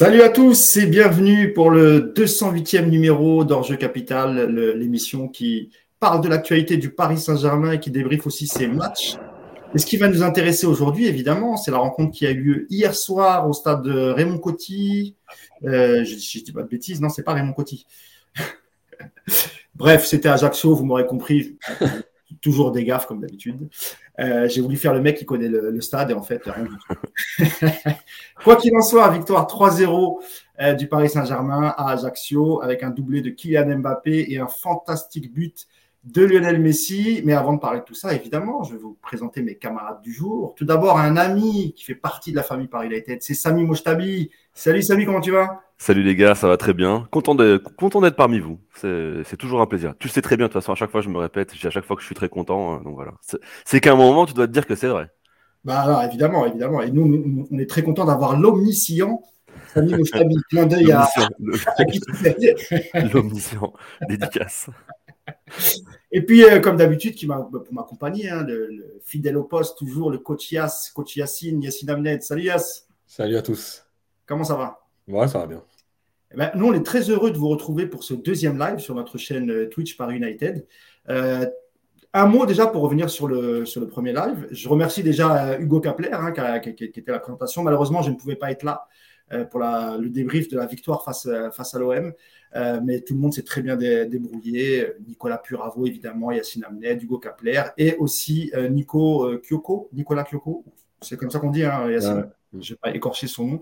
Salut à tous et bienvenue pour le 208e numéro d'Enjeu Capital, l'émission qui parle de l'actualité du Paris Saint-Germain et qui débriefe aussi ses matchs. Et ce qui va nous intéresser aujourd'hui, évidemment, c'est la rencontre qui a eu lieu hier soir au stade de Raymond Coty. Euh, je ne dis pas de bêtises, non, c'est pas Raymond Coty. Bref, c'était Ajaccio, vous m'aurez compris. Toujours des gaffes, comme d'habitude. Euh, j'ai voulu faire le mec qui connaît le, stade et en fait, rien. Quoi qu'il en soit, victoire 3-0 euh, du Paris Saint-Germain à Ajaccio avec un doublé de Kylian Mbappé et un fantastique but de Lionel Messi. Mais avant de parler de tout ça, évidemment, je vais vous présenter mes camarades du jour. Tout d'abord, un ami qui fait partie de la famille Paris United, c'est Samy Mouchtabi. Salut Samy, comment tu vas? Salut les gars, ça va très bien. Content d'être parmi vous. C'est toujours un plaisir. Tu sais très bien, de toute façon, à chaque fois je me répète, à chaque fois que je suis très content. Hein, donc voilà. C'est qu'à un moment, tu dois te dire que c'est vrai. Bah alors, évidemment, évidemment. Et nous, on est très content d'avoir l'omniscient Samy Mouchtabi. Plein d'œil à. L'omniscient. Dédicace. Et puis, euh, comme d'habitude, qui m'a pour m'accompagner, hein, le, fidèle au poste, toujours le coach Yass, coach Yassine, Yassine Amned. Salut Yass. Salut à tous. Comment ça va? Ouais, ça va bien. Eh ben, nous, on est très heureux de vous retrouver pour ce deuxième live sur notre chaîne euh, Twitch par United. Euh, un mot déjà pour revenir sur le, sur le premier live. Je remercie déjà Hugo Kapler hein, qui, qui, était la présentation. Malheureusement, je ne pouvais pas être là pour la, le débrief de la victoire face, face à l'OM. Euh, mais tout le monde s'est très bien débrouillé. Nicolas Puravo, évidemment, Yacine Amned, Hugo Kapler et aussi euh, Nico euh, Kyoko, Nicolas Kyoko? C'est comme ça qu'on dit, hein, Yacine? Je n'ai pas écorché son nom.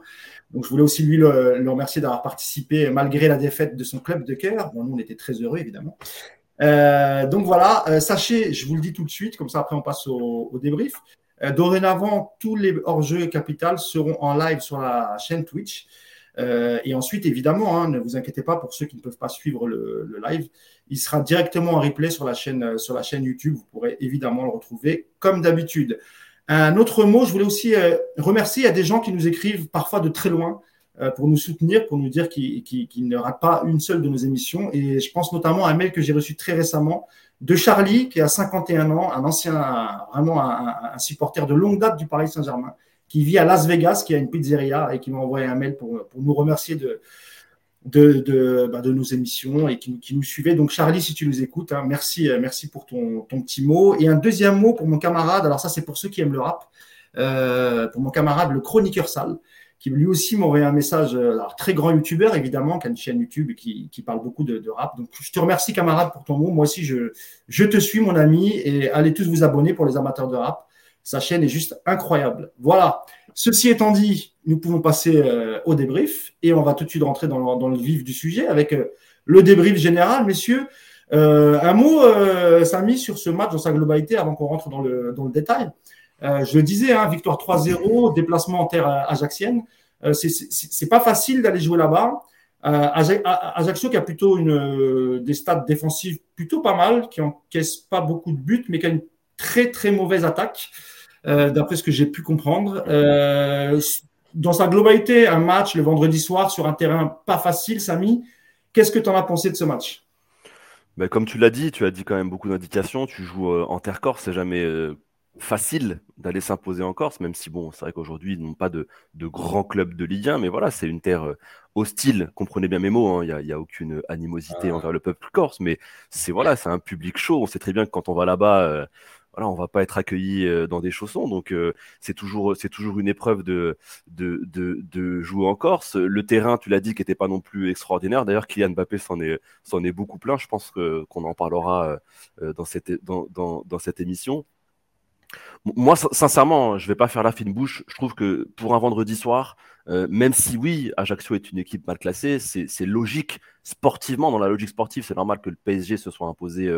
Donc, je voulais aussi lui le, remercier d'avoir participé malgré la défaite de son club de cœur. Bon, nous, on était très heureux, évidemment. donc voilà, sachez, je vous le dis tout de suite, comme ça après on passe au, débrief. dorénavant, tous les hors-jeux capital seront en live sur la chaîne Twitch. Euh, et ensuite, évidemment, hein, ne vous inquiétez pas pour ceux qui ne peuvent pas suivre le, live, il sera directement en replay sur la chaîne, euh, sur la chaîne YouTube. Vous pourrez évidemment le retrouver comme d'habitude. Un autre mot, je voulais aussi euh, remercier à des gens qui nous écrivent parfois de très loin pour nous soutenir, pour nous dire qu'ils ne ratent pas une seule de nos émissions. Et je pense notamment à un mail que j'ai reçu très récemment de Charlie, qui a 51 ans, un ancien, vraiment un supporter de longue date du Paris Saint-Germain, qui vit à Las Vegas, qui a une pizzeria et qui m'a envoyé un mail pour, nous remercier de, de, bah, de nos émissions et qui, nous suivait. Donc, Charlie, si tu nous écoutes, hein, merci, euh, merci pour ton, ton, petit mot. Et un deuxième mot pour mon camarade, alors ça, c'est pour ceux qui aiment le rap, euh, pour mon camarade, le chroniqueur sale, qui lui aussi m'a envoyé un message, euh, alors, très grand youtubeur, évidemment, qui a une chaîne YouTube qui, qui parle beaucoup de, de, rap. Donc, je te remercie, camarade, pour ton mot. Moi aussi, je, je te suis, mon ami, et allez tous vous abonner pour les amateurs de rap. Sa chaîne est juste incroyable. Voilà. Ceci étant dit, nous pouvons passer euh, au débrief et on va tout de suite rentrer dans le, vif du sujet avec euh, le débrief général, messieurs. Euh, un mot, Samy, sur ce match dans sa globalité avant qu'on rentre dans le, détail. je le disais, hein, victoire 3-0, déplacement en terre ajaxienne. c'est pas facile d'aller jouer là-bas. Ajaccio qui a plutôt une, des stats défensives plutôt pas mal, qui encaisse pas beaucoup de buts, mais qui a une très très mauvaise attaque. Euh, d'après ce que j'ai pu comprendre. Euh, dans sa globalité, un match le vendredi soir sur un terrain pas facile, Samy. Qu'est-ce que tu en as pensé de ce match? Ben, Comme tu l'as dit, tu as dit quand même beaucoup d'indications. Tu joues euh, en terre corse, c'est jamais facile d'aller s'imposer en Corse, même si bon, c'est vrai qu'aujourd'hui, ils n'ont pas de, de grands clubs de Ligue 1, mais voilà, c'est une terre hostile. Comprenez bien mes mots, hein. il n'y a, a, aucune animosité ah. envers le peuple corse, mais c'est voilà, c'est un public chaud. On sait très bien que quand on va là-bas, voilà, on va pas être accueilli euh, dans des chaussons, donc euh, c'est toujours une épreuve de, de, jouer en Corse. Le terrain, tu l'as dit, qui n'était pas non plus extraordinaire. D'ailleurs, Kylian Mbappé s'en est s'en est beaucoup plein. Je pense qu'on en parlera euh, dans cette émission. Moi, sincèrement, je vais pas faire la fine bouche. Je trouve que pour un vendredi soir, même si oui, Ajaccio est une équipe mal classée, c'est logique sportivement, dans la logique sportive, c'est normal que le PSG se soit imposé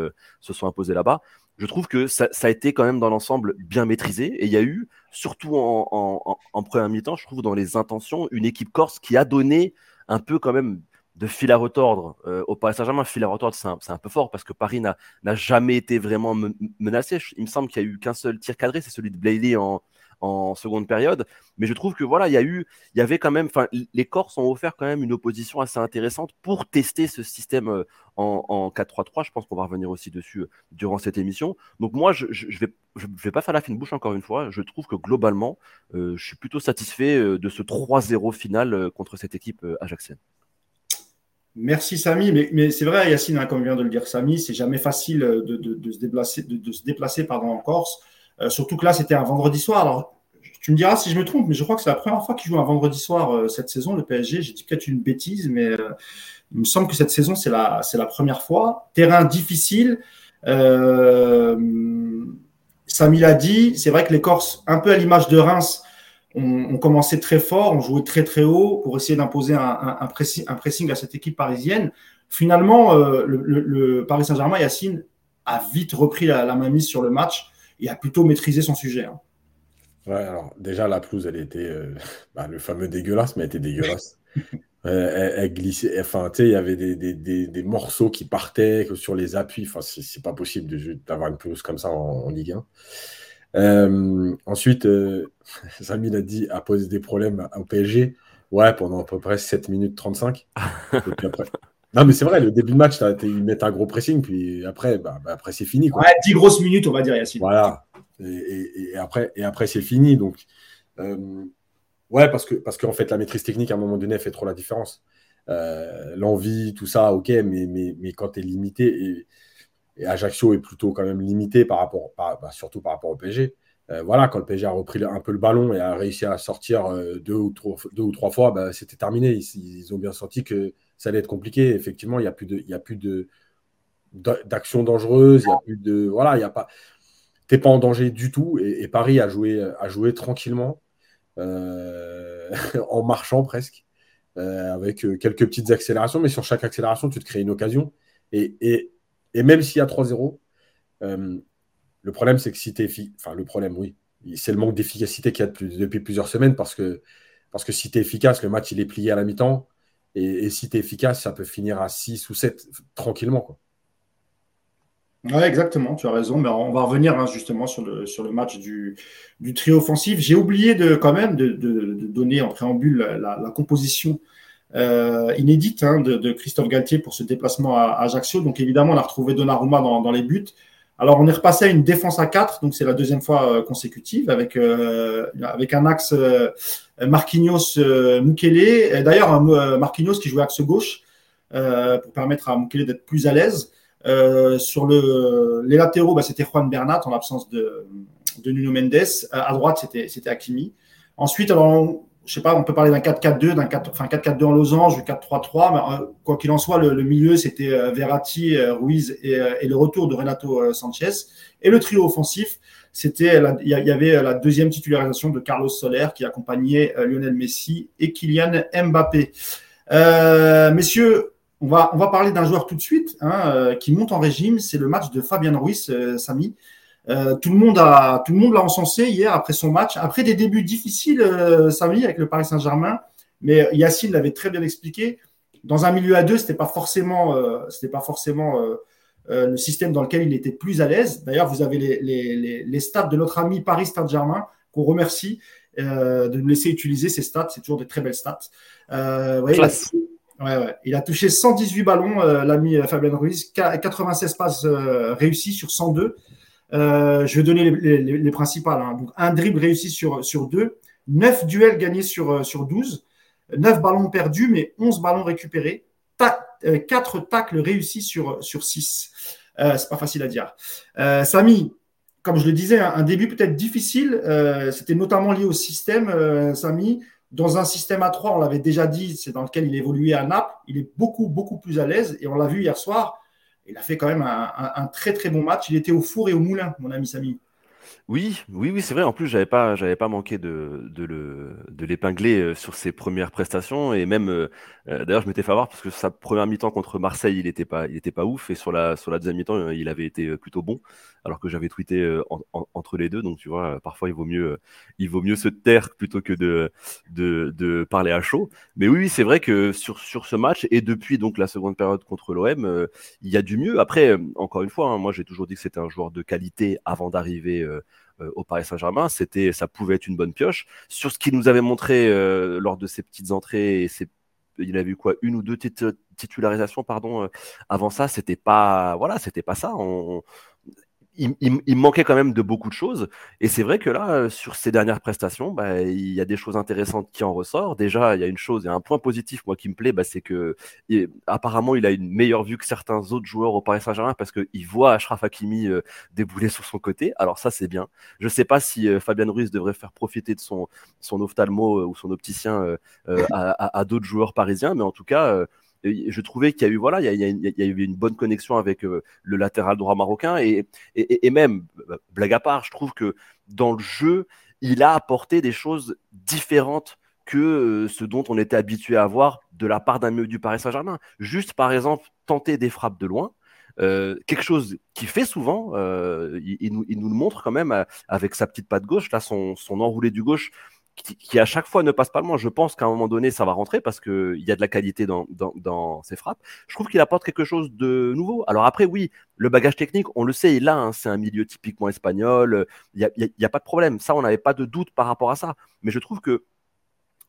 là-bas je trouve que ça, a été quand même dans l'ensemble bien maîtrisé. Et il y a eu, surtout en, en, première mi-temps, je trouve, dans les intentions, une équipe corse qui a donné un peu quand même de fil à retordre euh, au Paris Saint-Germain. Fil à retordre, c'est un, peu fort parce que Paris n'a jamais été vraiment menacé. Il me semble qu'il n'y a eu qu'un seul tir cadré, c'est celui de Blayley en, en seconde période. Mais je trouve que voilà, il y a eu, il y avait quand même, enfin, les Corses ont offert quand même une opposition assez intéressante pour tester ce système euh, en, 4-3-3. Je pense qu'on va revenir aussi dessus euh, durant cette émission. Donc moi, je, je, vais, je vais pas faire la fine bouche encore une fois. Je trouve que globalement, je suis plutôt satisfait de ce 3-0 final contre cette équipe ajaxienne. Merci Samy, mais, c'est vrai Yacine, hein, comme vient de le dire Samy, c'est jamais facile de, se déplacer, de, se déplacer pardon, en Corse, euh, surtout que là c'était un vendredi soir. Alors tu me diras si je me trompe, mais je crois que c'est la première fois qu'il joue un vendredi soir euh, cette saison, le PSG. J'ai dit peut-être une bêtise, mais euh, il me semble que cette saison c'est la, la première fois. Terrain difficile. Samy l'a dit, c'est vrai que les Corses, un peu à l'image de Reims, on, commençait très fort, on jouait très très haut pour essayer d'imposer un, pressing, à cette équipe parisienne. Finalement, euh, le, Paris Saint-Germain, Yacine, a vite repris la, la mise sur le match et a plutôt maîtrisé son sujet. Hein. Ouais, alors déjà, la pelouse, elle était euh, bah, le fameux dégueulasse, mais elle était dégueulasse. elle, glissait, enfin, tu sais, il y avait des, morceaux qui partaient sur les appuis. Enfin, c'est pas possible d'avoir une pelouse comme ça en, en Ligue 1. Euh, ensuite, euh, Samy a dit a posé des problèmes au PSG. Ouais, pendant à peu près 7 minutes 35. Non, mais c'est vrai, le début de match, ils mettent un gros pressing, puis après, bah, bah après c'est fini. Quoi. Ouais, 10 grosses minutes, on va dire, Yacine. Voilà. Et, après, et après c'est fini. Donc, euh, ouais, parce que parce qu'en fait, la maîtrise technique, à un moment donné, fait trop la différence. Euh, l'envie, tout ça, ok, mais, mais, mais quand tu es limité, et, et Ajaccio est plutôt quand même limité par rapport, bah, surtout par rapport au PSG. Euh, voilà, quand le PSG a repris un peu le ballon et a réussi à sortir deux, ou trois, deux ou trois fois, bah, c'était terminé. Ils, ont bien senti que ça allait être compliqué. Effectivement, il n'y a plus d'action dangereuse, il y a plus de, voilà, il a pas, t'es pas en danger du tout. Et, Paris a joué, a joué tranquillement, euh, en marchant presque, avec quelques petites accélérations, mais sur chaque accélération, tu te crées une occasion. Et, et et même s'il y a 3-0, euh, le problème, c'est que si tu es enfin, le problème, oui, c'est le manque d'efficacité qu'il y a depuis plusieurs semaines parce que, parce que si tu es efficace, le match, il est plié à la mi-temps. Et, si tu es efficace, ça peut finir à 6 ou 7 tranquillement. Quoi. Ouais, exactement, tu as raison. Mais on va revenir hein, justement sur le, sur le match du, du trio offensif. J'ai oublié de, quand même de, donner en préambule la composition euh, inédite hein, de, Christophe Galtier pour ce déplacement à, Ajaccio. Donc évidemment, on a retrouvé Donnarumma dans, dans les buts. Alors on est repassé à une défense à 4, donc c'est la deuxième fois euh, consécutive avec euh, avec un axe Marquinhos Mukele. D'ailleurs Marquinhos qui jouait axe gauche pour permettre à Mukele d'être plus à l'aise. sur le, les latéraux, bah, c'était Juan Bernat en l'absence de, de Nuno Mendes. À droite, c'était Hakimi. Ensuite, alors je sais pas, on peut parler d'un 4-4-2, d'un 4, enfin 4-4-2 en losange, 4-3-3, mais euh, quoi qu'il en soit, le, milieu c'était euh, Verratti, euh, Ruiz et, le retour de Renato Sanchez. Et le trio offensif, c'était il y, avait la deuxième titularisation de Carlos Soler qui accompagnait Lionel Messi et Kylian Mbappé. messieurs, on va, on va parler d'un joueur tout de suite hein, qui monte en régime, c'est le match de Fabien Ruiz, Samy. Euh, tout le monde a, tout le monde l'a encensé hier après son match, après des débuts difficiles, euh, Samy, avec le Paris Saint-Germain. Mais Yacine l'avait très bien expliqué. Dans un milieu à deux, c'était pas forcément, euh, c'était pas forcément euh, euh, le système dans lequel il était plus à l'aise. D'ailleurs, vous avez les, les, les, stats de notre ami Paris Saint-Germain qu'on remercie de nous laisser utiliser ces stats. C'est toujours des très belles stats. Ouais, il, a, ouais, ouais, il, a, touché 118 ballons, l'ami Fabien Ruiz, 96 passes réussies sur 102. Euh, je vais donner les, les, les principales. Hein. Un dribble réussi sur, sur deux, 9 duels gagnés sur, euh, sur 12, 9 ballons perdus, mais 11 ballons récupérés, ta, 4 euh, tacles réussis sur, sur 6. Euh, c'est pas facile à dire. Samy, comme je le disais, un, début peut-être difficile. C'était notamment lié au système, Samy. Dans un système à 3, on l'avait déjà dit, c'est dans lequel il évoluait à Naples. Il est beaucoup, beaucoup plus à l'aise. Et on l'a vu hier soir il a fait quand même un, très très bon match. Il était au four et au moulin, mon ami Samy. Oui, oui, oui, c'est vrai. En plus, j'avais pas, j'avais pas manqué de, le, de l'épingler euh, sur ses premières prestations et même, euh, euh, d'ailleurs, je m'étais fait avoir parce que sa première mi-temps contre Marseille, il était pas, il était pas ouf et sur la, sur la deuxième mi-temps, il avait été plutôt bon, alors que j'avais tweeté entre les deux. Donc, tu vois, parfois, il vaut mieux, il vaut mieux se taire plutôt que de, de, parler à chaud. Mais oui, c'est vrai que sur, sur ce match et depuis donc la seconde période contre l'OM, il y a du mieux. Après, encore une fois, hein, moi, j'ai toujours dit que c'était un joueur de qualité avant d'arriver au Paris Saint-Germain, c'était, ça pouvait être une bonne pioche. Sur ce qu'il nous avait montré lors de ses petites entrées il a vu quoi une ou deux titularisations pardon avant ça c'était pas voilà c'était pas ça il, manquait quand même de beaucoup de choses. Et c'est vrai que là, euh, sur ces dernières prestations, bah, il y a des choses intéressantes qui en ressortent. Déjà, il y a une chose, et un point positif, moi, qui me plaît, bah, c'est que apparemment, il a une meilleure vue que certains autres joueurs au Paris Saint-Germain parce qu'il voit Ashraf Hakimi euh, débouler sur son côté. Alors ça, c'est bien. Je ne sais pas si euh, Fabien Ruiz devrait faire profiter de son, son ophtalmo ou son opticien à d'autres joueurs parisiens, mais en tout cas je trouvais qu'il y a eu voilà, il y a, a eu une bonne connexion avec euh, le latéral droit marocain et, même bah, blague à part, je trouve que dans le jeu, il a apporté des choses différentes que euh, ce dont on était habitué à voir de la part d'un milieu du Paris Saint-Germain. Juste par exemple tenter des frappes de loin. Euh, quelque chose qu'il fait souvent, il, nous, le montre quand même avec sa petite patte gauche, là son enroulé du gauche qui, à chaque fois ne passe pas le moins. Je pense qu'à un moment donné, ça va rentrer parce qu'il y a de la qualité dans, dans, ses frappes. Je trouve qu'il apporte quelque chose de nouveau. Alors après, oui, le bagage technique, on le sait, il a, hein, c'est un milieu typiquement espagnol. Il n'y a, a, pas de problème. Ça, on n'avait pas de doute par rapport à ça. Mais je trouve que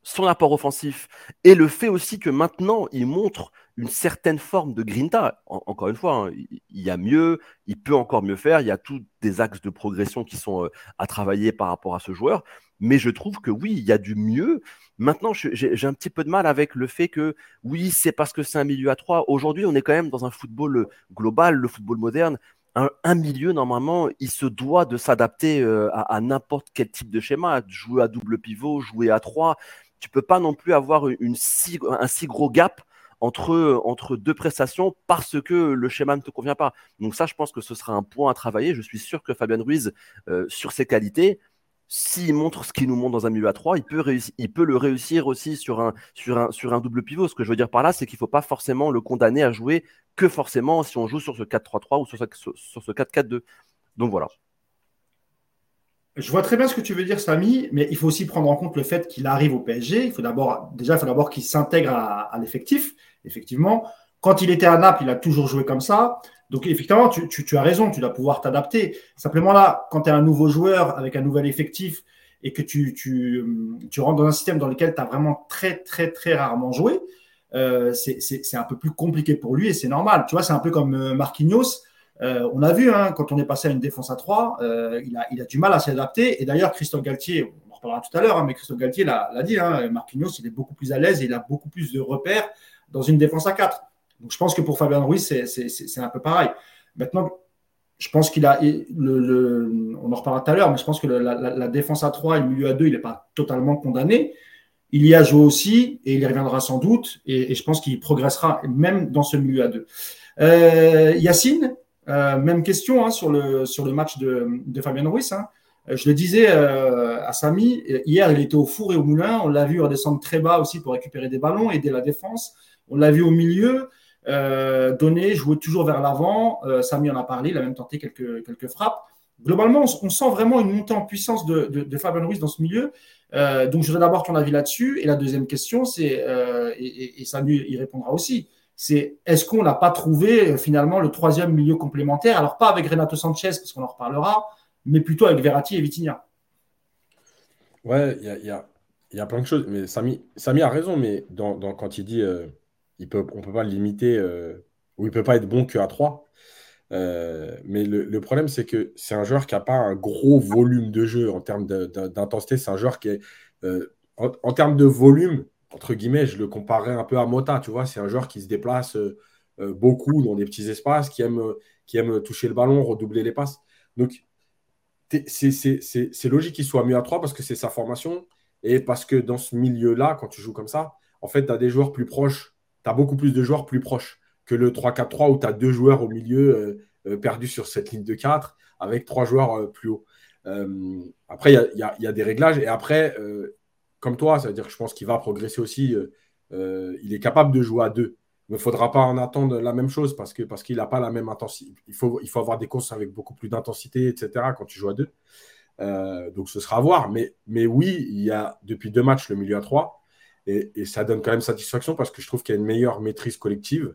son apport offensif et le fait aussi que maintenant, il montre une certaine forme de grinta. encore une fois, hein, il y a mieux, il peut encore mieux faire. Il y a tous des axes de progression qui sont euh, à travailler par rapport à ce joueur mais je trouve que oui, il y a du mieux. Maintenant, j'ai un petit peu de mal avec le fait que oui, c'est parce que c'est un milieu à trois. Aujourd'hui, on est quand même dans un football global, le football moderne. Un, milieu, normalement, il se doit de s'adapter euh, à, n'importe quel type de schéma. Jouer à double pivot, jouer à trois. Tu peux pas non plus avoir un si gros gap entre, entre deux prestations parce que le schéma ne te convient pas. Donc ça, je pense que ce sera un point à travailler. Je suis sûr que Fabien Ruiz, euh, sur ses qualités, s'il montre ce qu'il nous montre dans un milieu à 3, il peut, il peut le réussir aussi sur un, sur, un, sur un double pivot. Ce que je veux dire par là, c'est qu'il ne faut pas forcément le condamner à jouer que forcément si on joue sur ce 4-3-3 ou sur ce, sur ce 4-4-2. Donc voilà. Je vois très bien ce que tu veux dire, Samy, mais il faut aussi prendre en compte le fait qu'il arrive au PSG. Il faut d'abord, déjà, il faut d'abord qu'il s'intègre à l'effectif. Effectivement, quand il était à Naples, il a toujours joué comme ça. Donc, effectivement, tu, as raison, tu dois pouvoir t'adapter. Simplement là, quand tu es un nouveau joueur avec un nouvel effectif et que tu, tu, rentres dans un système dans lequel tu as vraiment très, très, très rarement joué, euh, c'est un peu plus compliqué pour lui et c'est normal. Tu vois, c'est un peu comme euh, Marquinhos. Euh, on a vu, hein, quand on est passé à une défense à 3, il, a, il a du mal à s'adapter. Et d'ailleurs, Christophe Galtier, on en reparlera tout à l'heure, hein, mais Christophe Galtier l'a dit, hein, Marquinhos, il est beaucoup plus à l'aise et il a beaucoup plus de repères dans une défense à 4. Donc je pense que pour Fabien Ruiz, c'est un peu pareil. Maintenant, je pense qu'il a. Le, on en reparlera tout à l'heure, mais je pense que la, défense à 3 et le milieu à 2, il n'est pas totalement condamné. Il y a joué aussi et il y reviendra sans doute. Et, je pense qu'il progressera même dans ce milieu à 2. Euh, Yacine, euh, même question hein, sur, le, sur le match de, Fabien Ruiz. Hein. Je le disais euh, à Samy, hier il était au four et au moulin. On l'a vu redescendre très bas aussi pour récupérer des ballons, aider la défense. On l'a vu au milieu. Euh, donner, jouer toujours vers l'avant. Euh, Samy en a parlé, il a même tenté quelques, frappes. Globalement, on, sent vraiment une montée en puissance de, de, Ruiz dans ce milieu. Euh, donc, je voudrais d'abord ton avis là-dessus. Et la deuxième question, c'est, et, et, Samy y répondra aussi, c'est est-ce qu'on n'a pas trouvé finalement le troisième milieu complémentaire? Alors, pas avec Renato Sanchez, parce qu'on en reparlera, mais plutôt avec Verratti et Vitinha. Ouais, il y a, plein de choses. Mais Samy, a raison, mais quand il dit on ne peut pas le limiter, euh, ou il ne peut pas être bon qu'à 3. Euh, mais le, problème, c'est que c'est un joueur qui n'a pas un gros volume de jeu en termes d'intensité. C'est un joueur qui est, euh, en, termes de volume, entre guillemets, je le comparerais un peu à Mota. Tu vois, c'est un joueur qui se déplace beaucoup dans des petits espaces, qui aime, qui aime toucher le ballon, redoubler les passes. Donc, c'est logique qu'il soit mieux à 3 parce que c'est sa formation et parce que dans ce milieu-là, quand tu joues comme ça, en fait, tu as des joueurs plus proches tu as beaucoup plus de joueurs plus proches que le 3-4-3 où tu as deux joueurs au milieu euh, euh, perdus sur cette ligne de 4 avec trois joueurs euh, plus haut. après, il y, a, des réglages. Et après, comme toi, ça veut dire que je pense qu'il va progresser aussi. il est capable de jouer à deux. Il ne faudra pas en attendre la même chose parce qu'il n'a pas la même intensité. Il faut, avoir des courses avec beaucoup plus d'intensité, etc. quand tu joues à deux. donc ce sera à voir. Mais, mais oui, il y a depuis deux matchs le milieu à 3. Et, ça donne quand même satisfaction parce que je trouve qu'il y a une meilleure maîtrise collective.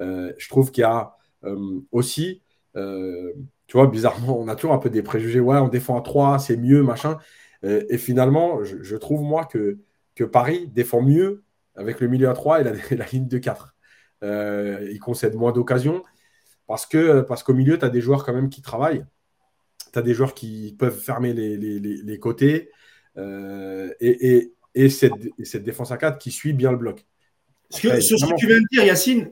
Euh, je trouve qu'il y a euh, aussi, euh, tu vois, bizarrement, on a toujours un peu des préjugés. Ouais, on défend à 3, c'est mieux, machin. Et finalement, je, trouve, moi, que, que Paris défend mieux avec le milieu à 3 et la, ligne de 4. Euh, il concède moins d'occasions parce qu'au parce qu'au milieu, tu as des joueurs quand même qui travaillent. Tu as des joueurs qui peuvent fermer les, côtés. Et, et, cette, cette, défense à 4 qui suit bien le bloc. sur ce que tu viens de dire, Yacine,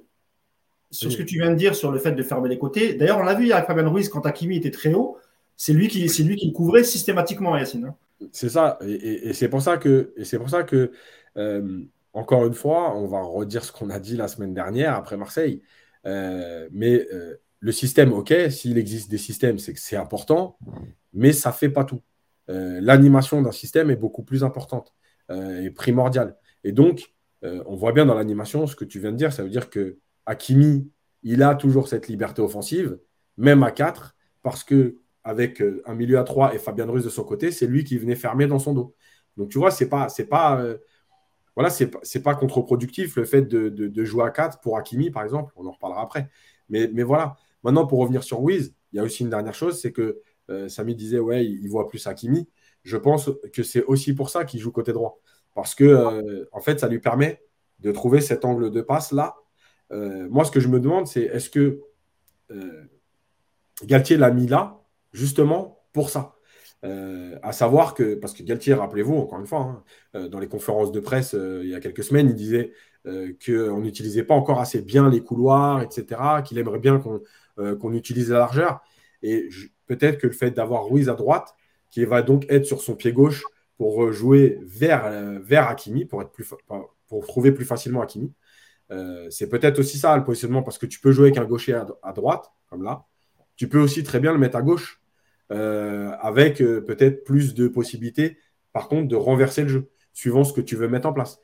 sur ce que tu viens de dire sur le fait de fermer les côtés, d'ailleurs, on l'a vu avec Fabien Ruiz quand Hakimi était très haut, c'est lui qui, c'est lui qui le couvrait systématiquement, Yacine. Hein. C'est ça, et, c'est pour ça que, et c'est pour ça que euh, encore une fois, on va redire ce qu'on a dit la semaine dernière après Marseille. Euh, mais euh, le système, ok, s'il existe des systèmes, c'est que c'est important, mais ça ne fait pas tout. L'animation d'un système est beaucoup plus importante et primordiale. Et donc, on voit bien dans l'animation ce que tu viens de dire, ça veut dire que Hakimi, il a toujours cette liberté offensive, même à 4, parce que avec euh, un milieu à 3 et Fabien Ruiz de son côté, c'est lui qui venait fermer dans son dos. Donc tu vois, c'est pas, c'est pas, euh, voilà, c'est, pas contre-productif le fait de, jouer à 4 pour Hakimi, par exemple. On en reparlera après. Mais, voilà. Maintenant, pour revenir sur Ruiz, il y a aussi une dernière chose, c'est que euh, Samy disait, ouais, il, voit plus Hakimi. Je pense que c'est aussi pour ça qu'il joue côté droit. Parce que, en fait, ça lui permet de trouver cet angle de passe là euh, moi, ce que je me demande, c'est est-ce que euh, Galtier l'a mis là, justement, pour ça? Euh, à savoir que, parce que Galtier, rappelez-vous, encore une fois, hein, dans les conférences de presse il y a quelques semaines, il disait qu'on n'utilisait pas encore assez bien les couloirs, etc., qu'il aimerait bien qu'on utilise la largeur. Et peut-être que le fait d'avoir Ruiz à droite, qui va donc être sur son pied gauche pour jouer vers, vers Hakimi, pour, trouver plus facilement Hakimi, euh, c'est peut-être aussi ça le positionnement parce que tu peux jouer avec un gaucher à, droite, comme là. Tu peux aussi très bien le mettre à gauche euh, avec euh, peut-être plus de possibilités, par contre, de renverser le jeu suivant ce que tu veux mettre en place.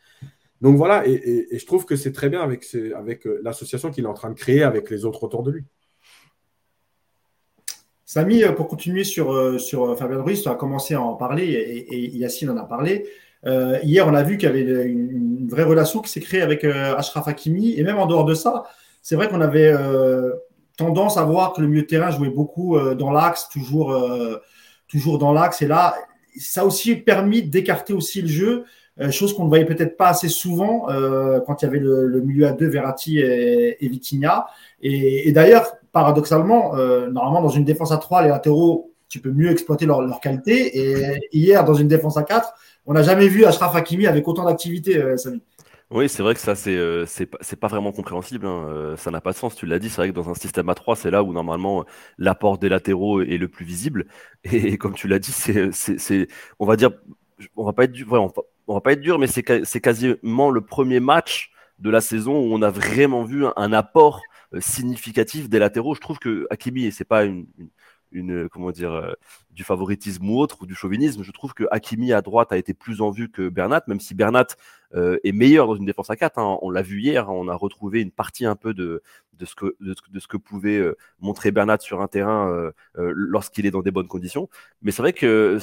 Donc voilà, et, je trouve que c'est très bien avec l'association qu'il est en train de créer avec les autres autour de lui. Samy, pour continuer sur, sur Fabien Ruiz, tu as commencé à en parler et, Yacine en a parlé. Euh, hier, on a vu qu'il y avait une, vraie relation qui s'est créée avec euh, Ashraf Hakimi. Et même en dehors de ça, c'est vrai qu'on avait euh, tendance à voir que le milieu de terrain jouait beaucoup dans l'axe, toujours, toujours dans l'axe. Et là, ça a aussi permis d'écarter aussi le jeu, chose qu'on ne voyait peut-être pas assez souvent quand il y avait le, milieu à deux, Verratti et, Vitinha. Et, d'ailleurs, paradoxalement, normalement, dans une défense à trois, les latéraux, tu peux mieux exploiter leur, leur qualité. Et hier, dans une défense à quatre, on n'a jamais vu Ashraf Hakimi avec autant d'activité, euh, Samy. Oui, c'est vrai que ça, c'est euh, pas, vraiment compréhensible. Hein. Euh, ça n'a pas de sens. Tu l'as dit, c'est vrai que dans un système à 3, c'est là où normalement l'apport des latéraux est le plus visible. Et, comme tu l'as dit, c'est, on va dire, on va pas être dur, on, va, pas être dur, mais c'est quasiment le premier match de la saison où on a vraiment vu un, apport significatif des latéraux. Je trouve que Hakimi, c'est pas une comment dire euh, du favoritisme ou autre ou du chauvinisme. Je trouve que Hakimi à droite a été plus en vue que Bernat, même si Bernat euh, est meilleur dans une défense à 4. Hein. On l'a vu hier, hein. on a retrouvé une partie un peu de, de, ce, que, de, ce que pouvait euh, montrer Bernat sur un terrain lorsqu'il est dans des bonnes conditions. Mais c'est vrai que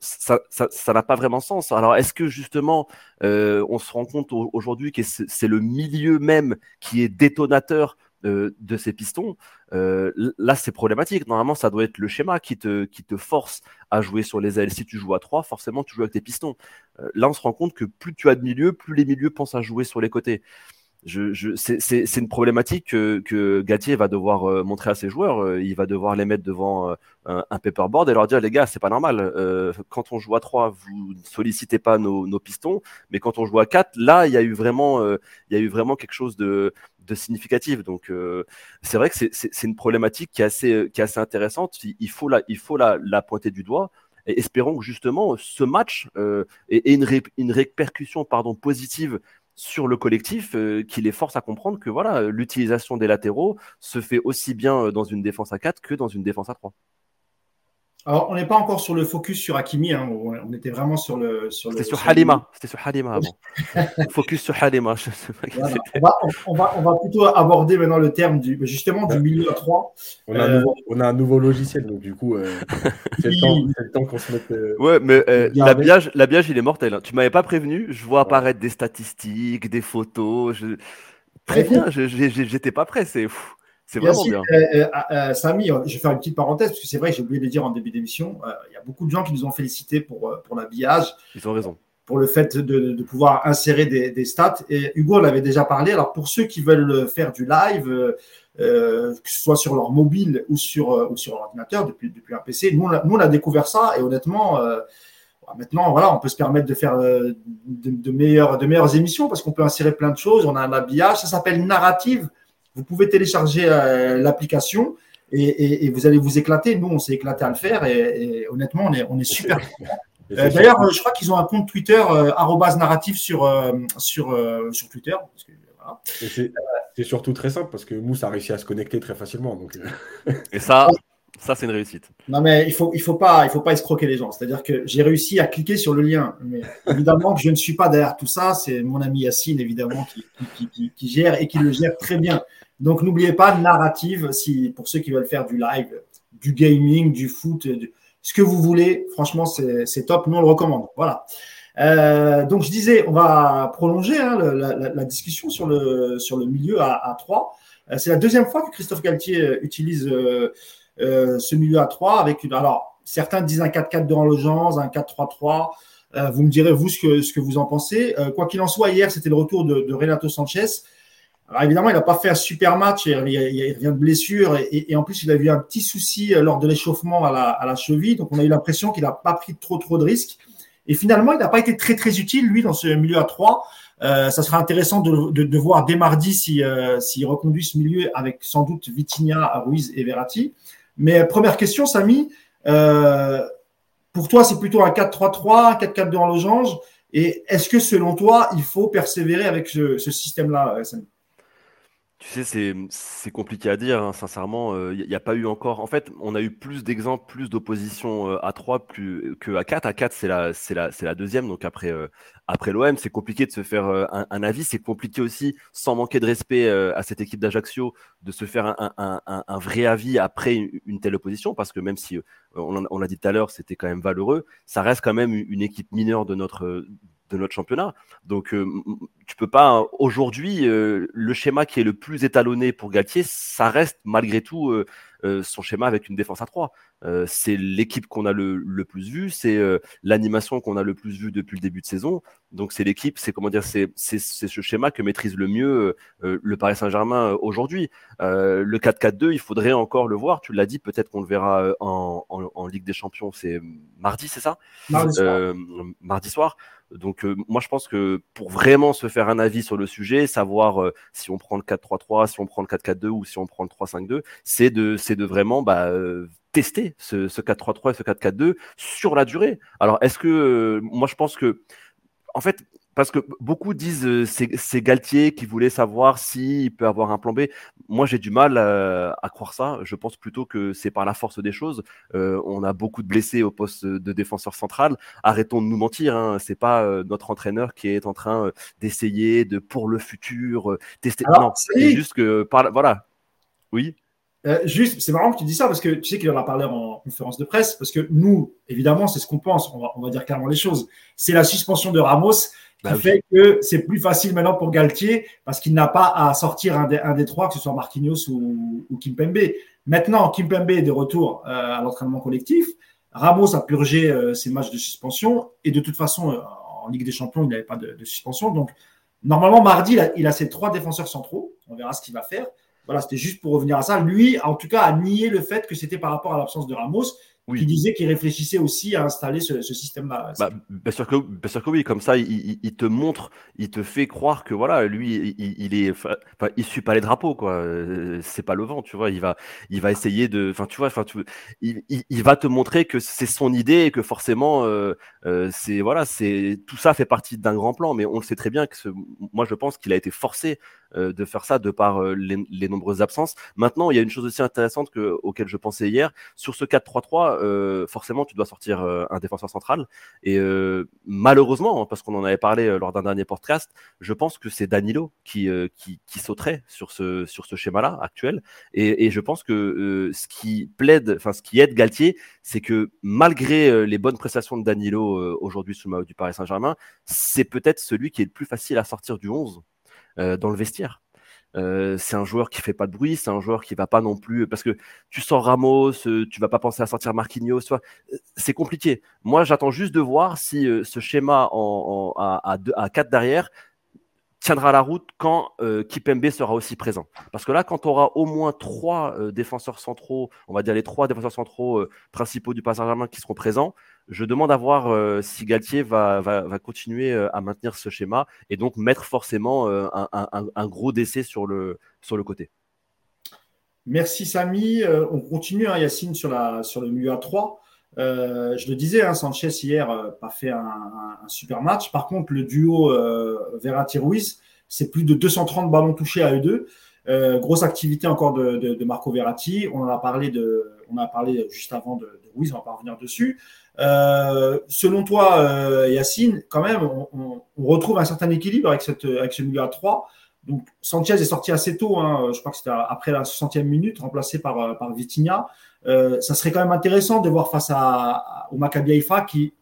ça n'a pas vraiment sens. Alors est-ce que justement on se rend compte aujourd'hui que c'est le milieu même qui est détonateur de ces pistons, euh, là c'est problématique. Normalement, ça doit être le schéma qui te, qui te force à jouer sur les ailes. Si tu joues à 3, forcément tu joues avec tes pistons. Euh, là, on se rend compte que plus tu as de milieux, plus les milieux pensent à jouer sur les côtés je, c'est une problématique que, que Gatier va devoir euh, montrer à ses joueurs. Euh, il va devoir les mettre devant euh, un, paperboard et leur dire les gars, c'est pas normal. quand on joue à 3, vous ne sollicitez pas nos, nos, pistons, mais quand on joue à 4, là, il y a eu vraiment, il y a eu vraiment quelque chose de, de significatif. Donc, c'est vrai que c'est une problématique qui est assez, qui est assez intéressante. Il, faut, la, il faut la, la pointer du doigt. Et espérons que justement ce match ait, une, une répercussion pardon, positive sur le collectif euh, qui les force à comprendre que voilà, l'utilisation des latéraux se fait aussi bien euh, dans une défense à 4 que dans une défense à 3. Alors, on n'est pas encore sur le focus sur Hakimi, hein. on était vraiment sur le. C'était sur, Halima, c'était sur Halima avant. focus sur Halima. on, va, on, va, plutôt aborder maintenant le terme du, justement du milieu à 3. On, a un nouveau, on a un nouveau logiciel, donc du coup, euh, c'est le temps, qu'on se mette. Euh, ouais, mais euh, l'habillage, il est mortel. Hein. Tu m'avais pas prévenu, je vois apparaître des statistiques, des photos. Je... Préviens, j'étais pas prêt, c'est fou. C'est vraiment bien. Samy, je vais faire une petite parenthèse, parce que c'est vrai, j'ai oublié de le dire en début d'émission. Il y a beaucoup de gens qui nous ont félicité pour, pour l'habillage. Ils ont raison pour le fait de, pouvoir insérer des, stats. Et Hugo l'avait déjà parlé. Alors pour ceux qui veulent faire du live, euh, que ce soit sur leur mobile ou sur, euh, ou sur l'ordinateur depuis, depuis un PC, nous on, a, nous on, a, découvert ça et honnêtement, euh, maintenant voilà, on peut se permettre de faire de, meilleures, de meilleures émissions parce qu'on peut insérer plein de choses. On a un habillage, ça s'appelle Narrative. Vous pouvez télécharger l'application. Et, et, vous allez vous éclater. Nous, on s'est éclaté à le faire et, honnêtement, on est, on est super. Euh, d'ailleurs, je crois qu'ils ont un compte Twitter euh, narratif sur, euh, sur, sur Twitter. C'est surtout très simple parce que Mousse a réussi à se connecter très facilement. Donc... Et ça, ça c'est une réussite. Non, mais il ne faut, il faut, pas, il faut pas escroquer les gens. C'est-à-dire que j'ai réussi à cliquer sur le lien. Mais évidemment que je ne suis pas derrière tout ça. C'est mon ami Yacine, évidemment, qui, qui, qui, gère et qui le gère très bien. Donc n'oubliez pas, narrative, si, pour ceux qui veulent faire du live, du gaming, du foot, ce que vous voulez. Franchement, c'est top. Nous, on le recommande. Voilà. Euh, donc, je disais, on va prolonger hein, la, discussion sur le, sur le milieu à, à 3. Euh, c'est la deuxième fois que Christophe Galtier euh, utilise ce milieu à 3 avec une. Alors, certains disent un 4-4 de Legends, un 4-3-3. vous me direz, vous, ce que, ce que vous en pensez. quoi qu'il en soit, hier, c'était le retour de Renato Sanchez. Alors évidemment, il n'a pas fait un super match, il, il, vient de blessure et, en plus il a eu un petit souci euh, lors de l'échauffement à la, cheville, donc on a eu l'impression qu'il n'a pas pris trop trop de risques. Et finalement, il n'a pas été très très utile lui dans ce milieu à 3. Euh, ça sera intéressant de, voir dès mardi s'il si, euh, reconduit ce milieu avec sans doute Vitinha, Ruiz et Verratti. Mais première question, Samy, pour toi c'est plutôt un 4-3-3, un 4-4-2 en losange. Et est-ce que selon toi, il faut persévérer avec ce, ce système-là, Samy? Tu sais, c'est compliqué à dire, hein, sincèrement. Il euh, n'y a, pas eu encore. En fait, on a eu plus d'exemples, plus d'opposition euh, à 3 plus, que à 4. À 4, c'est la, la, la deuxième. Donc après, euh, après l'OM, c'est compliqué de se faire un, avis. C'est compliqué aussi, sans manquer de respect à cette équipe d'Ajaccio, de se faire un, un, un, vrai avis après une, telle opposition. Parce que même si, on l'a dit tout à l'heure, c'était quand même valeureux, ça reste quand même une équipe mineure de notre, de notre championnat. Donc, euh, tu peux pas aujourd'hui euh, le schéma qui est le plus étalonné pour Galtier, ça reste malgré tout euh, son schéma avec une défense à 3. c'est l'équipe qu'on a le, le, plus vu, c'est l'animation qu'on a le plus vu depuis le début de saison. Donc, c'est l'équipe, c'est comment dire, c'est ce schéma que maîtrise le mieux le Paris Saint-Germain aujourd'hui. le 4-4-2, il faudrait encore le voir. Tu l'as dit, peut-être qu'on le verra en, en, en, Ligue des Champions. C'est mardi, c'est ça? Mardi soir. mardi soir. Donc euh, moi je pense que pour vraiment se faire un avis sur le sujet, savoir euh, si on prend le 4-3-3, si on prend le 4-4-2 ou si on prend le 3-5-2, c'est de, c'est de vraiment bah, euh, tester ce, ce 4-3-3 et ce 4-4-2 sur la durée. Alors est-ce que moi je pense que en fait parce que beaucoup disent euh, c'est Galtier qui voulait savoir s'il peut avoir un plan B. Moi, j'ai du mal euh, à croire ça. Je pense plutôt que c'est par la force des choses. Euh, on a beaucoup de blessés au poste de défenseur central. Arrêtons de nous mentir. Hein. C'est pas notre entraîneur qui est en train d'essayer de pour le futur tester. non, c'est juste que par voilà. Oui. juste, c'est marrant que tu dis ça parce que tu sais qu'il en a parlé en conférence de presse. Parce que nous, évidemment, c'est ce qu'on pense. On va, on va dire clairement les choses. C'est la suspension de Ramos bah fait que c'est plus facile maintenant pour Galtier parce qu'il n'a pas à sortir un des, un des, trois, que ce soit Marquinhos ou, ou Kimpembe. Maintenant, Kimpembe est de retour euh, à l'entraînement collectif. Ramos a purgé euh, ses matchs de suspension et de toute façon, euh, en Ligue des Champions, il n'avait pas de, de, suspension. Donc, normalement, mardi, il a, il a, ses trois défenseurs centraux. On verra ce qu'il va faire. Voilà, c'était juste pour revenir à ça. Lui, en tout cas, a nié le fait que c'était par rapport à l'absence de Ramos qui disait qu'il réfléchissait aussi à installer ce, système-là. Bah, bien, sûr que, bien sûr que oui, comme ça, il, te montre, il te fait croire que voilà, lui, il, est, enfin, il suit pas les drapeaux, quoi. Euh, c'est pas le vent, tu vois. Il va, il va essayer de, enfin, tu vois, enfin, tu, il, il, va te montrer que c'est son idée et que forcément, euh, euh, c'est voilà, c'est tout ça fait partie d'un grand plan. Mais on le sait très bien que ce, moi, je pense qu'il a été forcé de faire ça de par les, nombreuses absences. Maintenant, il y a une chose aussi intéressante que, auquel je pensais hier sur ce 4-3-3 euh, forcément, tu dois sortir euh, un défenseur central. Et euh, malheureusement, parce qu'on en avait parlé lors d'un dernier podcast, je pense que c'est Danilo qui, qui, qui, sauterait sur ce, sur ce schéma-là actuel. Et, et, je pense que ce qui plaide, enfin, ce qui aide Galtier, c'est que malgré les bonnes prestations de Danilo aujourd'hui sous le maillot du Paris Saint-Germain, c'est peut-être celui qui est le plus facile à sortir du 11 dans le vestiaire. Euh, c'est un joueur qui fait pas de bruit, c'est un joueur qui va pas non plus parce que tu sors Ramos, euh, tu vas pas penser à sortir Marquinhos, c'est compliqué. Moi, j'attends juste de voir si ce schéma à, à, 4 derrière tiendra la route quand Kipembe sera aussi présent. Parce que là, quand on aura au moins trois défenseurs centraux, on va dire les trois défenseurs centraux principaux du Paris Saint-Germain qui seront présents, je demande à voir euh, si Galtier va, continuer euh, à maintenir ce schéma et donc mettre forcément euh, un, gros décès sur le, sur côté. Merci Samy. on continue, hein, Yacine, sur, sur le à 3. je le disais, hein, Sanchez hier n'a pas fait un, super match. Par contre, le duo Verratti-Ruiz, c'est plus de 230 ballons touchés à eux deux. grosse activité encore de, Marco Verratti. On en a parlé juste avant de, de Ruiz, on va pas revenir dessus. Euh, selon toi, euh, Yacine, quand même, on, retrouve un certain équilibre avec, cette, avec ce milieu à 3. Donc, Sanchez est sorti assez tôt, hein, je crois que c'était après la 60e minute, remplacé par, euh, par Vitinha. ça serait quand même intéressant de voir face à, au Maccabi Haïfa, qui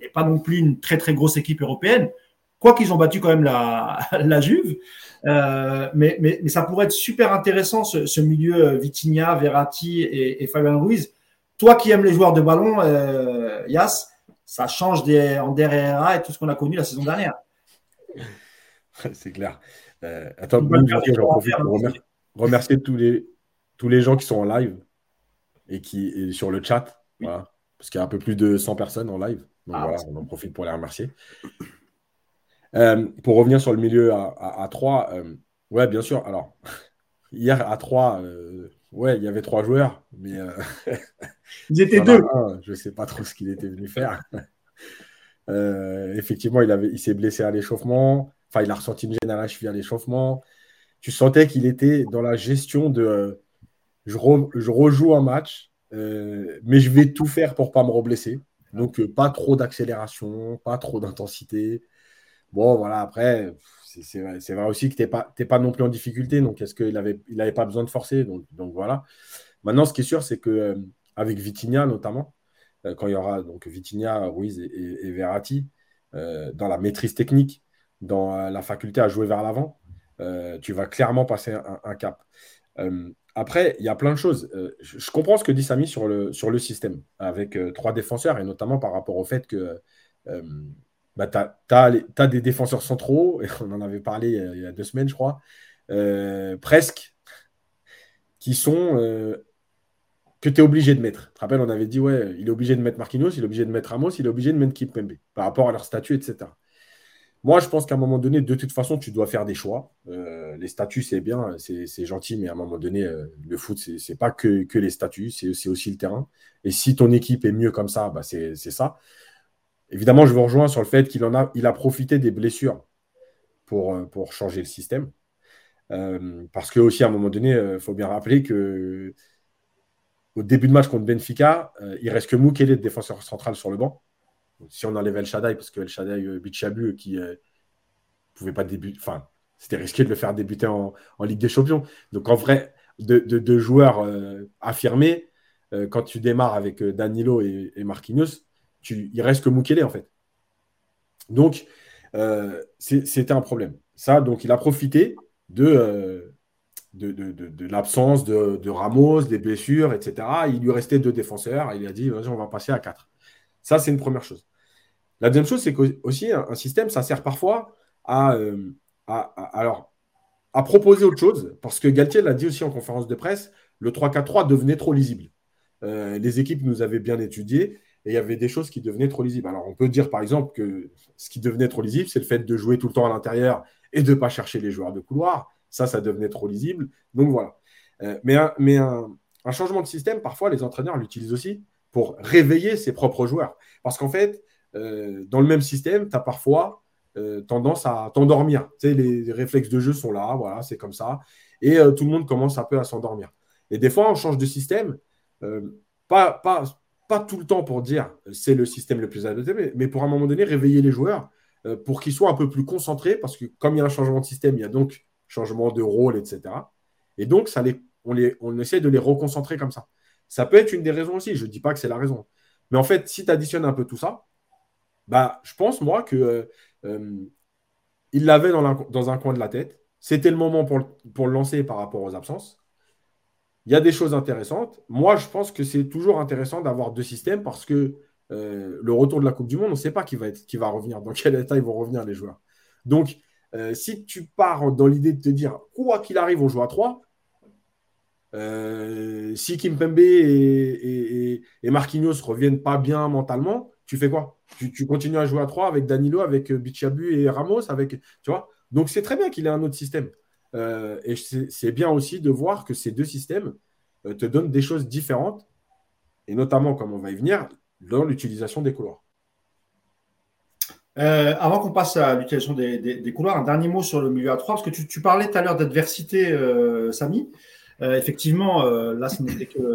n'est pas non plus une très très grosse équipe européenne, quoi qu'ils ont battu quand même la, la Juve. mais, mais, mais, ça pourrait être super intéressant, ce, ce milieu Vitinha, Verratti et, et Fabien Ruiz, toi qui aimes les joueurs de ballon, euh, Yas, ça change des, en DRA et tout ce qu'on a connu la saison dernière. C'est clair. Euh, attends, j'en profite pour remercier, tous, les, tous les gens qui sont en live et qui sur le chat. parce qu'il y a un peu plus de 100 personnes en live. Donc ah, voilà, on en profite pour les remercier. Euh, pour revenir sur le milieu à, à, 3, euh, ouais, bien sûr. Alors, hier à 3, Ouais, il y avait trois joueurs, mais. Euh, Ils étaient deux. je ne sais pas trop ce qu'il était venu faire. Euh, effectivement, il, avait, il s'est blessé à l'échauffement. Enfin, il a ressenti une gêne à la cheville à l'échauffement. Tu sentais qu'il était dans la gestion de. Euh, je, rejoue un match, mais je vais tout faire pour ne pas me reblesser. Donc, pas trop d'accélération, pas trop d'intensité. Bon, voilà, après, c'est vrai, aussi que tu n'es pas, pas non plus en difficulté. Donc, est-ce qu'il n'avait il avait pas besoin de forcer? Donc, donc, voilà. Maintenant, ce qui est sûr, c'est que euh, avec Vitinha notamment, euh, quand il y aura donc Vitinha, Ruiz et, Verratti, euh, dans la maîtrise technique, dans la faculté à jouer vers l'avant, tu vas clairement passer un, cap. après, il y a plein de choses. Je, comprends ce que dit Samy sur le, sur le système, avec trois défenseurs, et notamment par rapport au fait que bah, tu as, des défenseurs centraux, on en avait parlé il y a deux semaines, je crois, euh, presque, qui sont euh, que tu es obligé de mettre. Tu te rappelles, on avait dit, ouais, il est obligé de mettre Marquinhos, il est obligé de mettre Ramos, il est obligé de mettre Kimpembe, par rapport à leur statut, etc. Moi, je pense qu'à un moment donné, de toute façon, tu dois faire des choix. Euh, les statuts, c'est bien, c'est gentil, mais à un moment donné, le foot, c'est pas que, les statuts, c'est aussi le terrain. Et si ton équipe est mieux comme ça, bah, c'est ça. Évidemment, je vous rejoins sur le fait qu'il a, il a profité des blessures pour, euh, pour changer le système. Euh, parce que aussi à un moment donné, il euh, faut bien rappeler que au début de match contre Benfica, il reste que Moukele, le défenseur central, sur le banc. si on enlève El Shaddai, parce que El Shaddai Bichabu qui ne pouvait pas débuter, enfin, c'était risqué de le faire débuter en, Ligue des Champions. Donc en vrai, de, joueurs affirmés, quand tu démarres avec Danilo et, Marquinhos, tu, il reste que Mukele en fait. Donc, euh, c'était un problème. Ça, donc, il a profité de, euh, de, l'absence de, Ramos, des blessures, etc. Il lui restait deux défenseurs. Il a dit, vas-y, on va passer à quatre. Ça, c'est une première chose. La deuxième chose, c'est qu'aussi, un, système, ça sert parfois à, euh, à proposer autre chose, parce que Galtier l'a dit aussi en conférence de presse, le 3-4-3 devenait trop lisible. les équipes nous avaient bien étudié et il y avait des choses qui devenaient trop lisibles. Alors, on peut dire par exemple que ce qui devenait trop lisible, c'est le fait de jouer tout le temps à l'intérieur et de ne pas chercher les joueurs de couloir. Ça, ça devenait trop lisible. Donc voilà. Euh, mais un, mais un, changement de système, parfois, les entraîneurs l'utilisent aussi pour réveiller ses propres joueurs. Parce qu'en fait, euh, dans le même système, tu as parfois euh, tendance à t'endormir. Tu les, réflexes de jeu sont là, voilà, c'est comme ça. Et tout le monde commence un peu à s'endormir. Et des fois, on change de système, pas, pas, pas tout le temps pour dire c'est le système le plus adapté, mais, pour un moment donné réveiller les joueurs pour qu'ils soient un peu plus concentrés, parce que comme il y a un changement de système, il y a donc changement de rôle, etc. Et donc, ça les, on, les, on essaie de les reconcentrer comme ça. Ça peut être une des raisons aussi, je ne dis pas que c'est la raison. Mais en fait, si tu additionnes un peu tout ça, bah, je pense, moi, que euh, il l'avait dans, dans, un coin de la tête, c'était le moment pour, pour le lancer par rapport aux absences. Il y a des choses intéressantes. Moi, je pense que c'est toujours intéressant d'avoir deux systèmes parce que euh, le retour de la Coupe du Monde, on ne sait pas qui va, être, qui va revenir, dans quel état ils vont revenir les joueurs. Donc, euh, si tu pars dans l'idée de te dire, quoi qu'il arrive, on joue à 3, euh, si Kimpembe et, et, et, Marquinhos reviennent pas bien mentalement, tu fais quoi? Tu, continues à jouer à 3 avec Danilo, avec Bichabu et Ramos, avec, tu Donc c'est très bien qu'il ait un autre système. et c'est bien aussi de voir que ces deux systèmes te donnent des choses différentes, et notamment, comme on va y venir, dans l'utilisation des couloirs. Euh, avant qu'on passe à l'utilisation des, couloirs, un dernier mot sur le milieu à 3, parce que tu, parlais tout à l'heure d'adversité, euh, Samy. Euh, effectivement, là, ce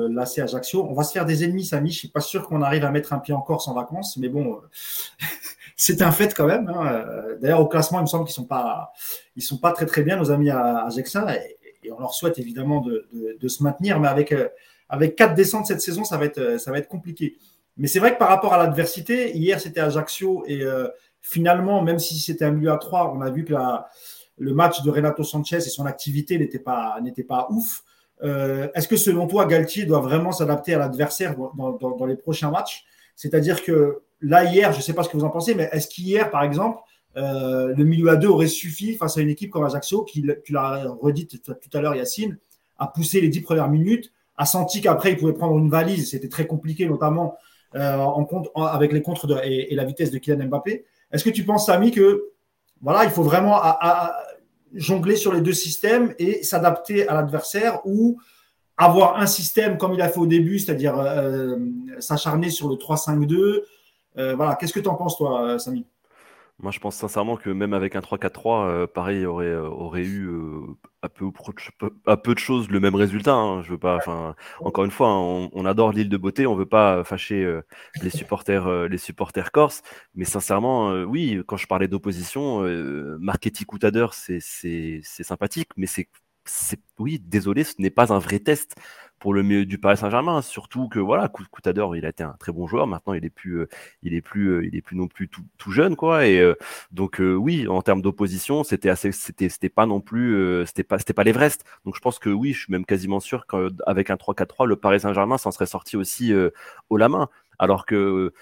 l'AC Ajaccio. On va se faire des ennemis, Samy. Je ne suis pas sûr qu'on arrive à mettre un pied en Corse en vacances, mais bon, c'est un fait quand même. Hein. D'ailleurs, au classement, il me semble qu'ils ne sont, pas, sont pas très très bien, nos amis à Ajaxin, et, on leur souhaite évidemment de, se maintenir, mais avec, avec quatre descentes cette saison, ça va être, ça va être compliqué. Mais c'est vrai que par rapport à l'adversité, hier c'était Ajaccio et finalement, même si c'était un milieu à 3, on a vu que la, le match de Renato Sanchez et son activité n'était pas, n'était pas ouf. Euh, est-ce que selon toi, Galtier doit vraiment s'adapter à l'adversaire dans, dans, dans, les prochains matchs? C'est-à-dire que là, hier, je ne sais pas ce que vous en pensez, mais est-ce qu'hier, par exemple, euh, le milieu à 2 aurait suffi face à une équipe comme Ajaccio, qui, tu l'as redit tout à l'heure, Yacine, a poussé les dix premières minutes, a senti qu'après, il pouvait prendre une valise, c'était très compliqué, notamment euh, en compte, avec les contres de, et, la vitesse de Kylian Mbappé. Est-ce que tu penses, Samy, que voilà, il faut vraiment jongler sur les deux systèmes et s'adapter à l'adversaire ou avoir un système comme il a fait au début, c'est-à-dire euh, s'acharner sur le 3-5-2 euh, Voilà, qu'est-ce que tu en penses, toi, Samy? Moi, je pense sincèrement que même avec un 3-4-3, euh, pareil, aurait, euh, aurait eu euh, à, peu, à peu de choses le même résultat. Hein. Je veux pas, encore une fois, hein, on, adore l'île de beauté, on veut pas fâcher les supporters, les supporters corses, mais sincèrement, oui, quand je parlais d'opposition, Marketing Coutadeur, c'est sympathique, mais c'est oui, désolé, ce n'est pas un vrai test pour le milieu du Paris Saint-Germain. Surtout que voilà, Coutador, il a été un très bon joueur. Maintenant, il est plus, euh, il est plus, euh, il est plus non plus tout, jeune, quoi. Et euh, donc oui, en termes d'opposition, c'était assez, c'était, c'était pas non plus, c'était pas, c'était pas l'Everest. Donc je pense que oui, je suis même quasiment sûr qu'avec un 3-4-3, le Paris Saint-Germain s'en serait sorti aussi haut la main. Alors que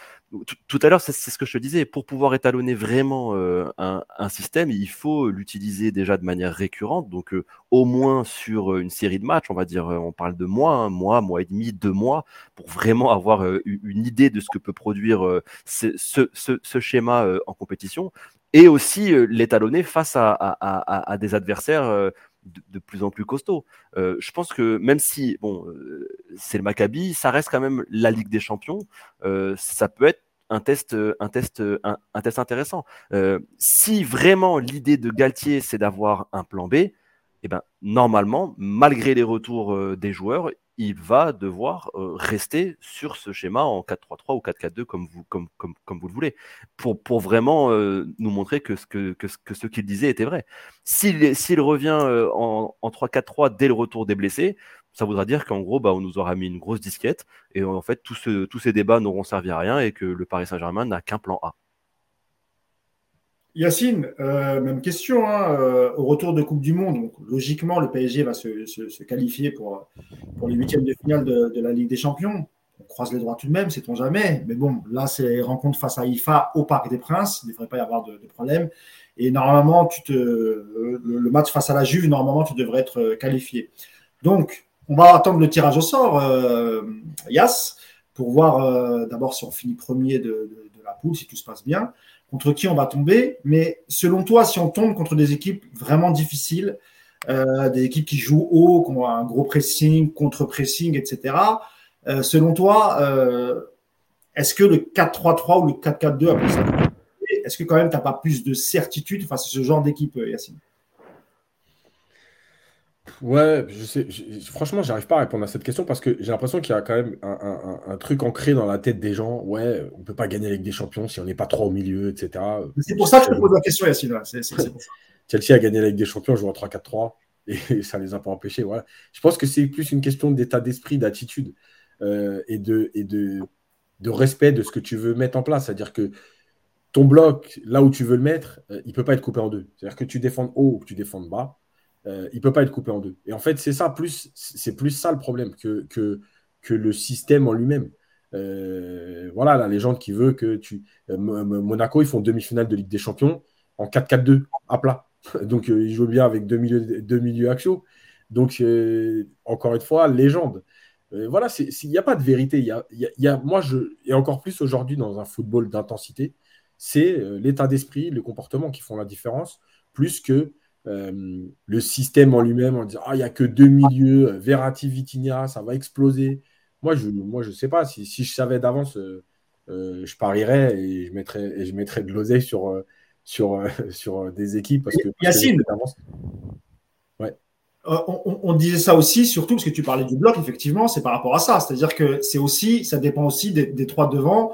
tout à l'heure, c'est ce que je te disais, pour pouvoir étalonner vraiment euh, un, système, il faut l'utiliser déjà de manière récurrente, donc euh, au moins sur euh, une série de matchs, on va dire, on parle de mois, un mois, mois et demi, deux mois, pour vraiment avoir une idée de ce que peut produire ce, schéma en compétition, et aussi l'étalonner face à des adversaires de, plus en plus costaud. Euh, je pense que même si euh, c'est le Maccabi, ça reste quand même la Ligue des Champions. Euh, ça peut être un, test intéressant. si vraiment l'idée de Galtier c'est d'avoir un plan B, eh ben normalement, malgré les retours des joueurs, il va devoir euh, rester sur ce schéma en 4-3-3 ou 4-4-2 comme vous, comme, comme, comme vous le voulez, pour, pour vraiment euh, nous montrer que ce qu'il que, que ce qu'il disait était vrai. S'il revient euh, en, en 3-4-3 dès le retour des blessés, ça voudra dire qu'en gros, bah, on nous aura mis une grosse disquette et en fait, tous ces débats n'auront servi à rien et que le Paris Saint-Germain n'a qu'un plan A. Yacine, euh, même question. Hein, euh, au retour de Coupe du Monde, donc, logiquement, le PSG va se, qualifier pour, les huitièmes de finale de, la Ligue des Champions. On croise les droits tout de même, sait-on jamais. Mais bon, là, c'est rencontre face à IFA au Parc des Princes. Il ne devrait pas y avoir de, problème. Et normalement, tu te, le, match face à la Juve, normalement, tu devrais être qualifié. Donc, on va attendre le tirage au sort, euh, Yass, pour voir d'abord si on finit premier de la poule, si tout se passe bien contre qui on va tomber. Mais selon toi, si on tombe contre des équipes vraiment difficiles, euh, des équipes qui jouent haut, qui ont un gros pressing, contre-pressing, etc., euh, selon toi, euh, est-ce que le 4-3-3 ou le 4-4-2, est-ce que quand même tu n'as pas plus de certitude face à ce genre d'équipe, Yacine? Ouais, je sais. franchement, j'arrive pas à répondre à cette question parce que j'ai l'impression qu'il y a quand même un, truc ancré dans la tête des gens. Ouais, on peut pas gagner avec des champions si on n'est pas trop au milieu, etc. C'est pour ça que je te pose la question, Yacine. Chelsea a gagné avec des champions, jouant 3-4-3 et ça les a pas empêchés. Voilà. Je pense que c'est plus une question d'état d'esprit, d'attitude euh, et, de, et de, de respect de ce que tu veux mettre en place. C'est-à-dire que ton bloc, là où tu veux le mettre, euh, il peut pas être coupé en deux. C'est-à-dire que tu défends haut ou que tu défends bas euh, il ne peut pas être coupé en deux. Et en fait, c'est ça, plus, c'est plus ça le problème que, que, que le système en lui-même. Euh, voilà, la légende qui veut que tu. Euh, Monaco, ils font demi-finale de Ligue des Champions en 4-4-2, à plat. Donc, ils jouent bien avec deux milieux, deux milieux. Donc, encore une fois, légende. voilà, il n'y a pas de vérité. Y a, y a, moi, je, et encore plus aujourd'hui dans un football d'intensité, c'est l'état d'esprit, le comportement qui font la différence, plus que euh, le système en lui-même en disant ah, il n'y a que deux milieux, euh, Verratti, Vitinha, ça va exploser. Moi, je ne moi, je sais pas. Si, si je savais d'avance, euh, je parierais et je mettrais, et je mettrais de l'oseille sur, sur, sur des équipes. Parce que, Yacine, ouais. on, on, disait ça aussi, surtout parce que tu parlais du bloc, effectivement, c'est par rapport à ça. C'est-à-dire que c'est aussi, ça dépend aussi des, des trois devant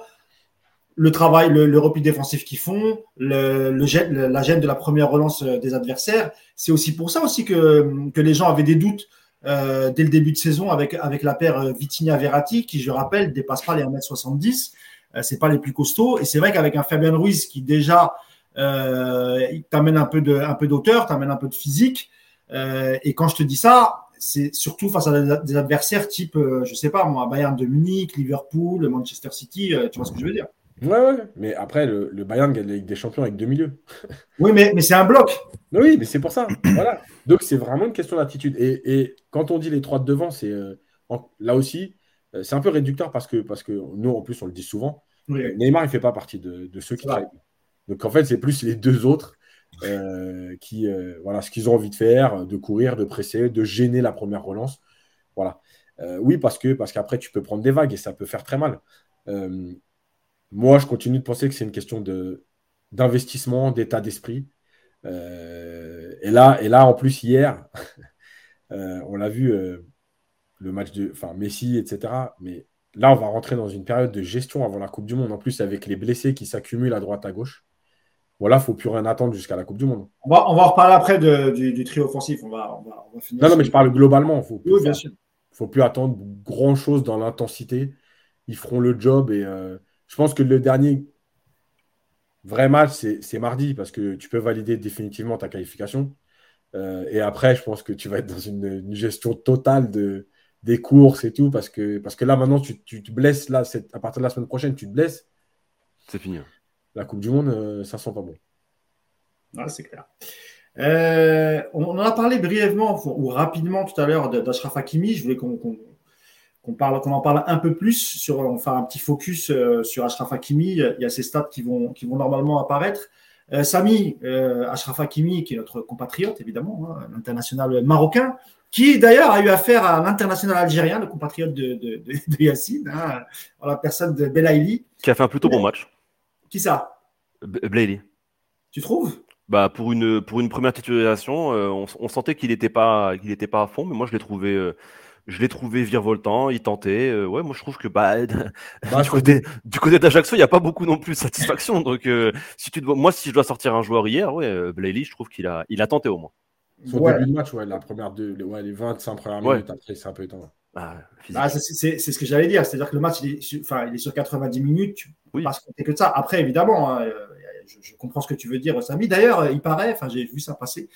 le travail, le, repli défensif qu'ils font, le, la gêne de la première relance euh, des adversaires. C'est aussi pour ça aussi que, que les gens avaient des doutes euh, dès le début de saison avec, avec la paire euh, Vitinha-Verratti, qui, je rappelle, dépasse pas les 1m70. Euh, c'est pas les plus costauds. Et c'est vrai qu'avec un Fabien Ruiz qui déjà euh, t'amène un peu de, un peu d'auteur, t'amène un peu de physique. Euh, et quand je te dis ça, c'est surtout face à des adversaires type, je sais pas moi, Bayern de Munich, Liverpool, Manchester City. tu vois ce que je veux dire Ouais, ouais, mais après, le, le Bayern gagne la Ligue des Champions avec deux milieux. oui, mais, mais c'est un bloc. Oui, mais c'est pour ça. voilà. Donc, c'est vraiment une question d'attitude. Et, et, quand on dit les trois de devant, c'est euh, là aussi, euh, c'est un peu réducteur parce que, parce que nous, en plus, on le dit souvent. Neymar, il ne fait pas partie de, de ceux qui travaillent. Donc, en fait, c'est plus les deux autres euh, qui, voilà, ce qu'ils ont envie de faire, de courir, de presser, de gêner la première relance. Voilà. oui, parce que parce qu'après, tu peux prendre des vagues et ça peut faire très mal. Moi, je continue de penser que c'est une question de, d'investissement, d'état d'esprit. Euh, et, là, et là, en plus, hier, euh, on l'a vu, euh, le match de enfin, Messi, etc. Mais là, on va rentrer dans une période de gestion avant la Coupe du Monde. En plus, avec les blessés qui s'accumulent à droite, à gauche. Voilà, il ne faut plus rien attendre jusqu'à la Coupe du Monde. On va, on va en reparler après du, trio offensif. On va, on va, finir non, non, mais je parle globalement. Faut oui, bien sûr. Il ne faut plus attendre grand-chose dans l'intensité. Ils feront le job et je pense que le dernier vrai match, c'est mardi parce que tu peux valider définitivement ta qualification. Euh, et après, je pense que tu vas être dans une, gestion totale de, des courses et tout parce que, parce que là, maintenant, tu, te blesses. Là, à partir de la semaine prochaine, tu te blesses. C'est fini. Hein. La Coupe du Monde, euh, ça sent pas bon. c'est clair. Euh, on en a parlé brièvement ou rapidement tout à l'heure d'Ashraf Hakimi. Je voulais qu'on qu'on parle, qu'on en parle un peu plus sur, on un petit focus euh, sur Ashraf Hakimi. Il y a ces stats qui vont, qui vont normalement apparaître. Euh, Samy, euh, Ashraf Hakimi, qui est notre compatriote évidemment, hein, l'international marocain, qui d'ailleurs a eu affaire à l'international algérien, le compatriote de, de, de, Yacine, hein, la personne de Belaïli. Qui a fait un plutôt bon match. Qui ça? Belaïli. Tu trouves? Bah pour une pour une première titularisation, on, on, sentait qu'il n'était pas qu'il était pas à fond, mais moi je l'ai trouvé je l'ai trouvé virevoltant, il tentait. Euh, ouais, moi je trouve que bah, bah du, côté, du côté d'Ajaccio, il n'y a pas beaucoup non plus de satisfaction. Donc euh, si tu dois, moi si je dois sortir un joueur hier, ouais, euh, je trouve qu'il a, il a tenté au moins. Son début de match, ouais, la première deux, ouais, les 25 premières minutes, après c'est un peu étonnant. Ah, ah c'est ce que j'allais dire, c'est-à-dire que le match, il est, sur, enfin, il est sur 90 minutes, tu oui. pas se compter que de ça. Après, évidemment, hein, je, je, comprends ce que tu veux dire, Samy. D'ailleurs, il paraît, enfin, j'ai vu ça passer,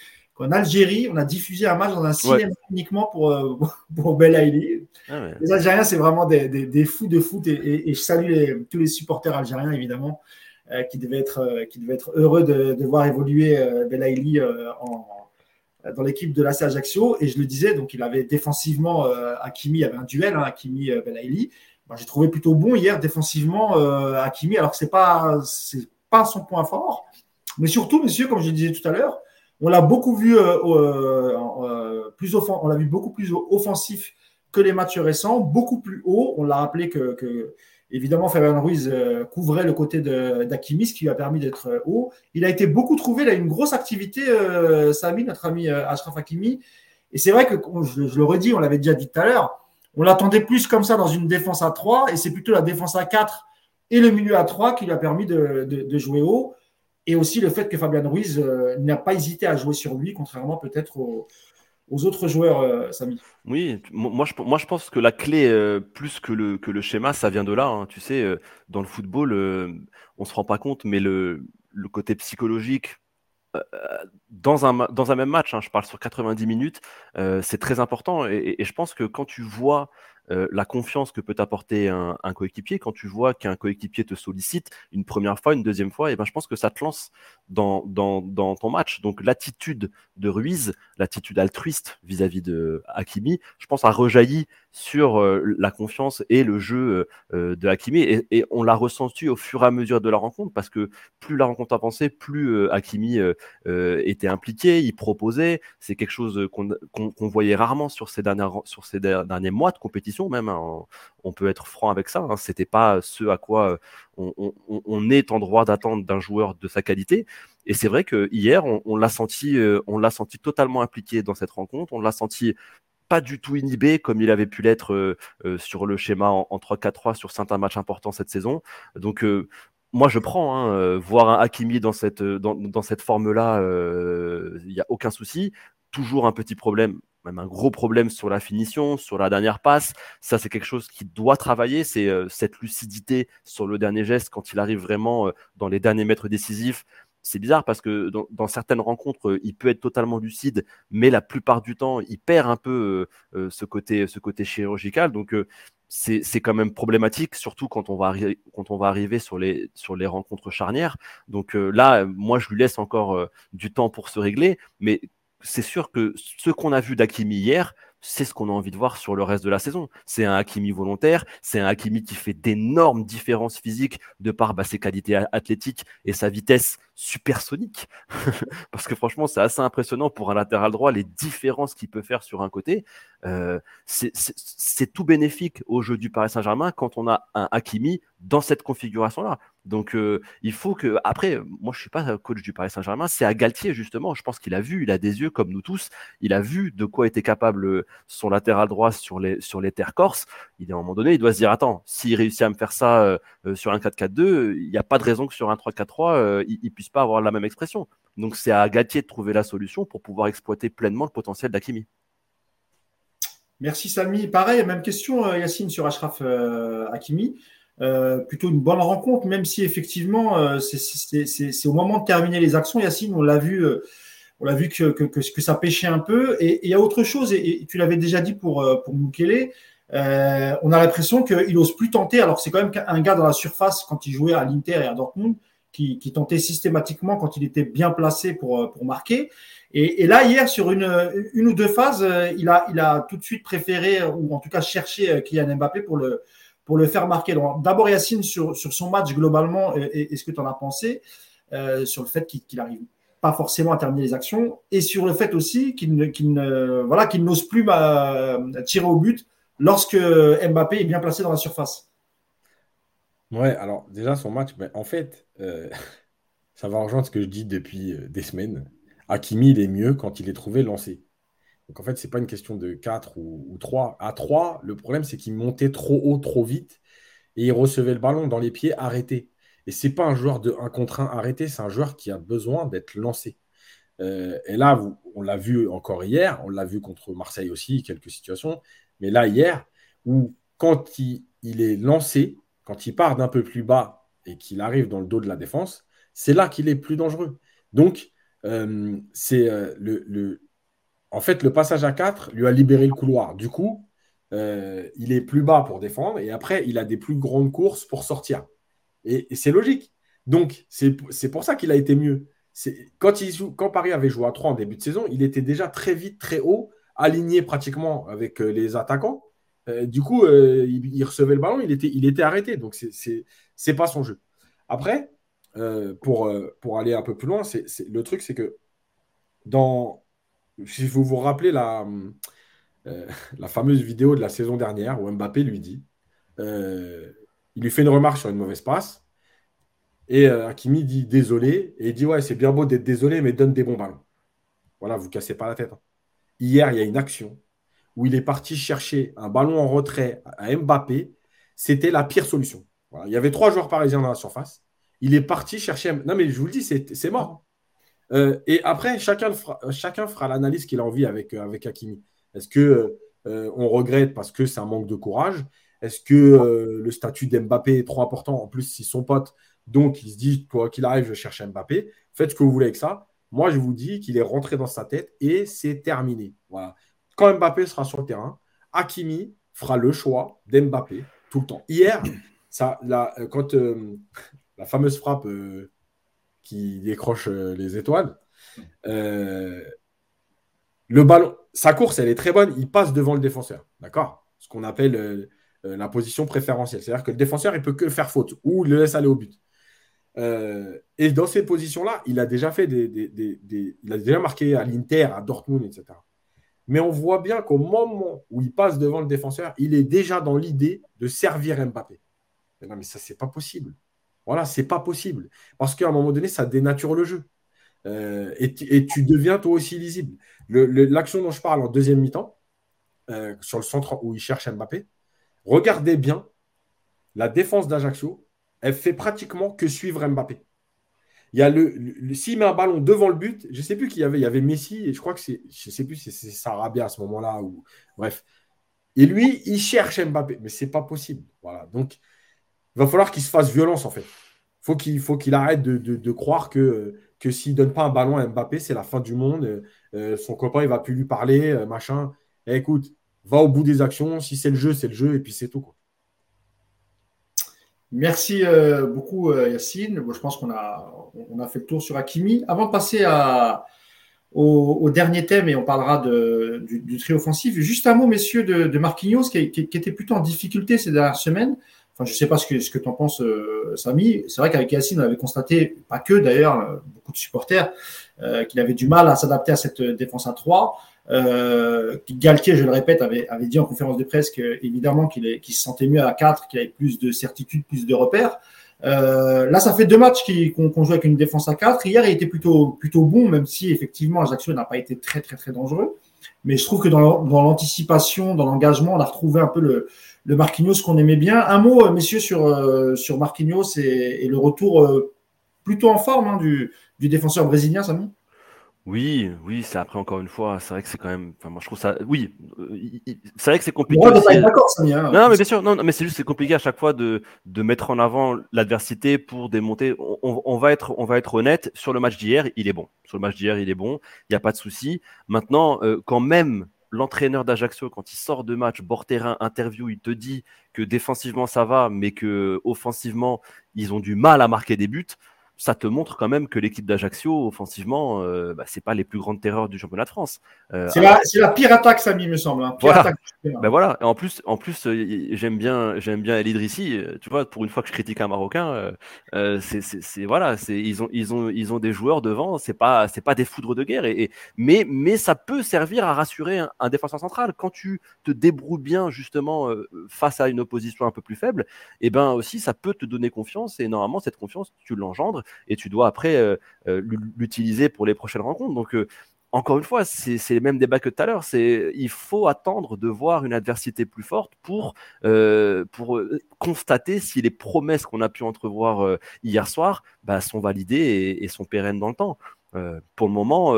en Algérie, on a diffusé un match dans un cinéma uniquement pour, euh, pour Belaïli. Ah les Algériens, c'est vraiment des, fous de foot et, je salue tous les supporters algériens, évidemment, euh, qui, devaient être, euh, qui devaient être heureux de, voir évoluer Belaïli dans l'équipe de l'AC Ajaccio. Et je le disais, donc il avait défensivement, Hakimi, il y avait un duel, hein, Hakimi-Belaïli. J'ai trouvé plutôt bon hier défensivement Hakimi, alors que ce n'est pas, pas son point fort. Mais surtout, monsieur, comme je disais tout à l'heure, on l'a beaucoup vu euh, euh, euh, plus beaucoup plus offensif que les matchs récents, beaucoup plus haut. On l'a rappelé que, évidemment Fabien Ruiz couvrait le côté d'Akimi, ce qui lui a permis d'être haut. Il a été beaucoup trouvé, il a une grosse activité, Samy, notre ami Ashraf Hakimi. Et c'est vrai que, je, le redis, on l'avait déjà dit tout à l'heure, on l'attendait plus comme ça dans une défense à 3, et c'est plutôt la défense à 4 et le milieu à 3 qui lui a permis de jouer haut. Et aussi le fait que Fabien Ruiz euh, n'a pas hésité à jouer sur lui, contrairement peut-être aux, autres joueurs, euh, Samy. Oui, moi je, moi je pense que la clé, euh, plus que le, que le schéma, ça vient de là. Hein. Tu sais, dans le football, on ne se rend pas compte, mais le, le côté psychologique, dans un, dans un même match, hein, je parle sur 90 minutes, c'est très important. Et, je pense que quand tu vois euh, la confiance que peut apporter un, coéquipier quand tu vois qu'un coéquipier te sollicite une première fois, une deuxième fois, et ben je pense que ça te lance dans, dans, ton match. Donc l'attitude de Ruiz, l'attitude altruiste vis-à-vis de Hakimi, je pense a rejailli sur euh, la confiance et le jeu euh, de Hakimi et, on l'a ressenti au fur et à mesure de la rencontre? Parce que plus la rencontre avançait, plus Hakimi était impliqué, il proposait. C'est quelque chose qu'on voyait rarement sur ces, dernières, sur ces derniers mois de compétition même. Hein, on peut être franc avec ça. Hein, C'était pas ce à quoi euh, on, est en droit d'attendre d'un joueur de sa qualité. Et c'est vrai que hier, on, l'a senti, euh, on l'a senti totalement impliqué dans cette rencontre. On l'a senti pas du tout inhibé comme il avait pu l'être euh, sur le schéma en, 3-4-3 sur certains matchs importants cette saison. Donc moi, je prends. Hein, voir un Hakimi dans cette, dans, dans cette forme-là, il n'y a aucun souci. Toujours un petit problème même un gros problème sur la finition, sur la dernière passe. Ça, c'est quelque chose qui doit travailler. C'est euh, cette lucidité sur le dernier geste quand il arrive vraiment euh, dans les derniers mètres décisifs. C'est bizarre parce que dans, certaines rencontres, euh, il peut être totalement lucide, mais la plupart du temps, il perd un peu ce, côté, ce côté chirurgical. Donc, c'est quand même problématique, surtout quand on va, quand on va arriver sur les, sur les rencontres charnières. Donc là, moi, je lui laisse encore du temps pour se régler, mais c'est sûr que ce qu'on a vu d'Akimi hier, c'est ce qu'on a envie de voir sur le reste de la saison. C'est un Hakimi volontaire, c'est un Hakimi qui fait d'énormes différences physiques de par bah, ses qualités athlétiques et sa vitesse supersonique. Parce que franchement, c'est assez impressionnant pour un latéral droit, les différences qu'il peut faire sur un côté. Euh, c'est tout bénéfique au jeu du Paris Saint-Germain quand on a un Hakimi dans cette configuration-là. Donc euh, il faut que après moi je suis pas coach du Paris Saint-Germain, c'est à Galtier justement, je pense qu'il a vu, il a des yeux comme nous tous, il a vu de quoi était capable son latéral droit sur les sur les terres corses. Il à un moment donné, il doit se dire attends, s'il réussit à me faire ça euh, sur un 4-4-2, il n'y a pas de raison que sur un 3-4-3 il, il puisse pas avoir la même expression. Donc c'est à Galtier de trouver la solution pour pouvoir exploiter pleinement le potentiel d'Akimi. Merci Samy. Pareil, même question Yacine sur Ashraf Hakimi. Euh, plutôt une bonne rencontre, même si effectivement, euh, c'est au moment de terminer les actions, Yacine, on l'a vu, euh, on l'a vu que, que, que, ça pêchait un peu. Et il y a autre chose, et, tu l'avais déjà dit pour, pour Mukele, on a l'impression qu'il n'ose plus tenter, alors c'est quand même un gars dans la surface quand il jouait à l'Inter et à Dortmund, qui, qui, tentait systématiquement quand il était bien placé pour, pour marquer. Et, et, là, hier, sur une, une ou deux phases, il a, il a tout de suite préféré, ou en tout cas cherché Kylian Mbappé pour le, pour le faire marquer. D'abord, Yacine, sur, sur son match globalement, est-ce que tu en as pensé euh, sur le fait qu'il n'arrive pas forcément à terminer les actions et sur le fait aussi qu'il ne, voilà, qu'il n'ose plus euh, tirer au but lorsque Mbappé est bien placé dans la surface. Ouais, alors déjà son match, mais en fait, euh, ça va rejoindre ce que je dis depuis des semaines. Hakimi, il est mieux quand il est trouvé lancé. Donc en fait, ce n'est pas une question de 4 ou, 3. À 3, le problème, c'est qu'il montait trop haut, trop vite, et il recevait le ballon dans les pieds arrêté. Et ce n'est pas un joueur de 1 contre 1 arrêté, c'est un joueur qui a besoin d'être lancé. Euh, et là, on l'a vu encore hier, on l'a vu contre Marseille aussi, quelques situations. Mais là, hier, où quand il, est lancé, quand il part d'un peu plus bas et qu'il arrive dans le dos de la défense, c'est là qu'il est plus dangereux. Donc, euh, c'est euh, le, en fait, le passage à 4 lui a libéré le couloir. Du coup, euh, il est plus bas pour défendre et après, il a des plus grandes courses pour sortir. Et, c'est logique. Donc, c'est pour ça qu'il a été mieux. Quand, quand Paris avait joué à 3 en début de saison, il était déjà très vite, très haut, aligné pratiquement avec les attaquants. Euh, du coup, il, recevait le ballon, il était, il était arrêté. Donc, ce n'est pas son jeu. Après, pour, pour aller un peu plus loin, le truc, c'est que dans, si vous vous rappelez la, euh, la fameuse vidéo de la saison dernière où Mbappé lui dit, euh, il lui fait une remarque sur une mauvaise passe, et euh, Hakimi dit désolé, et il dit ouais, c'est bien beau d'être désolé, mais donne des bons ballons. Voilà, vous cassez pas la tête. Hein. Hier, il y a une action où il est parti chercher un ballon en retrait à Mbappé. C'était la pire solution. Il y avait trois joueurs parisiens dans la surface. Il est parti chercher. Non, mais je vous le dis, c'est mort. Euh, et après, chacun fera, chacun fera l'analyse qu'il a envie avec, euh, avec Hakimi. Est-ce que euh, on regrette parce que c'est un manque de courage? Est-ce que le statut d'Mbappé est trop important? En plus, si son pote, donc il se dit, quoi qu'il arrive, je cherche Mbappé. Faites ce que vous voulez avec ça. Moi, je vous dis qu'il est rentré dans sa tête et c'est terminé. Voilà. Quand Mbappé sera sur le terrain, Hakimi fera le choix d'Mbappé tout le temps. Hier, ça, euh, quand euh, la fameuse frappe euh, qui décroche les étoiles, le ballon, sa course, elle est très bonne. Il passe devant le défenseur. D'accord? Ce qu'on appelle la position préférentielle. C'est-à-dire que le défenseur, il peut que faire faute ou le laisse aller au but. et dans cette position-là, il a déjà fait des, il a déjà marqué à l'Inter, à Dortmund, etc. Mais on voit bien qu'au moment où il passe devant le défenseur, il est déjà dans l'idée de servir Mbappé. Mais non, mais ça, c'est pas possible. Voilà, c'est pas possible. Parce qu'à un moment donné, ça dénature le jeu. Euh, et, tu deviens toi aussi lisible. L'action dont je parle en deuxième mi-temps, euh, sur le centre où il cherche Mbappé, regardez bien, la défense d'Ajaccio, elle fait pratiquement que suivre Mbappé. Il y a le, s'il met un ballon devant le but, je sais plus qui y avait. Il y avait Messi et je crois que c'est, je sais plus c'est Sarabia à ce moment-là ou bref. Et lui, il cherche Mbappé, mais c'est pas possible. Voilà. Donc, il va falloir qu'il se fasse violence en fait. Faut qu'il faut qu'il arrête de, croire que que s'il donne pas un ballon à Mbappé, c'est la fin du monde. Euh, son copain, il va plus lui parler, euh, machin. Eh, écoute, va au bout des actions. Si c'est le jeu, c'est le jeu, et puis c'est tout. Quoi. Merci euh, beaucoup euh, Yacine. je pense qu'on a, on a fait le tour sur Hakimi. Avant de passer à, au, dernier thème et on parlera de, du, du trio offensif, juste un mot, messieurs, de, de Marquinhos qui, qui, était plutôt en difficulté ces dernières semaines. Enfin, je ne sais pas ce que, ce que tu en penses, euh, Samy. C'est vrai qu'avec Yacine, on avait constaté, pas que d'ailleurs, beaucoup de supporters, qu'il avait du mal à s'adapter à cette défense à 3. Euh, Galtier, je le répète, avait, dit en conférence de presse évidemment qu'il se sentait mieux à 4, qu'il avait plus de certitude, plus de repères. Euh, là, ça fait deux matchs qu'on joue avec une défense à 4. Hier, il était plutôt, plutôt bon, même si effectivement Ajaccio n'a pas été très, très, très dangereux. Mais je trouve que dans l'anticipation, dans l'engagement, on a retrouvé un peu le, Marquinhos qu'on aimait bien. Un mot, euh, messieurs, sur, euh, sur Marquinhos et, le retour plutôt en forme hein, du, du défenseur brésilien, Samy? Oui, oui, c'est après encore une fois, c'est vrai que c'est quand même. Enfin, moi je trouve ça. Oui, euh, c'est vrai que c'est compliqué. d'accord, hein. Non, mais bien sûr, non, mais c'est juste c'est compliqué à chaque fois de, de mettre en avant l'adversité pour démonter. On, va être, on va être honnête sur le match d'hier, il est bon. Sur le match d'hier, il est bon. Il n'y a pas de souci. Maintenant, euh, quand même l'entraîneur d'Ajaccio, quand il sort de match, bord terrain, interview, il te dit que défensivement ça va, mais que offensivement ils ont du mal à marquer des buts ça te montre quand même que l'équipe d'Ajaccio, offensivement, euh, bah, c'est pas les plus grandes terreurs du championnat de France. Euh, c'est la, pire attaque, Samy, me semble. Hein. voilà. Ben voilà. Et en plus, en plus, euh, j'aime bien, j'aime bien El Idrissi. Tu vois, pour une fois que je critique un Marocain, c'est, voilà, ils ont, ils ont, ils ont des joueurs devant. C'est pas, c'est pas des foudres de guerre. Et, mais, mais ça peut servir à rassurer un, défenseur central quand tu te débrouilles bien justement face à une opposition un peu plus faible. Et eh ben aussi, ça peut te donner confiance. Et normalement, cette confiance, tu l'engendres et tu dois après euh, euh, l'utiliser pour les prochaines rencontres. Donc, euh, encore une fois, c'est les mêmes débats que tout à l'heure. Il faut attendre de voir une adversité plus forte pour pour constater si les promesses qu'on a pu entrevoir hier soir bah, sont validées et, sont pérennes dans le temps. Pour le moment,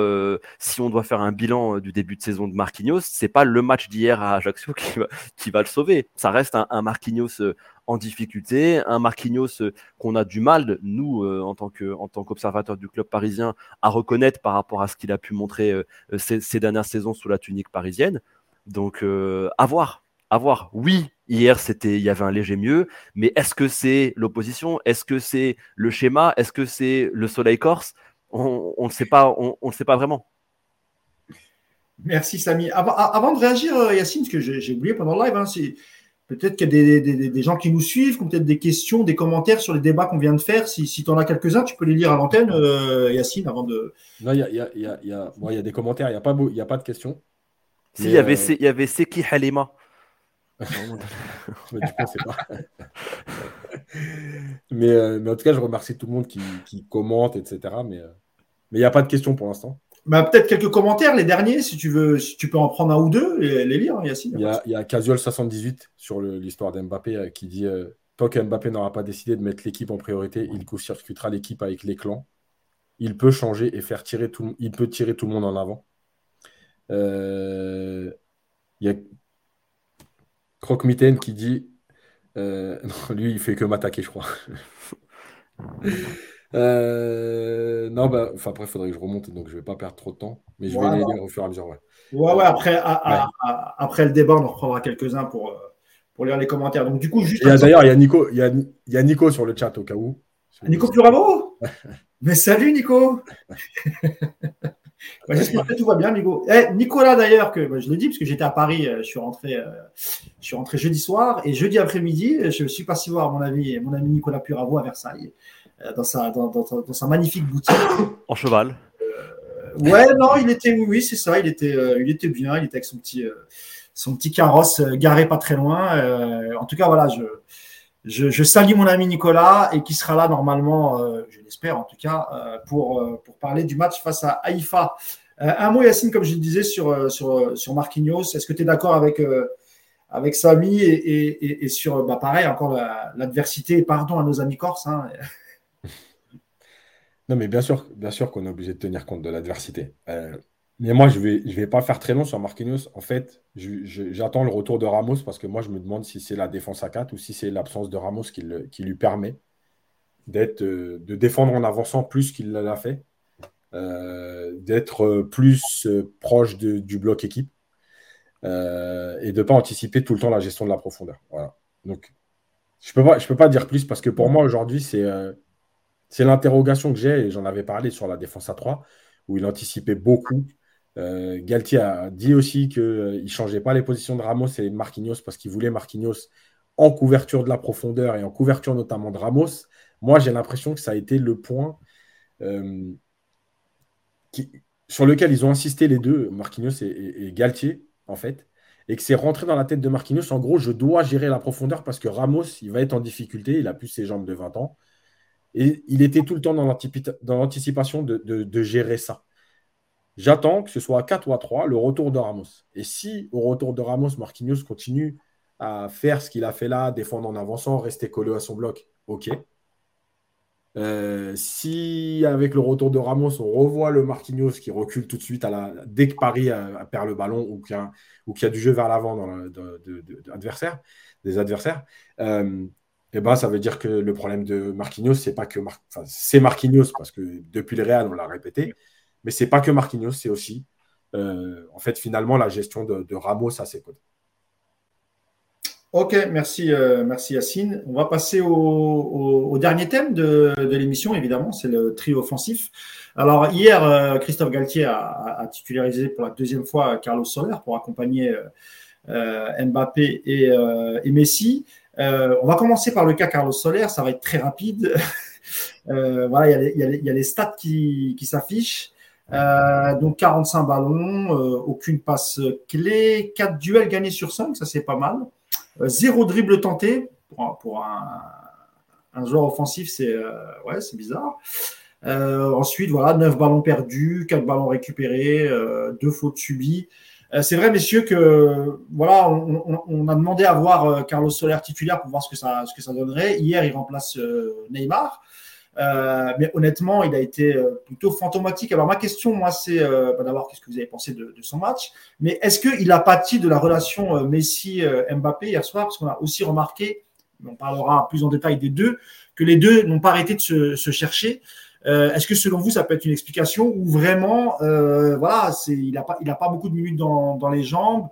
si on doit faire un bilan du début de saison de Marquinhos, c'est pas le match d'hier à Ajaccio qui va, le sauver. Ça reste un, Marquinhos en difficulté, un Marquinhos euh, qu'on a du mal, nous, euh, en tant que en tant qu'observateur du club parisien, à reconnaître par rapport à ce qu'il a pu montrer euh, ces, dernières saisons sous la tunique parisienne. Donc, à voir, à voir. Oui, hier c'était, il y avait un léger mieux, mais est-ce que c'est l'opposition? Est-ce que c'est le schéma? Est-ce que c'est le soleil corse? On ne sait pas, on, ne sait pas vraiment. Merci Samy. Avant, de réagir, Yacine, ce que j'ai oublié pendant le live, hein, c'est Peut-être qu'il y a des, gens qui nous suivent, qui ont peut-être des questions, des commentaires sur les débats qu'on vient de faire. Si, tu en as quelques-uns, tu peux les lire à l'antenne, euh, Yacine, avant de. Non, il y a, y, a, y, a, y a, des commentaires, il n'y a, pas a pas de questions. Si, il y, avait, euh, y avait Seki Halima. mais, pas. mais, euh, mais, en tout cas, je remercie tout le monde qui, qui commente, etc. Mais il n'y a pas de questions pour l'instant. Bah, peut-être quelques commentaires, les derniers, si tu veux, si tu peux en prendre un ou deux et les lire, hein, Yacine. Il y a, il y a Casual78 sur l'histoire d'Mbappé euh, qui dit euh, Tant que Mbappé n'aura pas décidé de mettre l'équipe en priorité, il court-circuitera l'équipe avec les clans. Il peut changer et faire tirer tout, il peut tirer tout le monde en avant. Euh, il y a Croc Mitten qui dit lui, il fait que m'attaquer, je crois. Euh, non, bah, enfin, après, il faudrait que je remonte, donc je ne vais pas perdre trop de temps. Mais je vais les lire au fur et à mesure. Ouais, ouais, ouais après, après le débat, on en reprendra quelques-uns pour, euh, pour lire les commentaires. Donc, du coup, juste. D'ailleurs, il y, a Nico, il, y a, il y a Nico sur le chat au cas où. Nico Purabo Mais salut, Nico J'espère que tout va bien, Nico. Eh, Nicolas, d'ailleurs, que bah, je le dis parce que j'étais à Paris, euh, je suis rentré, euh, je suis rentré jeudi soir et jeudi après-midi, je suis passé voir mon ami, mon ami Nicolas Puravo à Versailles, dans sa, dans, dans, sa magnifique boutique. En cheval. ouais, non, il était, oui, c'est ça, il était, il était bien, il était avec son petit, son petit carrosse garé pas très loin. en tout cas, voilà, je je, salue mon ami Nicolas et qui sera là normalement, euh, je l'espère en tout cas, euh, pour, euh, pour parler du match face à Haïfa. un mot, Yacine, comme je le disais sur, sur, sur Marquinhos. Est-ce que tu es d'accord avec, avec Samy et, et, sur, bah, pareil, encore l'adversité, pardon à nos amis corses hein. Non, mais bien sûr, bien sûr qu'on est obligé de tenir compte de l'adversité. Mais moi, je ne vais, je vais pas faire très long sur Marquinhos. En fait, j'attends le retour de Ramos parce que moi, je me demande si c'est la défense à 4 ou si c'est l'absence de Ramos qui, lui permet euh, de défendre en avançant plus qu'il l'a fait, euh, d'être plus euh, proche du bloc équipe et de ne pas anticiper tout le temps la gestion de la profondeur. Voilà. Donc, je ne peux, peux pas dire plus parce que pour moi, aujourd'hui, c'est c'est l'interrogation que j'ai et j'en avais parlé sur la défense à 3 où il anticipait beaucoup euh, Galtier a dit aussi qu'il euh, ne changeait pas les positions de Ramos et Marquinhos parce qu'il voulait Marquinhos en couverture de la profondeur et en couverture notamment de Ramos. Moi, j'ai l'impression que ça a été le point euh, sur lequel ils ont insisté les deux, Marquinhos et, Galtier, en fait, et que c'est rentré dans la tête de Marquinhos. En gros, je dois gérer la profondeur parce que Ramos, il va être en difficulté, il a plus ses jambes de 20 ans. Et il était tout le temps dans l'anticipation de gérer ça. J'attends que ce soit à 4 ou à 3 le retour de Ramos. Et si au retour de Ramos, Marquinhos continue à faire ce qu'il a fait là, défendre en avançant, rester collé à son bloc, ok. Euh, si avec le retour de Ramos, on revoit le Marquinhos qui recule tout de suite dès que Paris perd le ballon ou qu'il y, a du jeu vers l'avant des adversaires, euh, eh ben, ça veut dire que le problème de Marquinhos, c'est pas que c'est Marquinhos parce que depuis le Real, on l'a répété, mais c'est pas que Marquinhos, c'est aussi, euh, en fait, finalement, la gestion de, Ramos à ses côtés. Ok, merci, euh, merci Yacine. On va passer au, dernier thème de, l'émission, évidemment, c'est le trio offensif. Alors hier, euh, Christophe Galtier a, titularisé pour la deuxième fois Carlos Soler pour accompagner Mbappé et, Messi. On va commencer par le cas Carlos Soler, ça va être très rapide. voilà, il y, a les stats qui s'affichent. Euh, donc 45 ballons, euh, aucune passe clé, 4 duels gagnés sur 5, ça c'est pas mal. Euh, zéro dribble tenté pour, un, joueur offensif, c'est ouais, bizarre. ensuite, voilà, 9 ballons perdus, 4 ballons récupérés, 2 fautes subies. C'est vrai, messieurs, que voilà, on, a demandé à voir Carlos Soler titulaire pour voir ce que ça, donnerait. Hier, il remplace Neymar. Euh, mais honnêtement, il a été euh, plutôt fantomatique. Alors ma question, moi, c'est euh, bah, d'abord qu'est-ce que vous avez pensé de, son match, mais est-ce qu'il a pâti de la relation Messi-Mbappé hier soir? Parce qu'on a aussi remarqué, on parlera plus en détail des deux, que les deux n'ont pas arrêté de se, chercher. Est-ce que selon vous, ça peut être une explication ou vraiment, voilà, il n'a pas, a pas beaucoup de minutes dans, les jambes,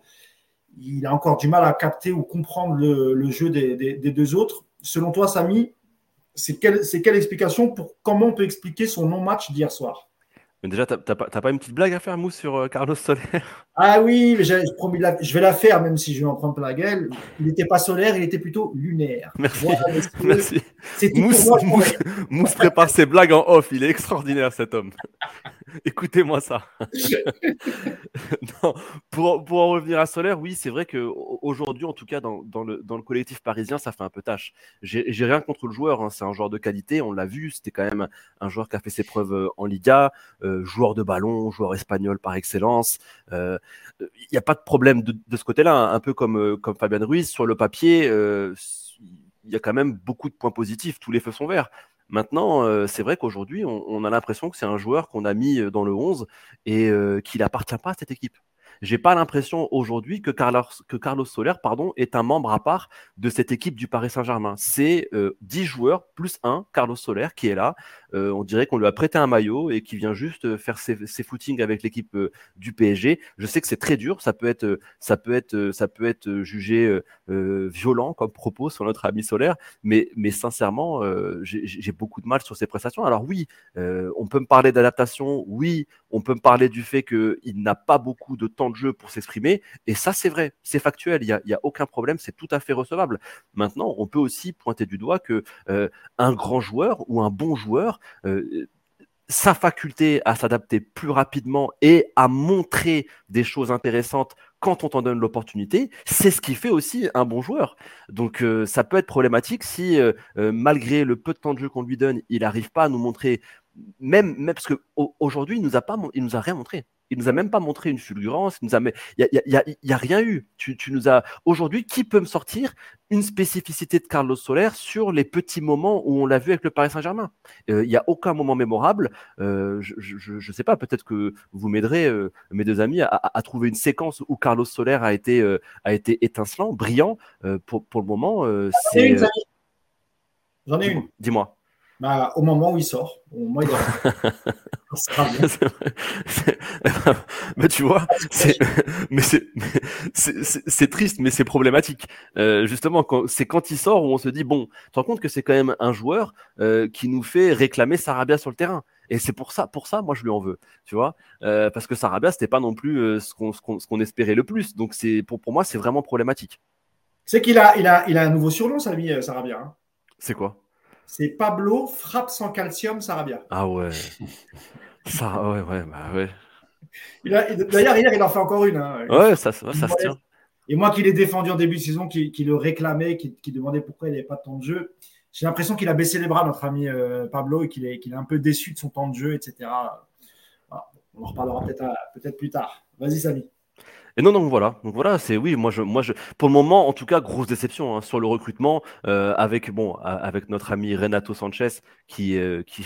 il a encore du mal à capter ou comprendre le, jeu des, deux autres. Selon toi, Samy, c'est quelle, explication pour comment on peut expliquer son non-match d'hier soir? Mais déjà, t'as pas, pas, une petite blague à faire, Mousse, sur euh, Carlos Soler? Ah oui, mais promis je vais la faire, même si je vais en prendre plein la gueule. Il n'était pas solaire, il était plutôt lunaire. Merci. Merci. Mousse, Mousse, prépare ses blagues en off. Il est extraordinaire, cet homme. Écoutez-moi ça. pour, pour, en revenir à Solaire, oui, c'est vrai qu'aujourd'hui, en tout cas, dans, dans, le, dans, le, collectif parisien, ça fait un peu tâche. J'ai rien contre le joueur, hein. c'est un joueur de qualité, on l'a vu, c'était quand même un joueur qui a fait ses preuves euh, en Liga, euh, joueur de ballon, joueur espagnol par excellence. Euh, il n'y a pas de problème de, ce côté-là, hein. un peu comme, comme Fabien Ruiz, sur le papier, il y a quand même beaucoup de points positifs, tous les feux sont verts. Maintenant, euh, c'est vrai qu'aujourd'hui, on, a l'impression que c'est un joueur qu'on a mis euh, dans le 11 et euh, qu'il n'appartient pas à cette équipe. J'ai pas l'impression aujourd'hui que Carlos, que Carlos Soler pardon, est un membre à part de cette équipe du Paris Saint-Germain. C'est 10 joueurs plus un, Carlos Soler, qui est là. on dirait qu'on lui a prêté un maillot et qui vient juste faire ses, footings avec l'équipe du PSG. Je sais que c'est très dur, ça peut être, ça peut être, ça peut être jugé violent comme propos sur notre ami Solaire, mais, mais sincèrement, j'ai beaucoup de mal sur ses prestations. Alors oui, on peut me parler d'adaptation, oui, on peut me parler du fait qu'il n'a pas beaucoup de temps de jeu pour s'exprimer, et ça c'est vrai, c'est factuel, il n'y a, y a, aucun problème, c'est tout à fait recevable. Maintenant, on peut aussi pointer du doigt que un grand joueur ou un bon joueur sa faculté à s'adapter plus rapidement et à montrer des choses intéressantes quand on t'en donne l'opportunité, c'est ce qui fait aussi un bon joueur. Donc euh, ça peut être problématique si, euh, euh, malgré le peu de temps de jeu qu'on lui donne, il n'arrive pas à nous montrer, même, même parce qu'aujourd'hui, il nous a pas, nous a rien montré. Il nous a même pas montré une fulgurance. Il nous a, il y a, y a, rien eu. Tu, tu nous as aujourd'hui, qui peut me sortir une spécificité de Carlos Soler sur les petits moments où on l'a vu avec le Paris Saint-Germain? Il n'y a aucun moment mémorable. je ne sais pas. Peut-être que vous m'aiderez, mes deux amis, à, trouver une séquence où Carlos Soler a été a été étincelant, brillant. pour, pour le moment, c'est. J'en ai une. Dis-moi. Bah, au moment où il sort. Au moment où il mais tu vois, c'est, mais c'est, triste, mais c'est problématique. Euh, justement, c'est quand il sort où on se dit bon, tu te rends compte que c'est quand même un joueur euh, qui nous fait réclamer Sarabia sur le terrain. Et c'est pour ça, pour ça, moi je lui en veux, tu vois, euh, parce que Sarabia c'était pas non plus ce qu'on, ce qu'on, espérait le plus. Donc c'est pour, pour moi c'est vraiment problématique. C'est qu'il a, il a, il a un nouveau surnom, ami Sarabia. Hein. C'est quoi? C'est Pablo frappe sans calcium Sarabia. Ah ouais. ça, ouais, ouais, bah ouais. D'ailleurs, hier, il en fait encore une. Hein. Ouais, ça, ça, se tient. Et moi qui l'ai défendu en début de saison, qui, le réclamait, qui, demandait pourquoi il n'avait pas de temps de jeu, j'ai l'impression qu'il a baissé les bras, notre ami euh, Pablo, et qu'il est, est, un peu déçu de son temps de jeu, etc. On en reparlera peut-être peut plus tard. Vas-y, Samy. Et non, non, voilà. Donc voilà, c'est oui, moi je, moi je, pour le moment, en tout cas, grosse déception hein, sur le recrutement euh, avec bon, avec notre ami Renato Sanchez qui, euh, qui,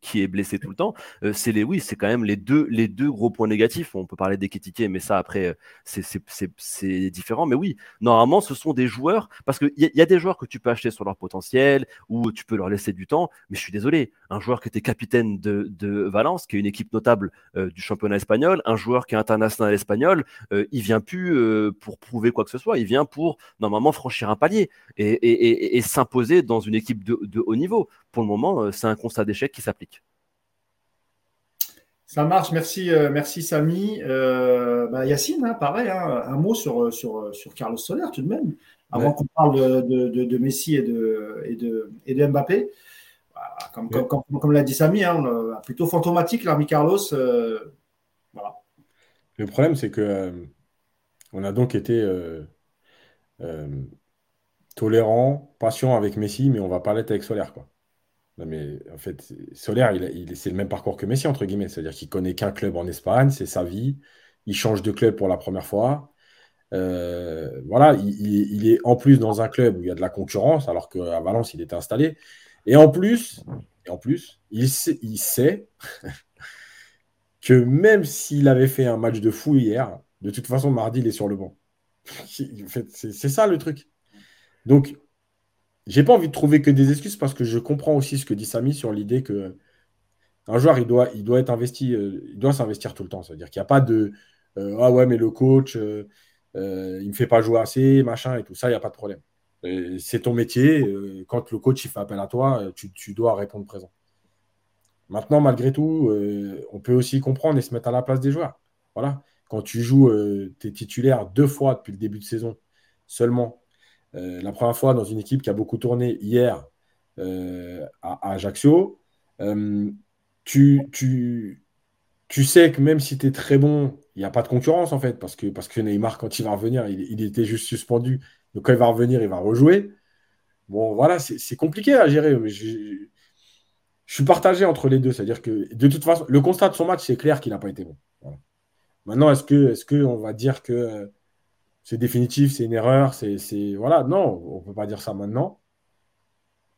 qui est blessé tout le temps. Euh, c'est les, oui, c'est quand même les deux, les deux gros points négatifs. On peut parler d'Eketike, mais ça après, c'est différent. Mais oui, normalement, ce sont des joueurs parce qu'il y, y, a des joueurs que tu peux acheter sur leur potentiel ou tu peux leur laisser du temps. Mais je suis désolé, un joueur qui était capitaine de, de Valence, qui est une équipe notable du championnat espagnol, un joueur qui est international espagnol. Euh, il vient plus euh, pour prouver quoi que ce soit, il vient pour normalement franchir un palier et, s'imposer dans une équipe de, haut niveau. Pour le moment, euh, c'est un constat d'échec qui s'applique. Ça marche, merci, merci Samy. Bah, Yacine, hein, pareil, hein, un mot sur, sur, sur Carlos Soler tout de même, avant qu'on parle de, Messi et de, et de, et de Mbappé. Comme, comme, l'a dit Samy, hein, plutôt fantomatique, l'armée Carlos. Le problème, c'est que euh, on a donc été euh, euh, tolérant, patient avec Messi, mais on va pas l'être avec Solaire, mais en fait, Solaire, c'est le même parcours que Messi, entre guillemets. C'est-à-dire qu'il connaît qu'un club en Espagne, c'est sa vie. Il change de club pour la première fois. voilà, il, est en plus dans un club où il y a de la concurrence, alors qu'à Valence, il était installé. Et en plus, en plus il sait que même s'il avait fait un match de fou hier, de toute façon, mardi, il est sur le banc. c'est ça le truc. Donc, j'ai pas envie de trouver que des excuses parce que je comprends aussi ce que dit Samy sur l'idée que un joueur, il doit, être investi, euh, il doit s'investir tout le temps. C'est-à-dire qu'il n'y a pas de euh, ah ouais, mais le coach, euh, il me fait pas jouer assez, machin et tout ça, il n'y a pas de problème. C'est ton métier. quand le coach il fait appel à toi, tu dois répondre présent. Maintenant, malgré tout, euh, on peut aussi comprendre et se mettre à la place des joueurs. Voilà. Quand tu joues, euh, tu es titulaire deux fois depuis le début de saison seulement. Euh, la première fois dans une équipe qui a beaucoup tourné hier à, Ajaccio. Tu, sais que même si tu es très bon, il n'y a pas de concurrence en fait, parce que, parce que Neymar, quand il va revenir, il, était juste suspendu. Donc quand il va revenir, il va rejouer. Bon, voilà, c'est compliqué à gérer. Suis partagé entre les deux. C'est-à-dire que de toute façon, le constat de son match, c'est clair qu'il n'a pas été bon. Maintenant, est-ce que, est-ce que on va dire que euh, c'est définitif, c'est une erreur, c'est, voilà, non, on ne peut pas dire ça maintenant.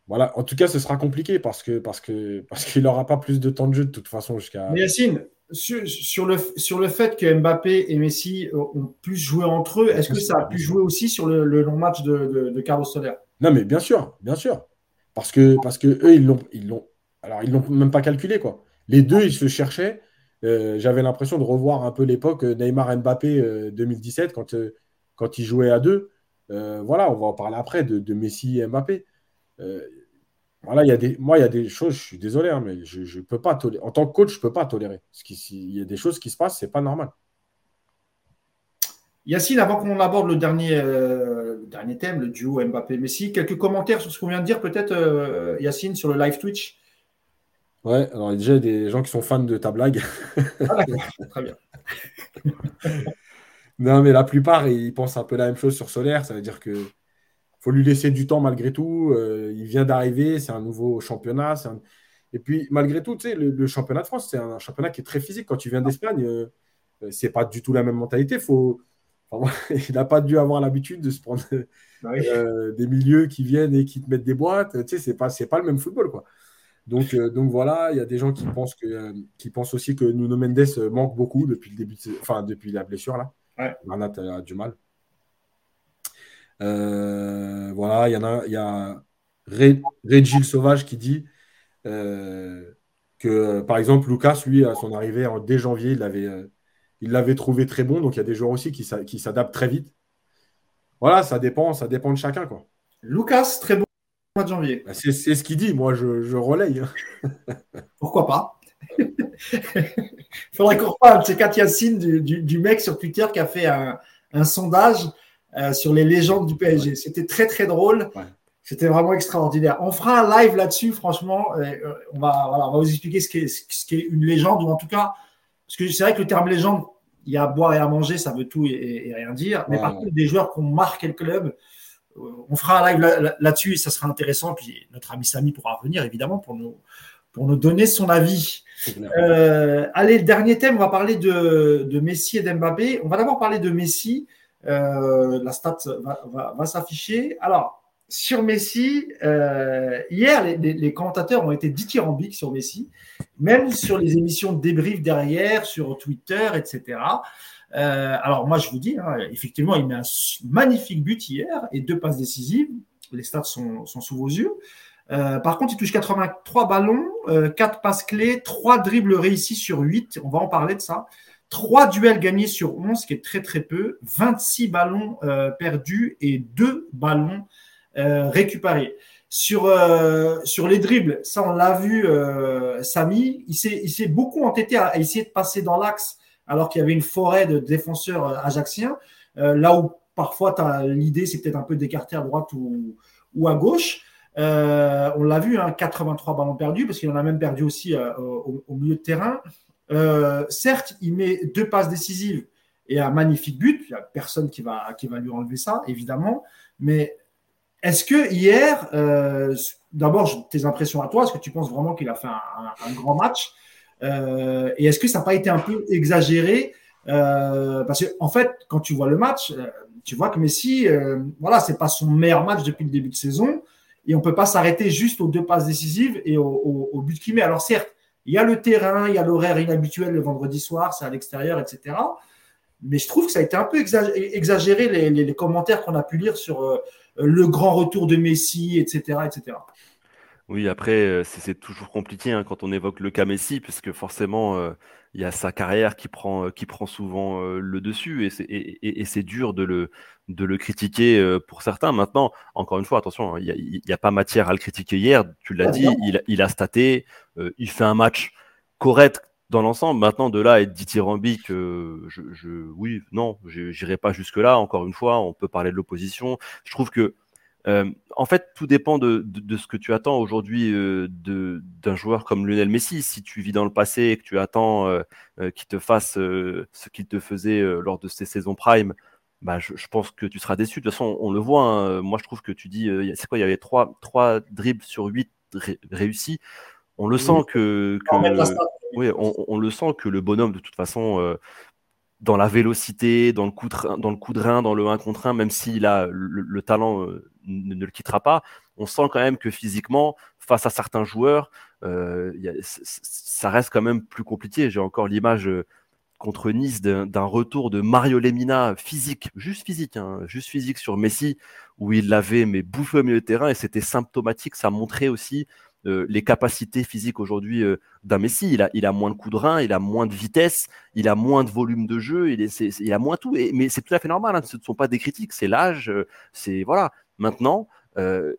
En tout cas, ce sera compliqué parce que parce que parce qu'il n'aura pas plus de temps de jeu de toute façon jusqu'à. Mais Yacine, sur, le, sur le fait que Mbappé et Messi ont plus joué entre eux, est-ce que ça a pu jouer aussi sur le, long match de, Carlos Soler? Non, mais bien sûr, bien sûr. Parce que, parce que eux, ils l'ont, ils l'ont, alors ils l'ont même pas calculé quoi. Les deux, ils se cherchaient. Euh, j'avais l'impression de revoir un peu l'époque Neymar-Mbappé 2017 euh, quand, euh, quand ils jouaient à deux. voilà, on va en parler après de, Messi et Mbappé. Voilà, il y a des, moi, il y a des choses, je suis désolé, hein, mais je, peux pas tolérer. En tant que coach, je ne peux pas tolérer. Parce qu'il y a des choses qui se passent, ce n'est pas normal. Yacine, avant qu'on aborde le dernier, euh, dernier thème, le duo Mbappé-Messi, quelques commentaires sur ce qu'on vient de dire, peut-être, euh, Yacine, sur le live Twitch? Ouais, alors il y a déjà des gens qui sont fans de ta blague. Ah, très bien. non, mais la plupart, ils pensent un peu la même chose sur Solaire. Ça veut dire que faut lui laisser du temps malgré tout. Euh, il vient d'arriver, c'est un nouveau championnat. Et puis, malgré tout, le, championnat de France, c'est un championnat qui est très physique. Quand tu viens d'Espagne, euh, euh, c'est pas du tout la même mentalité. Faut... il n'a pas dû avoir l'habitude de se prendre bah des milieux qui viennent et qui te mettent des boîtes. Tu sais, c'est pas, pas le même football, quoi. Donc, donc voilà, il y a des gens qui pensent, que, qui pensent aussi que Nuno Mendes manque beaucoup depuis le début, enfin depuis la blessure là. Ouais. a du mal. Euh, voilà, il y en a, il y a Red, Sauvage qui dit euh, que, par exemple, Lucas, lui, à son arrivée en, dès janvier, il l'avait euh, il l'avait trouvé très bon. Donc, il y a des joueurs aussi qui, qui s'adaptent très vite. Voilà, ça dépend, ça dépend de chacun. Quoi. Lucas, très bon mois de janvier. Bah, c'est, ce qu'il dit. Moi, je, je relaye. Pourquoi pas? Il faudrait qu'on reparle c'est Katia Yacine du, du, mec sur Twitter qui a fait un, un sondage euh, sur les légendes du PSG. C'était très très drôle. C'était vraiment extraordinaire. On fera un live là-dessus, franchement. Euh, on, va, voilà, on va vous expliquer ce qu'est ce une légende, ou en tout cas, parce que c'est vrai que le terme légende, il y a à boire et à manger, ça veut tout et, rien dire. Mais par contre, des joueurs qui ont marqué le club, on fera un live là-dessus et ça sera intéressant. Puis notre ami Samy pourra revenir, évidemment, pour nous, pour nous donner son avis. allez, le dernier thème, on va parler de, de Messi et d'Mbappé. On va d'abord parler de Messi. Euh, la stat va, s'afficher. Alors, sur Messi, euh, hier, les, commentateurs ont été dithyrambiques sur Messi, même sur les émissions de débrief derrière, sur Twitter, etc. Euh, alors, moi, je vous dis, hein, effectivement, il met un magnifique but hier et deux passes décisives. Les stats sont, sous vos yeux. par contre, il touche 83 ballons, 4 passes clés, 3 dribbles réussis sur 8. On va en parler de ça. 3 duels gagnés sur 11, ce qui est très très peu, 26 ballons euh, perdus et 2 ballons euh, récupérés. Sur, euh, sur les dribbles, ça on l'a vu, Samy, il s'est beaucoup entêté à, essayer de passer dans l'axe alors qu'il y avait une forêt de défenseurs ajaxiens, là où parfois l'idée c'est peut-être un peu d'écarter à droite ou, à gauche. on l'a vu, hein, 83 ballons perdus, parce qu'il en a même perdu aussi au, milieu de terrain. Euh, certes, il met deux passes décisives et un magnifique but. Il n'y a personne qui va, qui va lui enlever ça, évidemment. Mais est-ce que hier, euh, d'abord, tes impressions à toi, est-ce que tu penses vraiment qu'il a fait un, grand match? Euh, Et est-ce que ça n'a pas été un peu exagéré Parce qu'en en fait, quand tu vois le match, tu vois que Messi, voilà, c'est pas son meilleur match depuis le début de saison. Et on ne peut pas s'arrêter juste aux deux passes décisives et au, but qu'il met. Alors certes, il y a le terrain, il y a l'horaire inhabituel le vendredi soir, c'est à l'extérieur, etc. Mais je trouve que ça a été un peu exagéré les, commentaires qu'on a pu lire sur euh, le grand retour de Messi, etc. etc. Oui, après, euh, c'est toujours compliqué hein, quand on évoque le cas Messi, puisque forcément, euh, il y a sa carrière qui prend, euh, qui prend souvent euh, le dessus et c'est et, et, dur de le, de le critiquer pour certains. Maintenant, encore une fois, attention, hein, il n'y a, a, pas matière à le critiquer hier. Tu l'as dit, il, il, a staté, il fait un match correct dans l'ensemble. Maintenant, de là à être dithyrambique, je, je, oui, non, j'irai pas jusque-là. Encore une fois, on peut parler de l'opposition. Je trouve que euh, en fait, tout dépend de, ce que tu attends aujourd'hui euh, d'un joueur comme Lionel Messi. Si tu vis dans le passé et que tu attends euh, qu'il te fasse ce qu'il te faisait lors de ses saisons prime, bah, je, pense que tu seras déçu. De toute façon, on le voit. Hein. Moi, je trouve que tu dis, c'est quoi Il y avait trois, trois dribbles sur 8 réussis. On le sent que, oui, on, le sent que le bonhomme, de toute façon, dans la vélocité, dans le coup de, dans le coup de rein, dans le 1 contre 1, même s'il a le, talent ne, le quittera pas, on sent quand même que physiquement, face à certains joueurs, ça reste quand même plus compliqué. J'ai encore l'image contre Nice d'un retour de Mario Lemina physique, juste physique, hein, juste physique sur Messi, où il l'avait mais bouffé au milieu de terrain et c'était symptomatique. Ça montrait aussi euh, les capacités physiques aujourd'hui euh, d'un Messi. Il a, moins de coups de rein, il a moins de vitesse, il a moins de volume de jeu, il, a moins tout. Mais c'est tout à fait normal, hein, ce ne sont pas des critiques, c'est l'âge, euh, c'est voilà. Maintenant,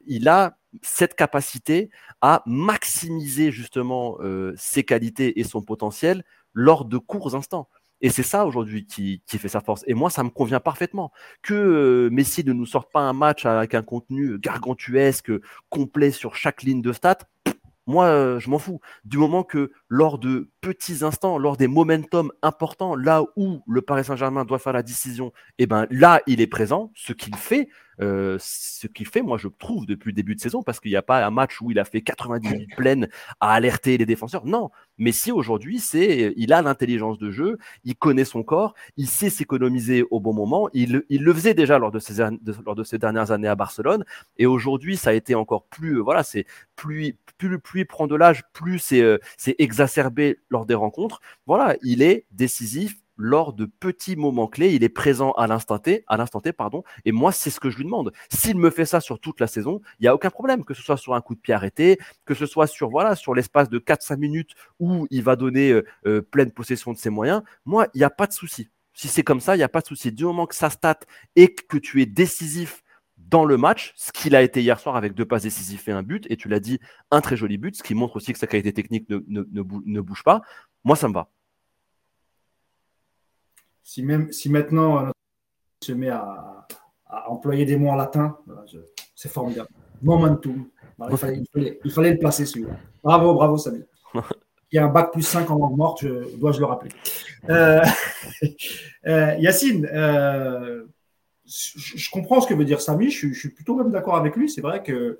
il a cette capacité à maximiser justement ses qualités et son potentiel lors de courts instants. Et c'est ça aujourd'hui qui, fait sa force. Et moi, ça me convient parfaitement. Que euh, Messi ne nous sorte pas un match avec un contenu gargantuesque, complet sur chaque ligne de stats, moi, euh, je m'en fous. Du moment que lors de petits instants, lors des momentum importants, là où le Paris Saint-Germain doit faire la décision, et eh ben là, il est présent, ce qu'il fait, euh, ce qu'il fait, moi, je trouve depuis le début de saison, parce qu'il n'y a pas un match où il a fait 90 minutes pleines à alerter les défenseurs. Non, mais si aujourd'hui, c'est, il a l'intelligence de jeu, il connaît son corps, il sait s'économiser au bon moment. Il, il, le faisait déjà lors de, ces, lors de ces dernières années à Barcelone, et aujourd'hui, ça a été encore plus, voilà, c'est plus, plus, plus il prend de l'âge, plus c'est, euh, exacerbé lors des rencontres. Voilà, il est décisif lors de petits moments clés, il est présent à l'instant T, à l'instant T, pardon. Et moi, c'est ce que je lui demande. S'il me fait ça sur toute la saison, il n'y a aucun problème, que ce soit sur un coup de pied arrêté, que ce soit sur voilà, sur l'espace de 4-5 minutes où il va donner euh, euh, pleine possession de ses moyens. Moi, il n'y a pas de souci. Si c'est comme ça, il n'y a pas de souci. Du moment que ça stat et que tu es décisif dans le match, ce qu'il a été hier soir avec deux passes décisives et un but, et tu l'as dit, un très joli but, ce qui montre aussi que sa qualité technique ne, ne bouge pas. Moi, ça me va. Si, même, si maintenant euh, se met à, employer des mots en latin, c'est formidable. Momentum. il, fallait, il, fallait, le placer celui-là. Bravo, bravo Samy. Il y a un bac plus 5 en langue morte, je, dois-je le rappeler. Euh, euh, Yacine, je, comprends ce que veut dire Samy, je, suis plutôt même d'accord avec lui. C'est vrai que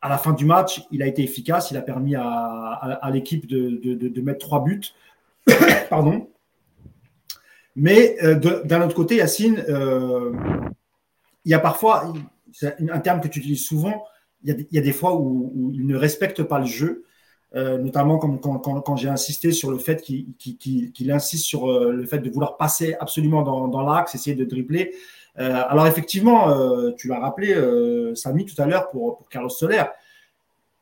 à la fin du match, il a été efficace, il a permis à, l'équipe de, mettre trois buts. Pardon. Mais euh, d'un autre côté, Yacine, euh, il y a parfois, c'est un terme que tu utilises souvent, il y a, des fois où, il ne respecte pas le jeu, euh, notamment quand, j'ai insisté sur le fait qu'il insiste sur le fait de vouloir passer absolument dans, l'axe, essayer de dribbler. Alors effectivement, tu l'as rappelé, Samy, tout à l'heure pour, Carlos Soler,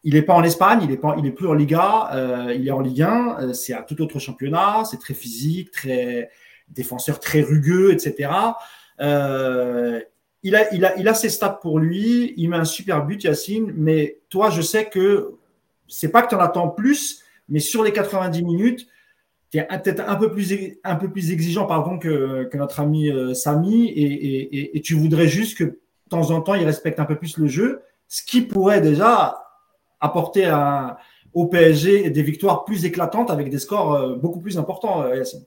il n'est pas en Espagne, il n'est pas, il plus en Liga, il est en Ligue 1, c'est un tout autre championnat, c'est très physique, très, défenseur très rugueux, etc. Euh, il, a, il, a, il a ses stats pour lui, il met un super but, Yacine, mais toi, je sais que c'est pas que tu en attends plus, mais sur les 90 minutes, tu es peut-être un, peu plus, un peu plus exigeant pardon, que, que notre ami euh, Samy, et, et, et, tu voudrais juste que de temps en temps, il respecte un peu plus le jeu, ce qui pourrait déjà apporter à, au PSG des victoires plus éclatantes avec des scores euh, beaucoup plus importants, Yacine.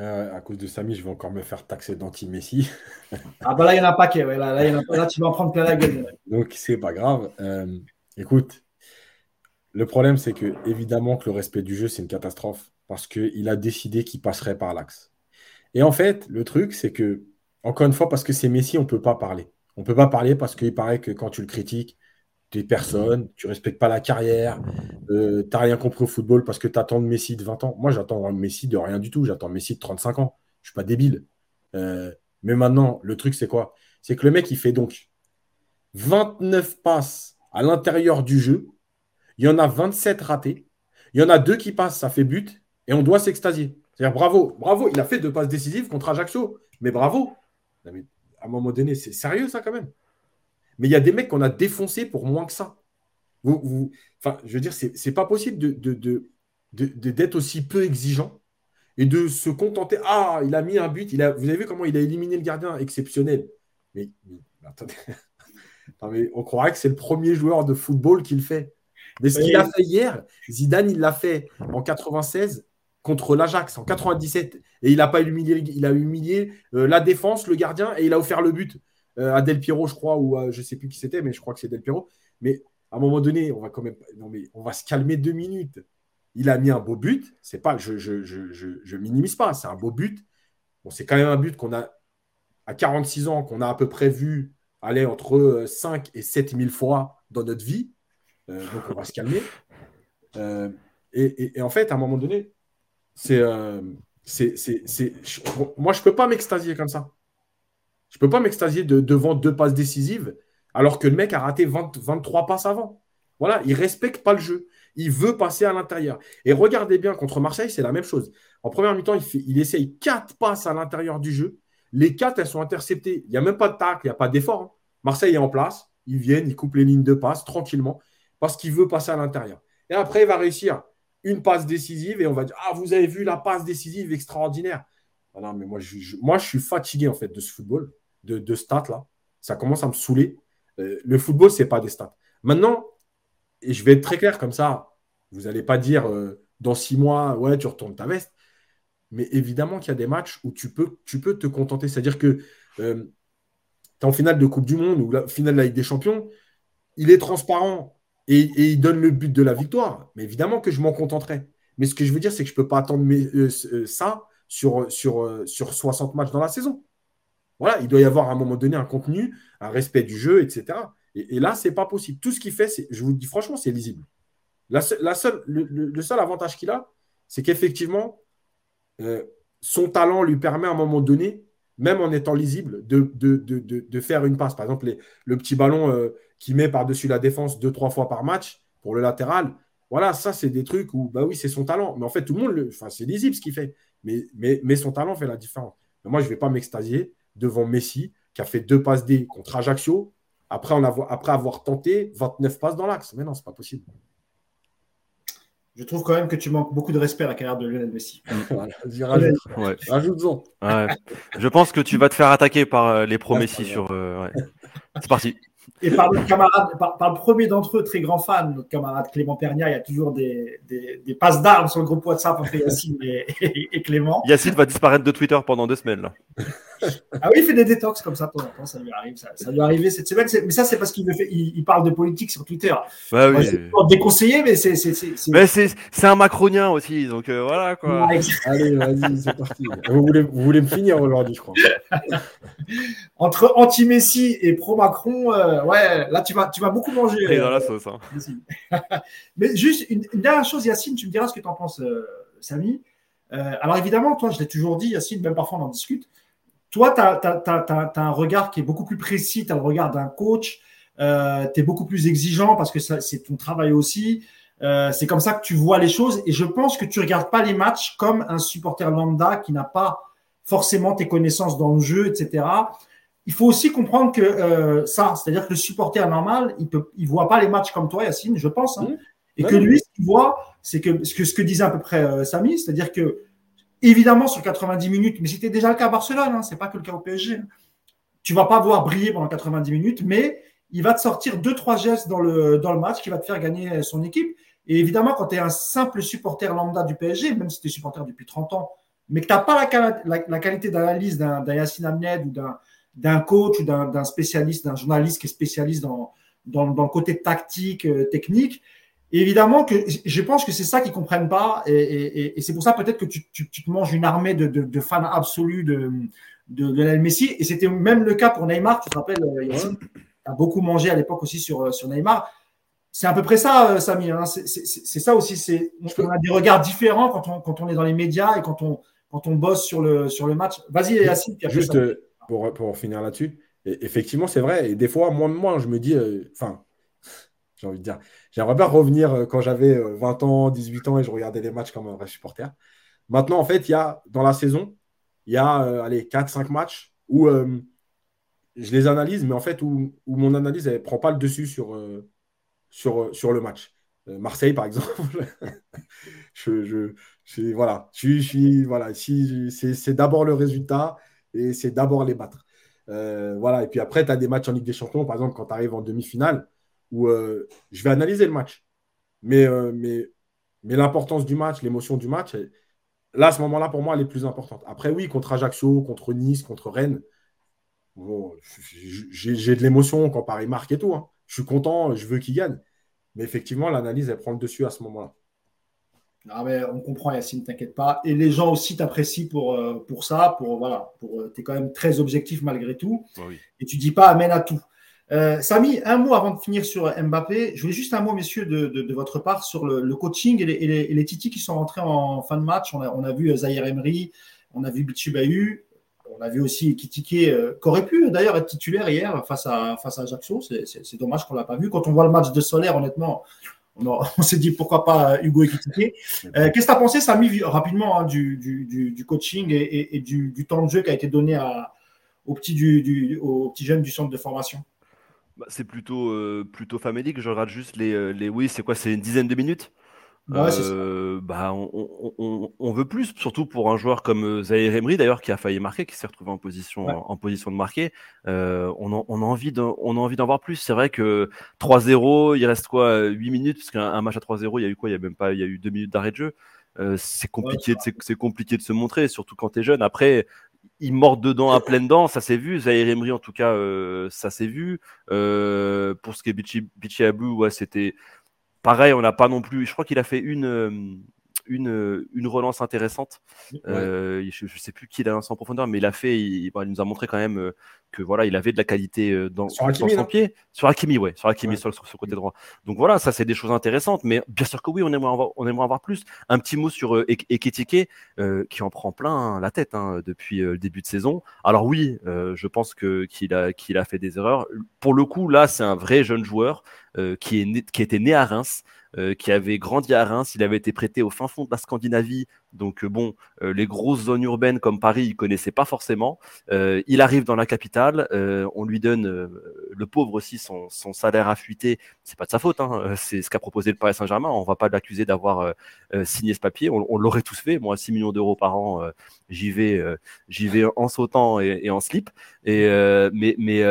Euh, à cause de Samy, je vais encore me faire taxer d'anti-Messi. ah bah là, il y en a pas qui. là, tu vas en prendre plein la gueule. Donc, c'est pas grave. Écoute, le problème, c'est que évidemment que le respect du jeu, c'est une catastrophe parce qu'il a décidé qu'il passerait par l'axe. Et en fait, le truc, c'est que, encore une fois, parce que c'est Messi, on ne peut pas parler. On ne peut pas parler parce qu'il paraît que quand tu le critiques, tu es personne, tu respectes pas la carrière, euh, tu n'as rien compris au football parce que tu attends Messi de 20 ans. Moi, j'attends Messi de rien du tout, j'attends Messi de 35 ans. Je ne suis pas débile. Euh, mais maintenant, le truc, c'est quoi? C'est que le mec, il fait donc 29 passes à l'intérieur du jeu. Il y en a 27 ratés. Il y en a deux qui passent, ça fait but. Et on doit s'extasier. C'est-à-dire, bravo, bravo. Il a fait deux passes décisives contre Ajaccio. Mais bravo. à un moment donné, c'est sérieux, ça, quand même. Mais il y a des mecs qu'on a défoncés pour moins que ça. Vous, enfin, je veux dire, c'est pas possible de, d'être aussi peu exigeant et de se contenter. Ah, il a mis un but. Il a, vous avez vu comment il a éliminé le gardien Exceptionnel. Mais, attendez. mais on croirait que c'est le premier joueur de football qu'il fait. Mais ce qu'il a fait hier, Zidane, il l'a fait en 96 contre l'Ajax en 97 et il n'a pas humilié, il a humilié euh, la défense, le gardien et il a offert le but. Euh, à Del Piero, je crois, ou je ne sais plus qui c'était, mais je crois que c'est Del Piero. Mais à un moment donné, on va quand même. Non, mais on va se calmer deux minutes. Il a mis un beau but. C'est pas, je, je, je, je, minimise pas. C'est un beau but. Bon, c'est quand même un but qu'on a à 46 ans, qu'on a à peu près vu aller entre 5 et 7 000 fois dans notre vie. donc on va se calmer. Et, en fait, à un moment donné, c'est. c'est, moi, je ne peux pas m'extasier comme ça. Je ne peux pas m'extasier de, devant deux passes décisives alors que le mec a raté 23 passes avant. Voilà, il ne respecte pas le jeu. Il veut passer à l'intérieur. Et regardez bien, contre Marseille, c'est la même chose. En première mi-temps, il, il essaye quatre passes à l'intérieur du jeu. Les quatre, elles sont interceptées. Il n'y a même pas de tacle, il n'y a pas d'effort. Hein. Marseille est en place. Ils viennent, ils coupent les lignes de passe tranquillement parce qu'il veut passer à l'intérieur. Et après, il va réussir une passe décisive et on va dire Ah, vous avez vu la passe décisive extraordinaire. Ah mais moi je, suis fatigué en fait de ce football, de, de stats là. Ça commence à me saouler. Euh, le football, ce n'est pas des stats. Maintenant, et je vais être très clair comme ça, vous n'allez pas dire euh, dans six mois, ouais, tu retournes ta veste. Mais évidemment qu'il y a des matchs où tu peux, tu peux te contenter. C'est-à-dire que euh, tu es en finale de Coupe du Monde ou la finale de la Ligue des Champions, il est transparent et, il donne le but de la victoire. Mais évidemment que je m'en contenterai. Mais ce que je veux dire, c'est que je ne peux pas attendre ça sur, sur, sur 60 matchs dans la saison. Voilà, il doit y avoir à un moment donné un contenu, un respect du jeu, etc. Et, là, ce n'est pas possible. Tout ce qu'il fait, je vous dis franchement, c'est lisible. La, seule, le, seul avantage qu'il a, c'est qu'effectivement, euh, son talent lui permet à un moment donné, même en étant lisible, de, de, faire une passe. Par exemple, le petit ballon euh, qu'il met par-dessus la défense deux, trois fois par match pour le latéral. Voilà, ça, c'est des trucs où, bah oui, c'est son talent. Mais en fait, tout le monde, le, enfin, c'est lisible ce qu'il fait. Mais, mais, mais son talent fait la différence. moi, je ne vais pas m'extasier devant Messi, qui a fait deux passes D contre Ajaccio, après, avoir, après avoir tenté 29 passes dans l'axe. Mais non, c'est pas possible. Je trouve quand même que tu manques beaucoup de respect à la carrière de Lionel Messi. Rajoute-en. Je pense que tu vas te faire attaquer par euh, les pro Messi sur. Euh, c'est parti. Et par le camarade, par, le premier d'entre eux, très grand fan, notre camarade Clément Pernia, il y a toujours des, des, passes d'armes sur le groupe WhatsApp entre Yacine et, Clément. Yacine va disparaître de Twitter pendant deux semaines. Là. Ah oui, il fait des détox comme ça de temps en temps, ça lui arrive. Ça, lui arrivé cette semaine. Mais ça, c'est parce qu'il il, parle de politique sur Twitter. Bah, oui. déconseillé, mais c'est. C'est un macronien aussi, donc euh, voilà quoi. Allez, vas-y, c'est parti. Vous voulez, vous voulez me finir aujourd'hui, je crois. Entre anti-Messi et pro-Macron, euh, ouais, là tu vas, tu vas beaucoup manger. Et dans la sauce. Hein. mais juste une, dernière chose, Yacine, tu me diras ce que tu en penses, euh, Samy. alors évidemment, toi, je l'ai toujours dit, Yacine, même parfois on en discute toi, tu as, un regard qui est beaucoup plus précis, tu as le regard d'un coach, euh, tu es beaucoup plus exigeant parce que c'est ton travail aussi. Euh, c'est comme ça que tu vois les choses et je pense que tu regardes pas les matchs comme un supporter lambda qui n'a pas forcément tes connaissances dans le jeu, etc. Il faut aussi comprendre que euh, ça, c'est-à-dire que le supporter normal, il ne il voit pas les matchs comme toi, Yacine, je pense, hein. mmh. et que lui, ce qu'il voit, c'est que ce que ce que disait à peu près Samy, c'est-à-dire que Évidemment, sur 90 minutes, mais c'était déjà le cas à Barcelone, hein, ce n'est pas que le cas au PSG. Hein. Tu vas pas voir briller pendant 90 minutes, mais il va te sortir deux, trois gestes dans le, dans le match qui va te faire gagner son équipe. Et évidemment, quand tu es un simple supporter lambda du PSG, même si tu es supporter depuis 30 ans, mais que tu n'as pas la, la, qualité d'analyse d'un Yassine Amned ou d'un coach ou d'un spécialiste, d'un journaliste qui est spécialiste dans, dans, dans le côté tactique, euh, technique, évidemment que je pense que c'est ça qu'ils comprennent pas, et, c'est pour ça peut-être que tu, te manges une armée de, fans absolus de, de, Lionel Messi. Et c'était même le cas pour Neymar. Tu te rappelles, euh, Yacine, tu as beaucoup mangé à l'époque aussi sur, euh, sur Neymar. C'est à peu près ça, Samy. Hein. C'est ça aussi. C'est on a des regards différents quand on, quand on est dans les médias et quand on, quand on bosse sur le, sur le match. Vas-y, Yacine. Juste pour, pour finir là-dessus. Effectivement, c'est vrai. Et des fois, moi, moi, je me dis, enfin, j'ai envie de dire. J'aimerais bien revenir euh, quand j'avais 20 euh, ans, 18 ans et je regardais les matchs comme un vrai supporter. Maintenant, en fait, il y a, dans la saison, il y a euh, allez, 4-5 matchs où je les analyse, mais en fait, où, mon analyse ne prend pas le dessus sur, sur, sur le match. Marseille, par exemple, je, je, voilà, je, suis, voilà, si, c'est d'abord le résultat et c'est d'abord les battre. voilà, et puis après, tu as des matchs en Ligue des Champions, par exemple, quand tu arrives en demi-finale, où euh, je vais analyser le match. Mais, euh, mais, mais l'importance du match, l'émotion du match, là, à ce moment-là, pour moi, elle est plus importante. Après, oui, contre Ajaccio, contre Nice, contre Rennes, j'ai de l'émotion quand Paris marque et tout. Hein. Je suis content, je veux qu'il gagne. Mais effectivement, l'analyse, elle prend le dessus à ce moment-là. Mais on comprend, Yacine, t'inquiète pas. Et les gens aussi t'apprécient pour, euh, pour ça. Pour, voilà, pour, tu es quand même très objectif malgré tout. Et tu dis pas amène à tout. Euh, Samy, un mot avant de finir sur Mbappé. Je voulais juste un mot, messieurs, de, votre part sur le, coaching et les, et, titis qui sont rentrés en fin de match. On a, on a vu Zahir Emery, on a vu Bichu on a vu aussi Kitike, euh, qui aurait pu d'ailleurs être titulaire hier face à, face à Ajaccio. C'est dommage qu'on ne l'a pas vu. Quand on voit le match de Solaire, honnêtement, on, s'est dit pourquoi pas Hugo et Kitike. Euh, qu'est-ce que tu as pensé, Samy, rapidement, hein, du, du, coaching et, du, temps de jeu qui a été donné à, aux, petits du, aux petits jeunes du centre de formation? Bah, C'est plutôt, euh, plutôt famélique. Je regarde juste les, les oui, c'est quoi C'est une dizaine de minutes? Euh, bah, on, veut plus, surtout pour un joueur comme euh, Zahir Emery, d'ailleurs, qui a failli marquer, qui s'est retrouvé en position, en, position de marquer. Euh, on, a envie d'en, on a envie d'en voir plus. C'est vrai que 3-0, il reste quoi 8 minutes, parce qu'un match à 3-0, il y a eu quoi? Il y a même pas, il y a eu 2 minutes d'arrêt de jeu. c'est compliqué, c'est, compliqué de se montrer, surtout quand tu es jeune. Après, il mord dedans à pleine dents, ça s'est vu. Zahir Emery, en tout cas, ça s'est vu. pour ce qui est Bichi, Bichi ouais, c'était Pareil, on n'a pas non plus. Je crois qu'il a fait une, euh, une, une relance intéressante. Euh, je ne sais plus qui l'a lancé en profondeur, mais il a fait. Il, nous a montré quand même euh, que voilà, il avait de la qualité dans, sur son pied. Sur Hakimi, ouais, sur Hakimi, sur, ce côté droit. Donc voilà, ça c'est des choses intéressantes. Mais bien sûr que oui, on aimerait avoir, on aimerait avoir plus. Un petit mot sur Eketike, qui en prend plein la tête hein, depuis le début de saison. Alors oui, je pense que qu'il a qu'il a fait des erreurs. Pour le coup, là, c'est un vrai jeune joueur qui est qui était né à Reims. Euh, qui avait grandi à Reims. Il avait été prêté au fin fond de la Scandinavie. Donc, euh, bon, euh, les grosses zones urbaines comme Paris, il connaissait pas forcément. il arrive dans la capitale. on lui donne, le pauvre aussi, son, son salaire affûté. C'est pas de sa faute. Hein. C'est ce qu'a proposé le Paris Saint-Germain. On va pas l'accuser d'avoir signé ce papier. On, l'aurait tous fait. Moi, 6 millions d'euros par an, j'y vais, j'y vais en sautant et, en slip. Et, mais, mais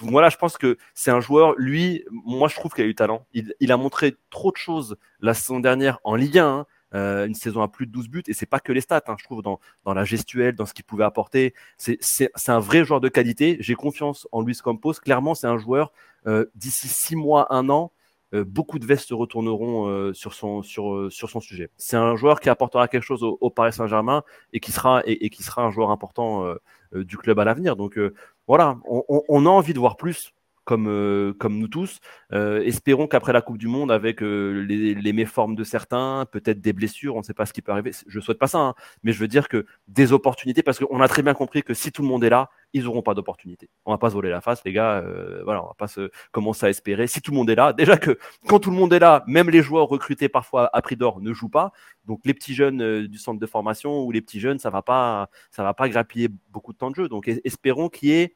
voilà, je pense que c'est un joueur, lui, moi je trouve qu'il a eu talent. Il, il a montré trop de choses la saison dernière en Ligue 1. Hein. Euh, une saison à plus de 12 buts, et c'est pas que les stats, hein, je trouve, dans, dans, la gestuelle, dans ce qu'il pouvait apporter. C'est un vrai joueur de qualité. J'ai confiance en Luis Campos. Clairement, c'est un joueur, euh, d'ici six mois, un an, euh, beaucoup de vestes se retourneront sur, son, sur, sur son sujet. C'est un joueur qui apportera quelque chose au, Paris Saint-Germain et, qui sera, et, qui sera un joueur important du club à l'avenir. Donc voilà, on, on, a envie de voir plus comme, euh, comme nous tous. Euh, espérons qu'après la Coupe du Monde, avec euh, les, méformes de certains, peut-être des blessures, on ne sait pas ce qui peut arriver. Je ne souhaite pas ça, hein, mais je veux dire que des opportunités, parce qu'on a très bien compris que si tout le monde est là, ils n'auront pas d'opportunité. On va pas se voler la face, les gars. voilà, on va pas se commencer à espérer. Si tout le monde est là, déjà que quand tout le monde est là, même les joueurs recrutés parfois à prix d'or ne jouent pas. Donc les petits jeunes du centre de formation ou les petits jeunes, ça va pas, ça va pas grappiller beaucoup de temps de jeu. Donc espérons qu'il y ait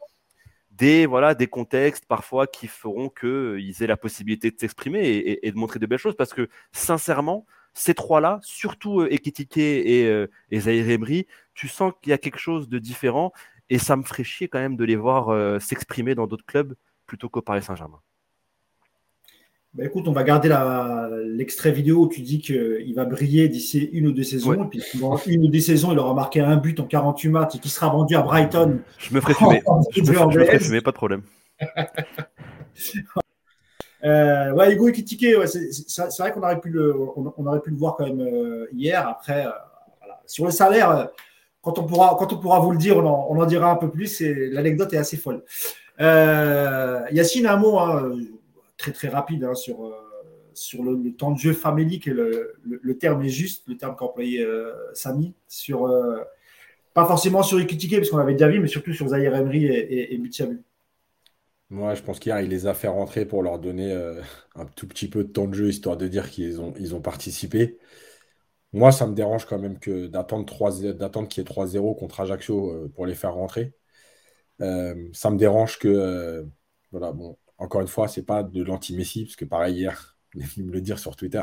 des, voilà, des contextes parfois qui feront qu'ils euh, aient la possibilité de s'exprimer et, de montrer de belles choses. Parce que sincèrement, ces trois-là, surtout euh, Ekitike et, euh, et Zahir Emery, tu sens qu'il y a quelque chose de différent et ça me ferait chier quand même de les voir euh, s'exprimer dans d'autres clubs plutôt qu'au Paris Saint-Germain. Bah, écoute, on va garder l'extrait vidéo où tu dis qu'il va briller d'ici une ou deux saisons. Et puis, dans une ou deux saisons, il aura marqué un but en 48 matchs et qui sera vendu à Brighton. Je me ferai fumer. je, me, ferai fumer, pas de problème. euh, ouais, Hugo Ekitike, ouais, c'est vrai qu'on aurait, pu le, on, aurait pu le voir quand même euh, hier. Après, euh, voilà. sur le salaire, euh, quand, on pourra, quand on pourra vous le dire, on en, on en dira un peu plus. L'anecdote est assez folle. Yacine, un mot. Hein, très très rapide hein, sur, euh, sur le, temps de jeu famélique, et le, le, terme est juste, le terme qu'a employé euh, Samy, sur, euh, pas forcément sur Ikitike, parce qu'on avait déjà vu, mais surtout sur Zahir Emery et, et, Moi, je pense qu'hier, il les a fait rentrer pour leur donner un tout petit peu de temps de jeu, histoire de dire qu'ils ont, ils ont participé. Moi, ça me dérange quand même que d'attendre qu'il y ait 3-0 contre Ajaccio pour les faire rentrer. ça me dérange que, voilà, bon, encore une fois, c'est pas de l'anti-Messi, parce que pareil, hier, il est venu me le dire sur Twitter.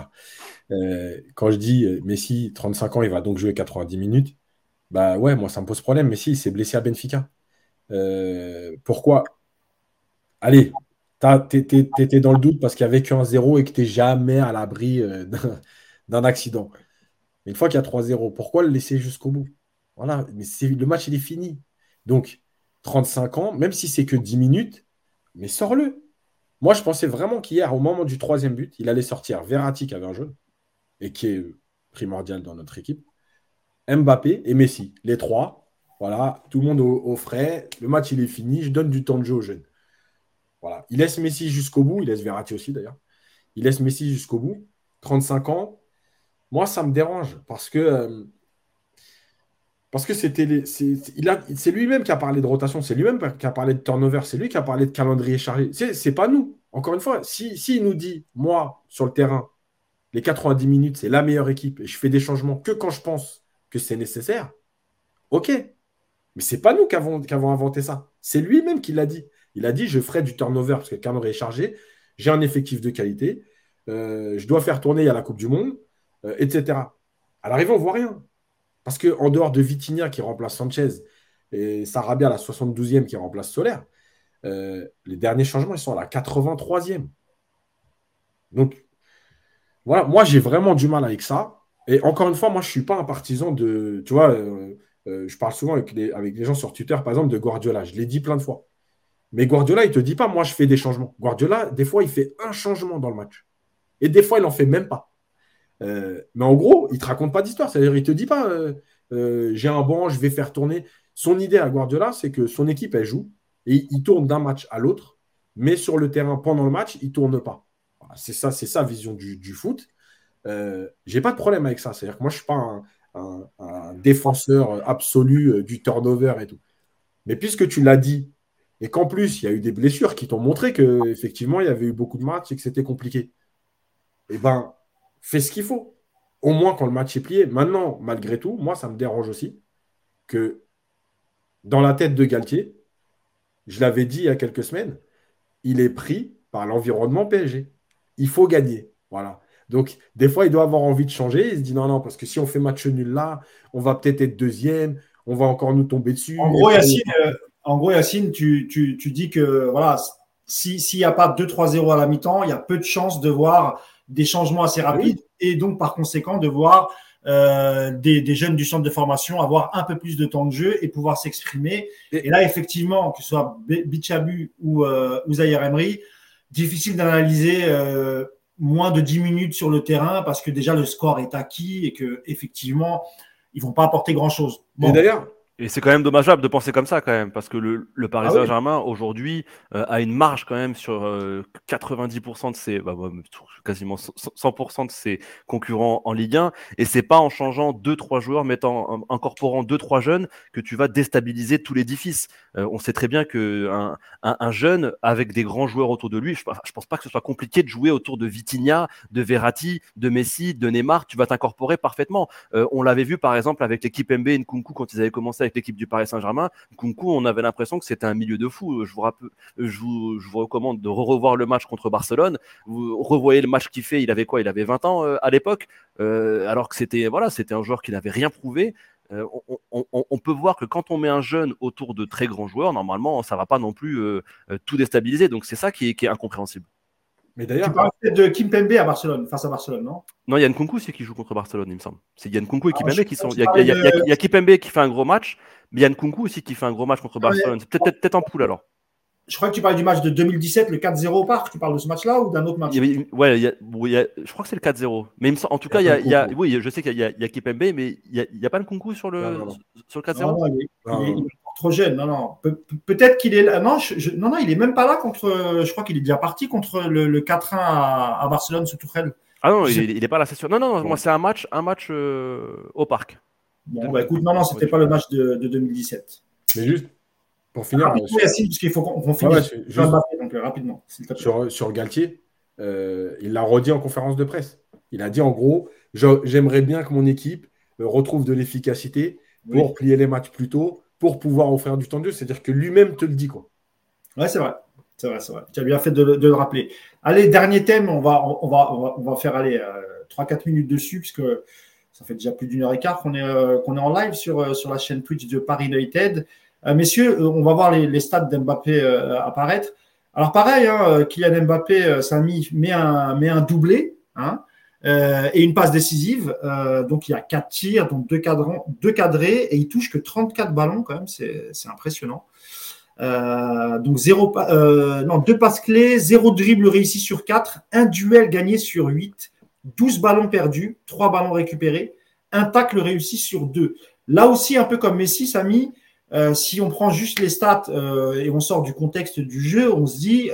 Euh, quand je dis euh, Messi, 35 ans, il va donc jouer 90 minutes, bah ouais, moi, ça me pose problème. Messi, il s'est blessé à Benfica. Euh, pourquoi? Allez, t'étais dans le doute parce qu'il n'y avait qu'un 0 et que tu n'es jamais à l'abri d'un accident. Une fois qu'il y a 3-0, pourquoi le laisser jusqu'au bout? Voilà, mais le match, il est fini. Donc, 35 ans, même si c'est que 10 minutes, mais sors-le. Moi, je pensais vraiment qu'hier, au moment du troisième but, il allait sortir Verratti qui avait un jaune et qui est primordial dans notre équipe, Mbappé et Messi, les trois. Voilà, tout le monde au, frais. Le match, il est fini. Je donne du temps de jeu aux jeunes. Voilà. Il laisse Messi jusqu'au bout, il laisse Verratti aussi d'ailleurs. Il laisse Messi jusqu'au bout. 35 ans. Moi, ça me dérange parce que euh, parce que c'était c'est lui-même qui a parlé de rotation, c'est lui-même qui a parlé de turnover, c'est lui qui a parlé de calendrier chargé. C'est pas nous. Encore une fois, si, si nous dit, moi, sur le terrain, les 90 minutes, c'est la meilleure équipe et je fais des changements que quand je pense que c'est nécessaire, ok. Mais c'est pas nous qui avons, inventé ça. C'est lui-même qui l'a dit. Il a dit je ferai du turnover parce que le calendrier est chargé, j'ai un effectif de qualité, euh, je dois faire tourner, a la Coupe du Monde, euh, etc. À l'arrivée, on voit rien. Parce qu'en dehors de Vitinha qui remplace Sanchez et Sarabia, la 72e qui remplace Solaire, euh, les derniers changements, ils sont à la 83e. Donc, voilà, moi, j'ai vraiment du mal avec ça. Et encore une fois, moi, je ne suis pas un partisan de. Tu vois, euh, euh, je parle souvent avec les, gens sur Twitter, par exemple, de Guardiola. Je l'ai dit plein de fois. Mais Guardiola, il ne te dit pas, moi, je fais des changements. Guardiola, des fois, il fait un changement dans le match. Et des fois, il n'en fait même pas. Mais en gros, il ne te raconte pas d'histoire. C'est-à-dire, il ne te dit pas, j'ai un banc, je vais faire tourner. Son idée à Guardiola, c'est que son équipe, elle joue. Et il tourne d'un match à l'autre, mais sur le terrain, pendant le match, il ne tourne pas. C'est ça, c'est sa vision du, foot. Euh, j'ai pas de problème avec ça. C'est-à-dire que moi, je ne suis pas un, défenseur absolu euh, du turnover et tout. Mais puisque tu l'as dit, et qu'en plus, il y a eu des blessures qui t'ont montré qu'effectivement, il y avait eu beaucoup de matchs et que c'était compliqué, eh ben, fais ce qu'il faut. Au moins quand le match est plié. Maintenant, malgré tout, moi, ça me dérange aussi que dans la tête de Galtier, je l'avais dit il y a quelques semaines, il est pris par l'environnement PSG. Il faut gagner. Voilà. Donc, des fois, il doit avoir envie de changer. Il se dit non, non, parce que si on fait match nul là, on va peut-être être deuxième, on va encore nous tomber dessus. En gros, Yacine, euh, tu, dis que voilà, s'il n'y a pas 2-3-0 à la mi-temps, il y a peu de chances de voir des changements assez rapides et donc, par conséquent, de voir euh, des, jeunes du centre de formation avoir un peu plus de temps de jeu et pouvoir s'exprimer. Et, là, effectivement, que ce soit Bichabu ou, euh, ou Emery, difficile d'analyser euh, moins de 10 minutes sur le terrain parce que déjà le score est acquis et que effectivement ils vont pas apporter grand chose. Et d'ailleurs, et c'est quand même dommageable de penser comme ça quand même, parce que le, le Paris ah Saint-Germain aujourd'hui euh, a une marge quand même sur 90% euh, de ses, bah, quasiment 100% de ses concurrents en Ligue 1, et c'est pas en changeant deux trois joueurs, mettant, incorporant deux trois jeunes que tu vas déstabiliser tout l'édifice. Euh, on sait très bien que un, un, jeune avec des grands joueurs autour de lui, je, je pense pas que ce soit compliqué de jouer autour de Vitinha, de Verratti, de Messi, de Neymar, tu vas t'incorporer parfaitement. on l'avait vu par exemple avec l'équipe MB et Nkunku quand ils avaient commencé l'équipe du Paris Saint-Germain, Kunku, on avait l'impression que c'était un milieu de fou. Je vous, recommande de revoir le match contre Barcelone. Vous revoyez le match qu'il fait. Il avait quoi? Il avait 20 ans euh, à l'époque, euh, alors que c'était voilà, c'était un joueur qui n'avait rien prouvé. Euh, on, peut voir que quand on met un jeune autour de très grands joueurs, normalement, ça va pas non plus tout déstabiliser. Donc c'est ça qui est incompréhensible. Mais d'ailleurs. Tu parles peut-être de Kim Pembe à Barcelone, face à Barcelone, non Non, Yann Kunku, c'est qui joue contre Barcelone, il me semble. C'est Yann Kunku et Kim ah, qui sont. Il y, a, y, a, Kipembe qui fait un gros match, mais Yann Kunku aussi qui fait un gros match contre Barcelone. C'est peut-être peut, en poule alors. Je crois que tu parles du match de 2017, le 4-0 au parc. Tu parles de ce match-là ou d'un autre match Ouais, je crois que c'est le 4-0. Mais en tout cas, il y a, oui, je sais qu'il y a, Kipembe, mais il n'y a, pas de Kunku sur le, sur le 4-0 il, est trop jeune. Non, non. peut-être qu'il est là. Non, non, non, il est même pas là contre. Je crois qu'il est déjà parti contre le, 4-1 à, Barcelone sous Tourelle. Ah non, il n'est pas là, c'est sûr. Non, non, moi, c'est un match, un match euh, au parc. Bon, bah, écoute, non, non, c'était pas le match de, 2017. Mais juste pour finir. Ah, parce qu'il faut qu'on finisse. donc, euh, rapidement. Sur, sur Galtier, euh, il l'a redit en conférence de presse. Il a dit en gros j'aimerais bien que mon équipe retrouve de l'efficacité pour plier les matchs plus tôt, pour pouvoir offrir du temps de. C'est-à-dire que lui-même te le dit. Quoi. Ouais, c'est vrai. C'est vrai, c'est vrai. Tu as bien fait de, le rappeler. Allez, dernier thème, on va, on va, on va, faire aller 3-4 euh, minutes dessus, puisque ça fait déjà plus d'une heure et quart qu'on est, euh, qu'on est en live sur, euh, sur la chaîne Twitch de Paris United. messieurs, on va voir les, stats d'Mbappé apparaître. Alors pareil, hein, Kylian Mbappé, ça met un, met un doublé. Hein, euh, et une passe décisive. Euh, donc il y a quatre tirs, donc deux, deux cadrés, et il touche que 34 ballons quand même, c'est impressionnant. Euh, donc zéro, non, deux passes clés, zéro dribble réussi sur quatre, un duel gagné sur 8, 12 ballons perdus, trois ballons récupérés, un tacle réussi sur deux. Là aussi, un peu comme Messi, Samy, euh, si on prend juste les stats euh, et on sort du contexte du jeu, on se dit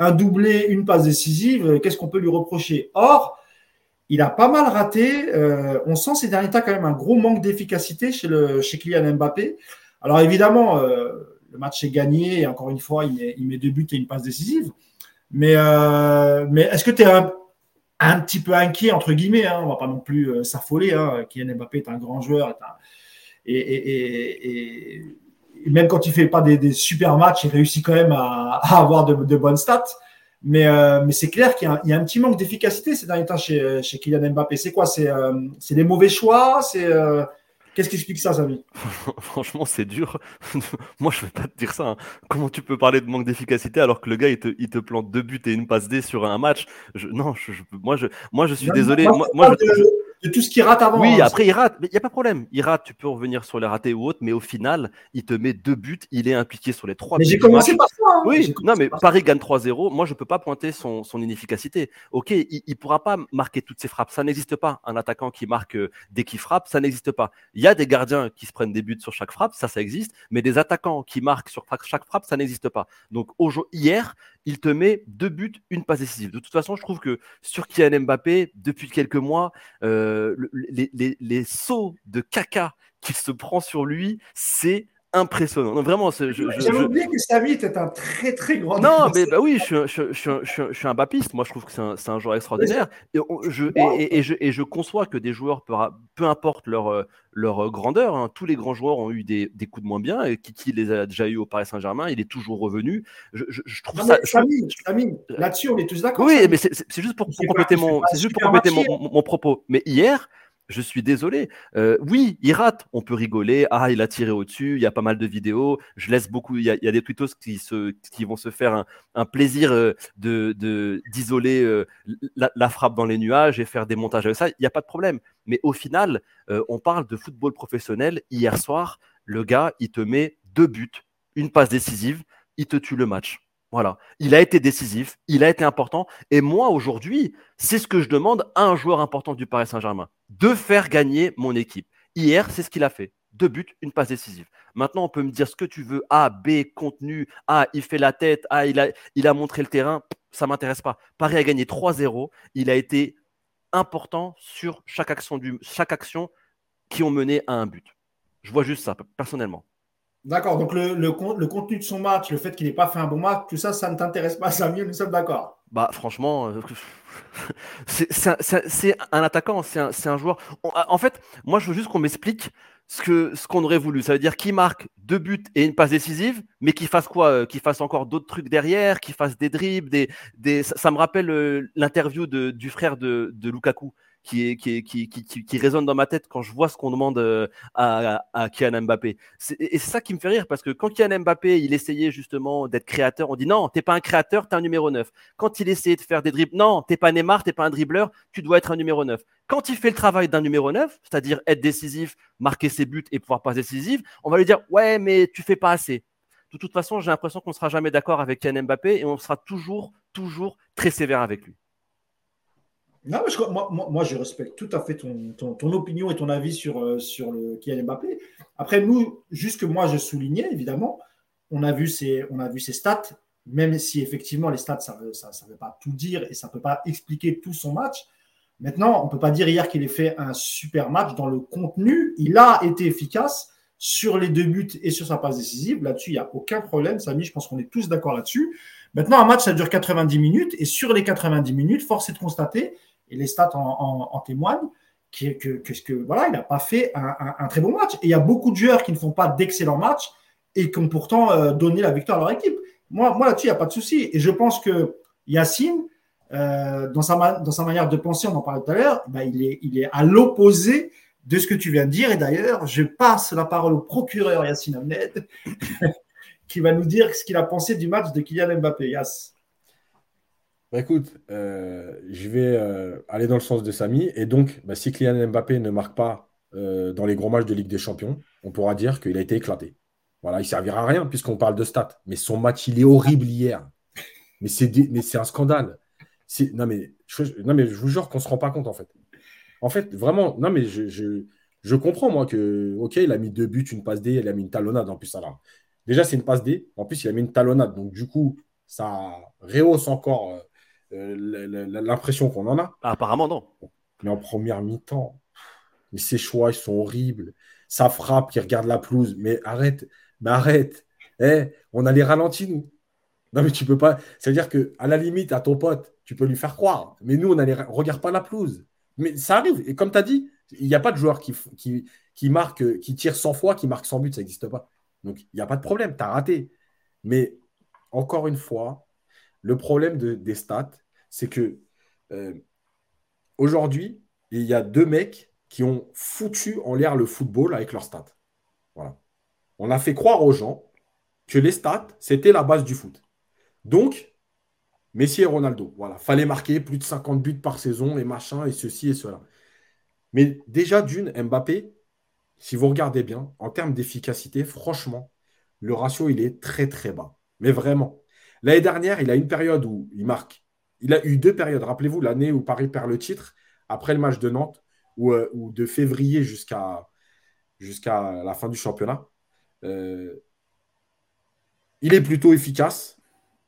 un doublé, une passe décisive, qu'est-ce qu'on peut lui reprocher? Or, il a pas mal raté. on sent ces derniers temps quand même un gros manque d'efficacité chez, le, chez Kylian Mbappé. Alors évidemment, le match est gagné encore une fois, il met, il met deux buts et une passe décisive. Mais, mais est-ce que tu es un, un petit peu inquiet, entre guillemets. Hein, on va pas non plus euh, s'affoler. Hein. Kylian Mbappé est un grand joueur. Et, même quand il fait pas des, super matchs, il réussit quand même à, avoir de, bonnes stats. Mais, euh, mais c'est clair qu'il y, a un petit manque d'efficacité ces derniers temps chez, chez Kylian Mbappé. C'est quoi? C'est euh, des mauvais choix? C'est Qu'est-ce qui explique ça, Samy? Franchement, c'est dur. Moi, je ne vais pas te dire ça. Hein. Comment tu peux parler de manque d'efficacité alors que le gars, il te, plante deux buts et une passe D sur un match? Non, moi, je, moi, je suis désolé. Moi, de tout ce qu'il rate avant. Oui, hein. après il rate, mais il n'y a pas de problème. Il rate, tu peux revenir sur les ratés ou autres, mais au final, il te met deux buts, il est impliqué sur les trois mais j'ai commencé par ça. Hein. Oui, non, mais Paris gagne 3-0. Moi, je ne peux pas pointer son, inefficacité. Ok, il ne pourra pas marquer toutes ses frappes. Ça n'existe pas. Un attaquant qui marque euh, dès qu'il frappe, ça n'existe pas. Il y a des gardiens qui se prennent des buts sur chaque frappe, ça, ça existe, mais des attaquants qui marquent sur chaque frappe, ça n'existe pas. Donc, hier, il te met deux buts, une passe décisive. De toute façon, je trouve que sur Kylian Mbappé, depuis quelques mois, euh, les, sauts de caca qu'il se prend sur lui, c'est impressionnant. Non, vraiment, j'avais oublié que Samy était un très très grand. Non, mais bah oui, je, suis un bapiste. Moi, je trouve que c'est un, un, joueur extraordinaire. Et, je, et, je, et, je, conçois que des joueurs, peu, importe leur, euh, leur euh, grandeur, hein, tous les grands joueurs ont eu des, des, coups de moins bien. Et Kiki les a déjà eu au Paris Saint-Germain. Il est toujours revenu. Je, trouve ça. là-dessus, on est tous d'accord. Oui, mais c'est juste pour, compléter, mon, juste pour compléter mon, mon propos. Mais hier, je suis désolé. Euh, oui, il rate. On peut rigoler. Ah, il a tiré au-dessus. Il y a pas mal de vidéos. Je laisse beaucoup. Il y a, des tweetos qui, vont se faire un, plaisir euh, d'isoler euh, la, frappe dans les nuages et faire des montages avec ça. Il n'y a pas de problème. Mais au final, on parle de football professionnel. Hier soir, le gars, il te met deux buts, une passe décisive. Il te tue le match. Voilà, il a été décisif, il a été important. Et moi, aujourd'hui, c'est ce que je demande à un joueur important du Paris Saint-Germain, de faire gagner mon équipe. Hier, c'est ce qu'il a fait. Deux buts, une passe décisive. Maintenant, on peut me dire ce que tu veux. A, B, contenu. A, il fait la tête. A, il a, il a montré le terrain. Ça ne m'intéresse pas. Paris a gagné 3-0. Il a été important sur chaque action, chaque action qui ont mené à un but. Je vois juste ça, personnellement. D'accord, donc le, le, contenu de son match, le fait qu'il n'ait pas fait un bon match, tout ça, ça ne t'intéresse pas, Samuel, nous sommes d'accord. Bah franchement, euh, c'est un attaquant, c'est un, un, joueur. en fait, moi je veux juste qu'on m'explique ce ce qu'on aurait voulu. Ça veut dire qu'il marque deux buts et une passe décisive, mais qu'il fasse quoi euh, Qu'il fasse encore d'autres trucs derrière, qu'il fasse des dribbles, des, des... Ça, me rappelle euh, l'interview du frère de, de Lukaku qui, résonne dans ma tête quand je vois ce qu'on demande euh, à, à, Mbappé. Et c'est ça qui me fait rire parce que quand Kylian Mbappé, il essayait justement d'être créateur, on dit non, t'es pas un créateur, t'es un numéro 9. Quand il essayait de faire des dribbles, non, t'es pas Neymar, t'es pas un dribbleur, tu dois être un numéro 9. Quand il fait le travail d'un numéro 9, c'est-à-dire être décisif, marquer ses buts et pouvoir passer décisif, on va lui dire ouais, mais tu fais pas assez. De toute façon, j'ai l'impression qu'on ne sera jamais d'accord avec Kylian Mbappé et on sera toujours, toujours très sévère avec lui. Non, moi, je respecte tout à fait ton, opinion et ton avis sur, euh, sur le Kylian Mbappé. Après, nous, juste que moi, je soulignais, évidemment, on a vu ses, on a vu ses stats, même si effectivement les stats, ça ne ça, ça veut pas tout dire et ça ne peut pas expliquer tout son match. Maintenant, on ne peut pas dire hier qu'il ait fait un super match dans le contenu. Il a été efficace sur les deux buts et sur sa passe décisive. Là-dessus, il n'y a aucun problème. Samy, je pense qu'on est tous d'accord là-dessus. Maintenant, un match, ça dure 90 minutes. Et sur les 90 minutes, force est de constater et les stats en, témoignent, que, que, voilà, il n'a pas fait un, très bon match. Et il y a beaucoup de joueurs qui ne font pas d'excellents matchs et qui ont pourtant euh, donné la victoire à leur équipe. Moi, là-dessus, il n'y a pas de souci. Et je pense que Yacine, euh, dans, sa manière de penser, on en parlait tout à l'heure, bah, il, est, à l'opposé de ce que tu viens de dire. Et d'ailleurs, je passe la parole au procureur Yacine Ahmed, qui va nous dire ce qu'il a pensé du match de Kylian Mbappé. Yass. Bah, écoute, euh, je vais euh, aller dans le sens de Samy. Et donc, bah, si Kylian Mbappé ne marque pas euh, dans les gros matchs de Ligue des Champions, on pourra dire qu'il a été éclaté. Voilà, il servira à rien puisqu'on parle de stats. Mais son match, il est horrible hier. Mais c'est, un scandale. Non mais, je, non, mais je vous jure qu'on ne se rend pas compte en fait. En fait, vraiment, non, mais je, comprends, moi, que, OK, il a mis deux buts, une passe D, il a mis une talonnade en plus. Alors, déjà, c'est une passe D. En plus, il a mis une talonnade. Donc, du coup, ça rehausse encore l'impression qu'on en a. Ah, apparemment, non. Mais en première mi-temps, ses choix, ils sont horribles. Ça frappe, il regarde la pelouse. Mais arrête, mais arrête. Eh, on a les ralentis, nous. Non, mais tu peux pas. C'est-à-dire qu'à la limite, à ton pote, tu peux lui faire croire. Mais nous, on a les... regarde pas la pelouse. Mais ça arrive. Et comme tu as dit, il n'y a pas de joueur qui, qui, qui, marque, qui tire 100 fois, qui marque 100 buts. Ça n'existe pas. Donc, il n'y a pas de problème. Tu as raté. Mais encore une fois, le problème de, des stats, c'est que euh, aujourd'hui, il y a deux mecs qui ont foutu en l'air le football avec leurs stats. On a fait croire aux gens que les stats, c'était la base du foot. Donc, Messi et Ronaldo, voilà, fallait marquer plus de 50 buts par saison et machin et ceci et cela. Mais déjà d'une, Mbappé, si vous regardez bien, en termes d'efficacité, franchement, le ratio, il est très très bas. Mais vraiment. L'année dernière, il a une période où il marque. Il a eu deux périodes. Rappelez-vous l'année où Paris perd le titre, après le match de Nantes, ou, euh, de février jusqu'à la fin du championnat. Euh, il est plutôt efficace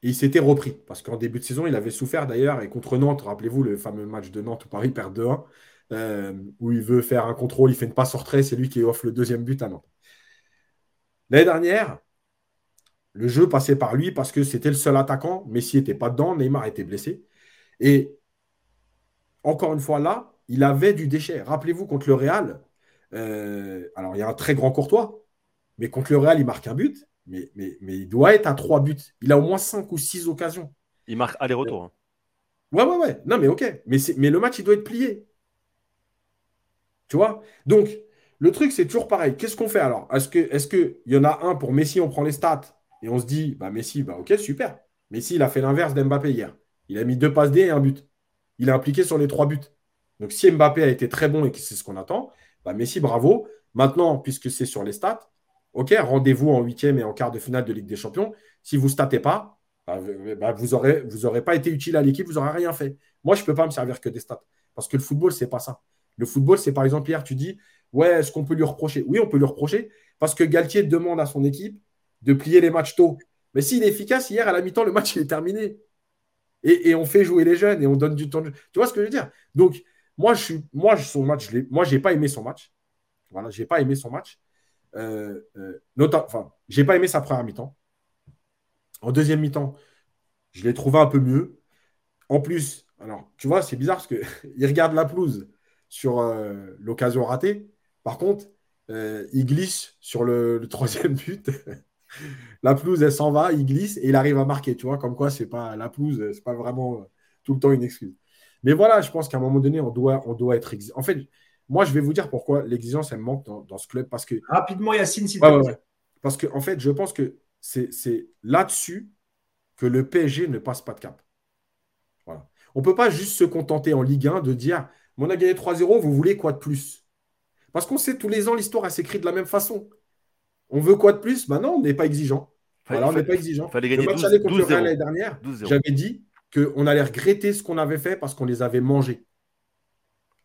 et il s'était repris. Parce qu'en début de saison, il avait souffert d'ailleurs. Et contre Nantes, rappelez-vous le fameux match de Nantes où Paris perd 2-1, euh, où il veut faire un contrôle, il fait une passe en retrait, c'est lui qui offre le deuxième but à Nantes. L'année dernière, le jeu passait par lui parce que c'était le seul attaquant. Messi n'était pas dedans, Neymar était blessé. Et encore une fois, là, il avait du déchet. Rappelez-vous, contre le Real, euh, alors il y a un très grand courtois, mais contre le Real, il marque un but, mais, mais, mais il doit être à trois buts. Il a au moins cinq ou six occasions. Il marque aller-retour. Hein. Ouais, ouais, ouais. Non, mais ok. Mais, mais le match, il doit être plié. Tu vois? Donc, le truc, c'est toujours pareil. Qu'est-ce qu'on fait alors? Est-ce qu'il est que y en a un pour Messi, on prend les stats? Et on se dit, bah Messi, bah ok, super. Messi, il a fait l'inverse d'Mbappé hier. Il a mis deux passes D et un but. Il est impliqué sur les trois buts. Donc si Mbappé a été très bon et que c'est ce qu'on attend, bah Messi, bravo. Maintenant, puisque c'est sur les stats, ok, rendez-vous en huitième et en quart de finale de Ligue des Champions. Si vous ne statez pas, bah, bah, vous n'aurez aurez pas été utile à l'équipe, vous n'aurez rien fait. Moi, je ne peux pas me servir que des stats. Parce que le football, ce n'est pas ça. Le football, c'est par exemple, hier, tu dis, ouais, est-ce qu'on peut lui reprocher? Oui, on peut lui reprocher parce que Galtier demande à son équipe de plier les matchs tôt. Mais s'il est efficace, hier à la mi-temps, le match est terminé. Et, on fait jouer les jeunes et on donne du temps. De... Tu vois ce que je veux dire? Donc, moi, je suis, moi, je moi, pas aimé son match. Voilà, j'ai pas aimé son match. Euh, euh, enfin, j'ai pas aimé sa première mi-temps. En deuxième mi-temps, je l'ai trouvé un peu mieux. En plus, alors, tu vois, c'est bizarre parce qu'il regarde la pelouse sur euh, l'occasion ratée. Par contre, euh, il glisse sur le, troisième but. la pelouse, elle s'en va, il glisse et il arrive à marquer. Tu vois, comme quoi, c'est pas la pelouse, c'est pas vraiment euh, tout le temps une excuse. Mais voilà, je pense qu'à un moment donné, on doit, on doit être. En fait, moi, je vais vous dire pourquoi l'exigence, elle manque dans, ce club. Parce que... Rapidement, Yacine, s'il te plaît. Parce que, en fait, je pense que c'est là-dessus que le PSG ne passe pas de cap. Voilà. On ne peut pas juste se contenter en Ligue 1 de dire on a gagné 3-0, vous voulez quoi de plus? Parce qu'on sait tous les ans, l'histoire, s'écrit de la même façon. On veut quoi de plus? Maintenant, on n'est pas exigeant. Voilà, on n'est pas exigeant. Fallait gagner le match aller contre le Real l'année dernière, j'avais dit qu'on allait regretter ce qu'on avait fait parce qu'on les avait mangés.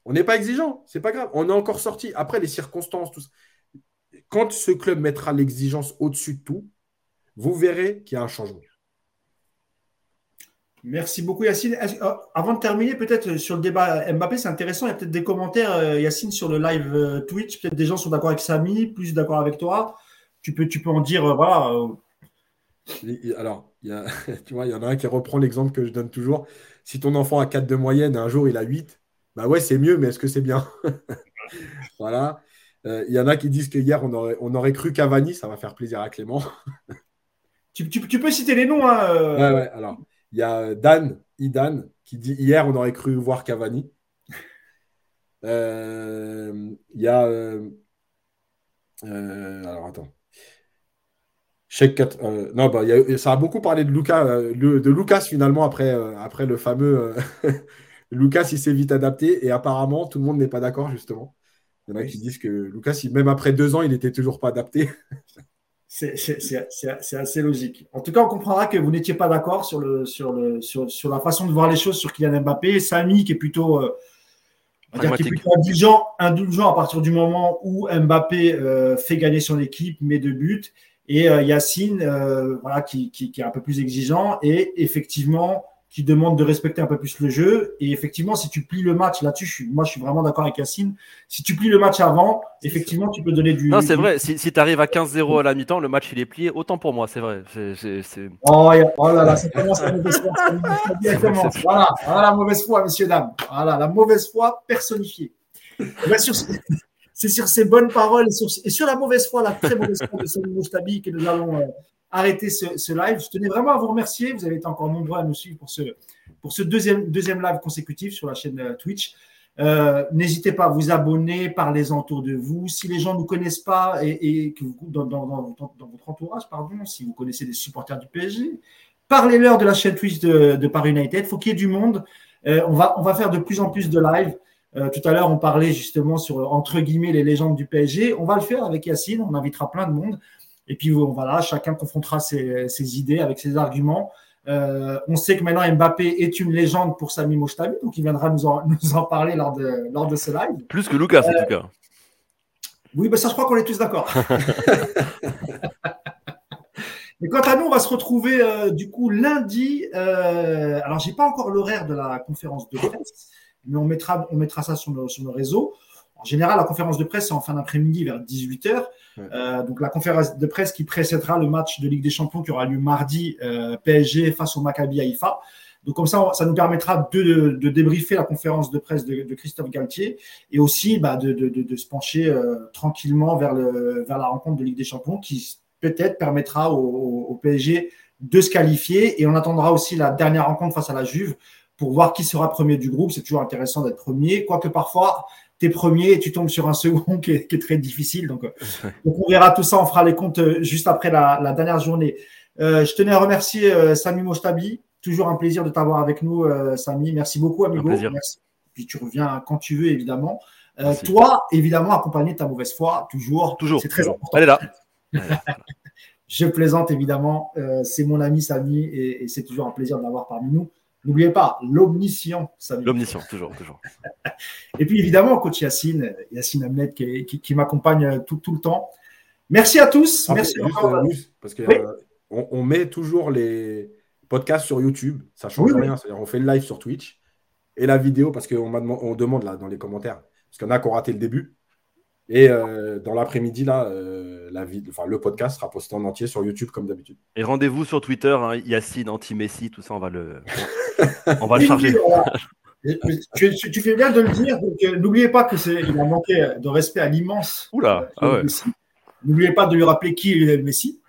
On n'est pas exigeant, c'est pas grave. On est encore sorti. Après, les circonstances, tout ça. Quand ce club mettra l'exigence au-dessus de tout, vous verrez qu'il y a un changement. Merci beaucoup Yacine. Euh, avant de terminer, peut-être sur le débat Mbappé, c'est intéressant. Il y a peut-être des commentaires, euh, Yacine, sur le live euh, Twitch. Peut-être des gens sont d'accord avec Samy, plus d'accord avec toi. Tu peux, tu peux en dire, voilà. Alors, tu vois, il y en a un qui reprend l'exemple que je donne toujours. Si ton enfant a 4 de moyenne, un jour il a 8, bah ouais, c'est mieux, mais est-ce que c'est bien? Voilà. Il y en a qui disent que hier on aurait, on aurait cru Cavani, ça va faire plaisir à Clément. tu, peux citer les noms. Hein, ouais, ouais, alors. Il y a Dan, Idan, qui dit hier on aurait cru voir Cavani. Euh, il y a. Euh, euh, attends. non, bah, ça a beaucoup parlé de Lucas, de Lucas finalement après, après le fameux Lucas, il s'est vite adapté et apparemment tout le monde n'est pas d'accord justement. Il y en a qui disent que Lucas, même après deux ans, il n'était toujours pas adapté. C'est assez logique. En tout cas, on comprendra que vous n'étiez pas d'accord sur, le, sur, le, sur, sur, la façon de voir les choses sur Kylian Mbappé. Samy, qui est plutôt. Euh, Il plutôt indulgent, indulgent à partir du moment où Mbappé euh, fait gagner son équipe, met deux buts, et euh, Yacine, euh, voilà, qui, qui, qui, est un peu plus exigeant et effectivement qui demande de respecter un peu plus le jeu. Et effectivement, si tu plies le match là-dessus, moi je suis vraiment d'accord avec Yacine. Si tu plies le match avant, effectivement, tu peux donner du. Non, c'est vrai. Si, si tu arrives à 15-0 à la mi-temps, le match il est plié. Autant pour moi, c'est vrai. Oh, oh, là là, ça commence la mauvaise foi. voilà, voilà la mauvaise foi, messieurs, dames. Voilà, la mauvaise foi personnifiée. Bien sûr, c'est sur ces bonnes paroles et sur, la mauvaise foi, la très mauvaise foi de Salim Moustabi que nous allons. Euh, arrêter ce, live. Je tenais vraiment à vous remercier. Vous avez été encore nombreux à nous suivre pour ce, deuxième, live consécutif sur la chaîne euh, Twitch. Euh, n'hésitez pas à vous abonner, parlez-en autour de vous. Si les gens ne vous connaissent pas et, que vous, dans, dans, votre entourage, pardon, si vous connaissez des supporters du PSG, parlez-leur de la chaîne Twitch de, Paris United. Il faut qu'il y ait du monde. On, va, faire de plus en plus de live. tout à l'heure, on parlait justement sur, entre guillemets, les légendes du PSG. On va le faire avec Yacine. On invitera plein de monde. Et puis voilà, chacun confrontera ses, idées avec ses arguments. Euh, on sait que maintenant Mbappé est une légende pour Sami Mouchtabi, donc il viendra nous en, nous en parler lors de, lors de ce live. Plus que Lucas, en tout cas. Oui, mais ça, je crois qu'on est tous d'accord. Mais quant à nous, on va se retrouver euh, du coup lundi. Euh, alors, j'ai pas encore l'horaire de la conférence de presse, mais on mettra, on mettra ça sur nos, sur nos réseaux. En général, la conférence de presse, c'est en fin d'après-midi vers 18h. Euh, donc, la conférence de presse qui précédera le match de Ligue des Champions qui aura lieu mardi, euh, PSG face au Maccabi Haïfa. Donc, comme ça, ça nous permettra de, de, débriefer la conférence de presse de, de Christophe Galtier et aussi bah, de, de, se pencher euh, tranquillement vers, le, vers la rencontre de Ligue des Champions qui peut-être permettra au, au, PSG de se qualifier. Et on attendra aussi la dernière rencontre face à la Juve pour voir qui sera premier du groupe. C'est toujours intéressant d'être premier, quoique parfois, tu es premier et tu tombes sur un second qui est, très difficile. Donc, donc, on verra tout ça, on fera les comptes euh, juste après la, dernière journée. Euh, je tenais à remercier euh, Sami Mostabi. Toujours un plaisir de t'avoir avec nous, Sami. Merci beaucoup, amigo. Merci. Puis tu reviens quand tu veux, évidemment. toi, évidemment, accompagné de ta mauvaise foi, toujours. Toujours. C'est très important. Elle est là. je plaisante, évidemment. c'est mon ami Sami et, et c'est toujours un plaisir de l'avoir parmi nous. N'oubliez pas, l'omniscient. L'omniscient, toujours, toujours. Et puis évidemment, coach Yacine, Yacine Amnet qui, m'accompagne tout, le temps. Merci à tous. Merci encore. parce que euh, on, met toujours les podcasts sur YouTube. Ça change rien. On fait le live sur Twitch et la vidéo parce qu'on on demande là dans les commentaires. Parce qu'il y en a qui ont raté le début. Et euh, dans l'après-midi, là, euh, la enfin, le podcast sera posté en entier sur YouTube comme d'habitude. Et rendez-vous sur Twitter, hein, Yacine, anti-Messi, tout ça, on va le, on va le charger. tu, fais bien de le dire. Euh, n'oubliez pas que c'est, il a manqué de respect à l'immense. Oula. Ah n'oubliez pas de lui rappeler qui est Messi.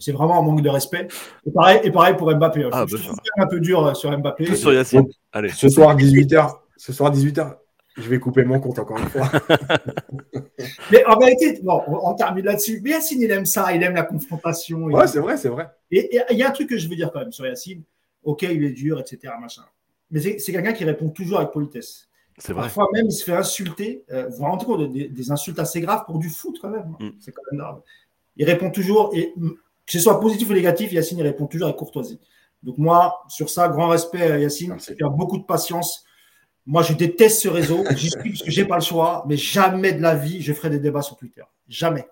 C'est vraiment un manque de respect. Et pareil, et pareil pour Mbappé. Ah, je, bah, un peu dur sur Mbappé. sur Yacine. Allez. Ce soir 18h. Ce soir 18h. Je vais couper mon compte encore une fois. mais en vérité, bon, on, termine là-dessus. Mais Yacine, il aime ça, il aime la confrontation. Ouais, c'est vrai, c'est vrai. Et il y a un truc que je veux dire quand même sur Yacine. Ok, il est dur, etc. Machin. Mais c'est quelqu'un qui répond toujours avec politesse. C'est vrai. Parfois même, il se fait insulter. Euh, vous vous rendez compte des, des, insultes assez graves pour du foot quand même. Mm. C'est quand même grave. Il répond toujours, et que ce soit positif ou négatif, Yacine, il répond toujours avec courtoisie. Donc moi, sur ça, grand respect, Yacine. Il a beaucoup de patience. Moi, je déteste ce réseau. J'y suis parce que j'ai pas le choix, mais jamais de la vie, je ferai des débats sur Twitter. Jamais.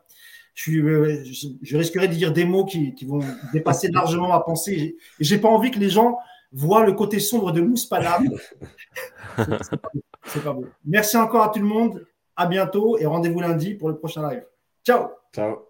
Je, euh, je, risquerais de dire des mots qui, vont dépasser largement ma pensée. J'ai pas envie que les gens voient le côté sombre de Mousse Paname. C'est pas, beau. Merci encore à tout le monde. À bientôt et rendez-vous lundi pour le prochain live. Ciao. Ciao.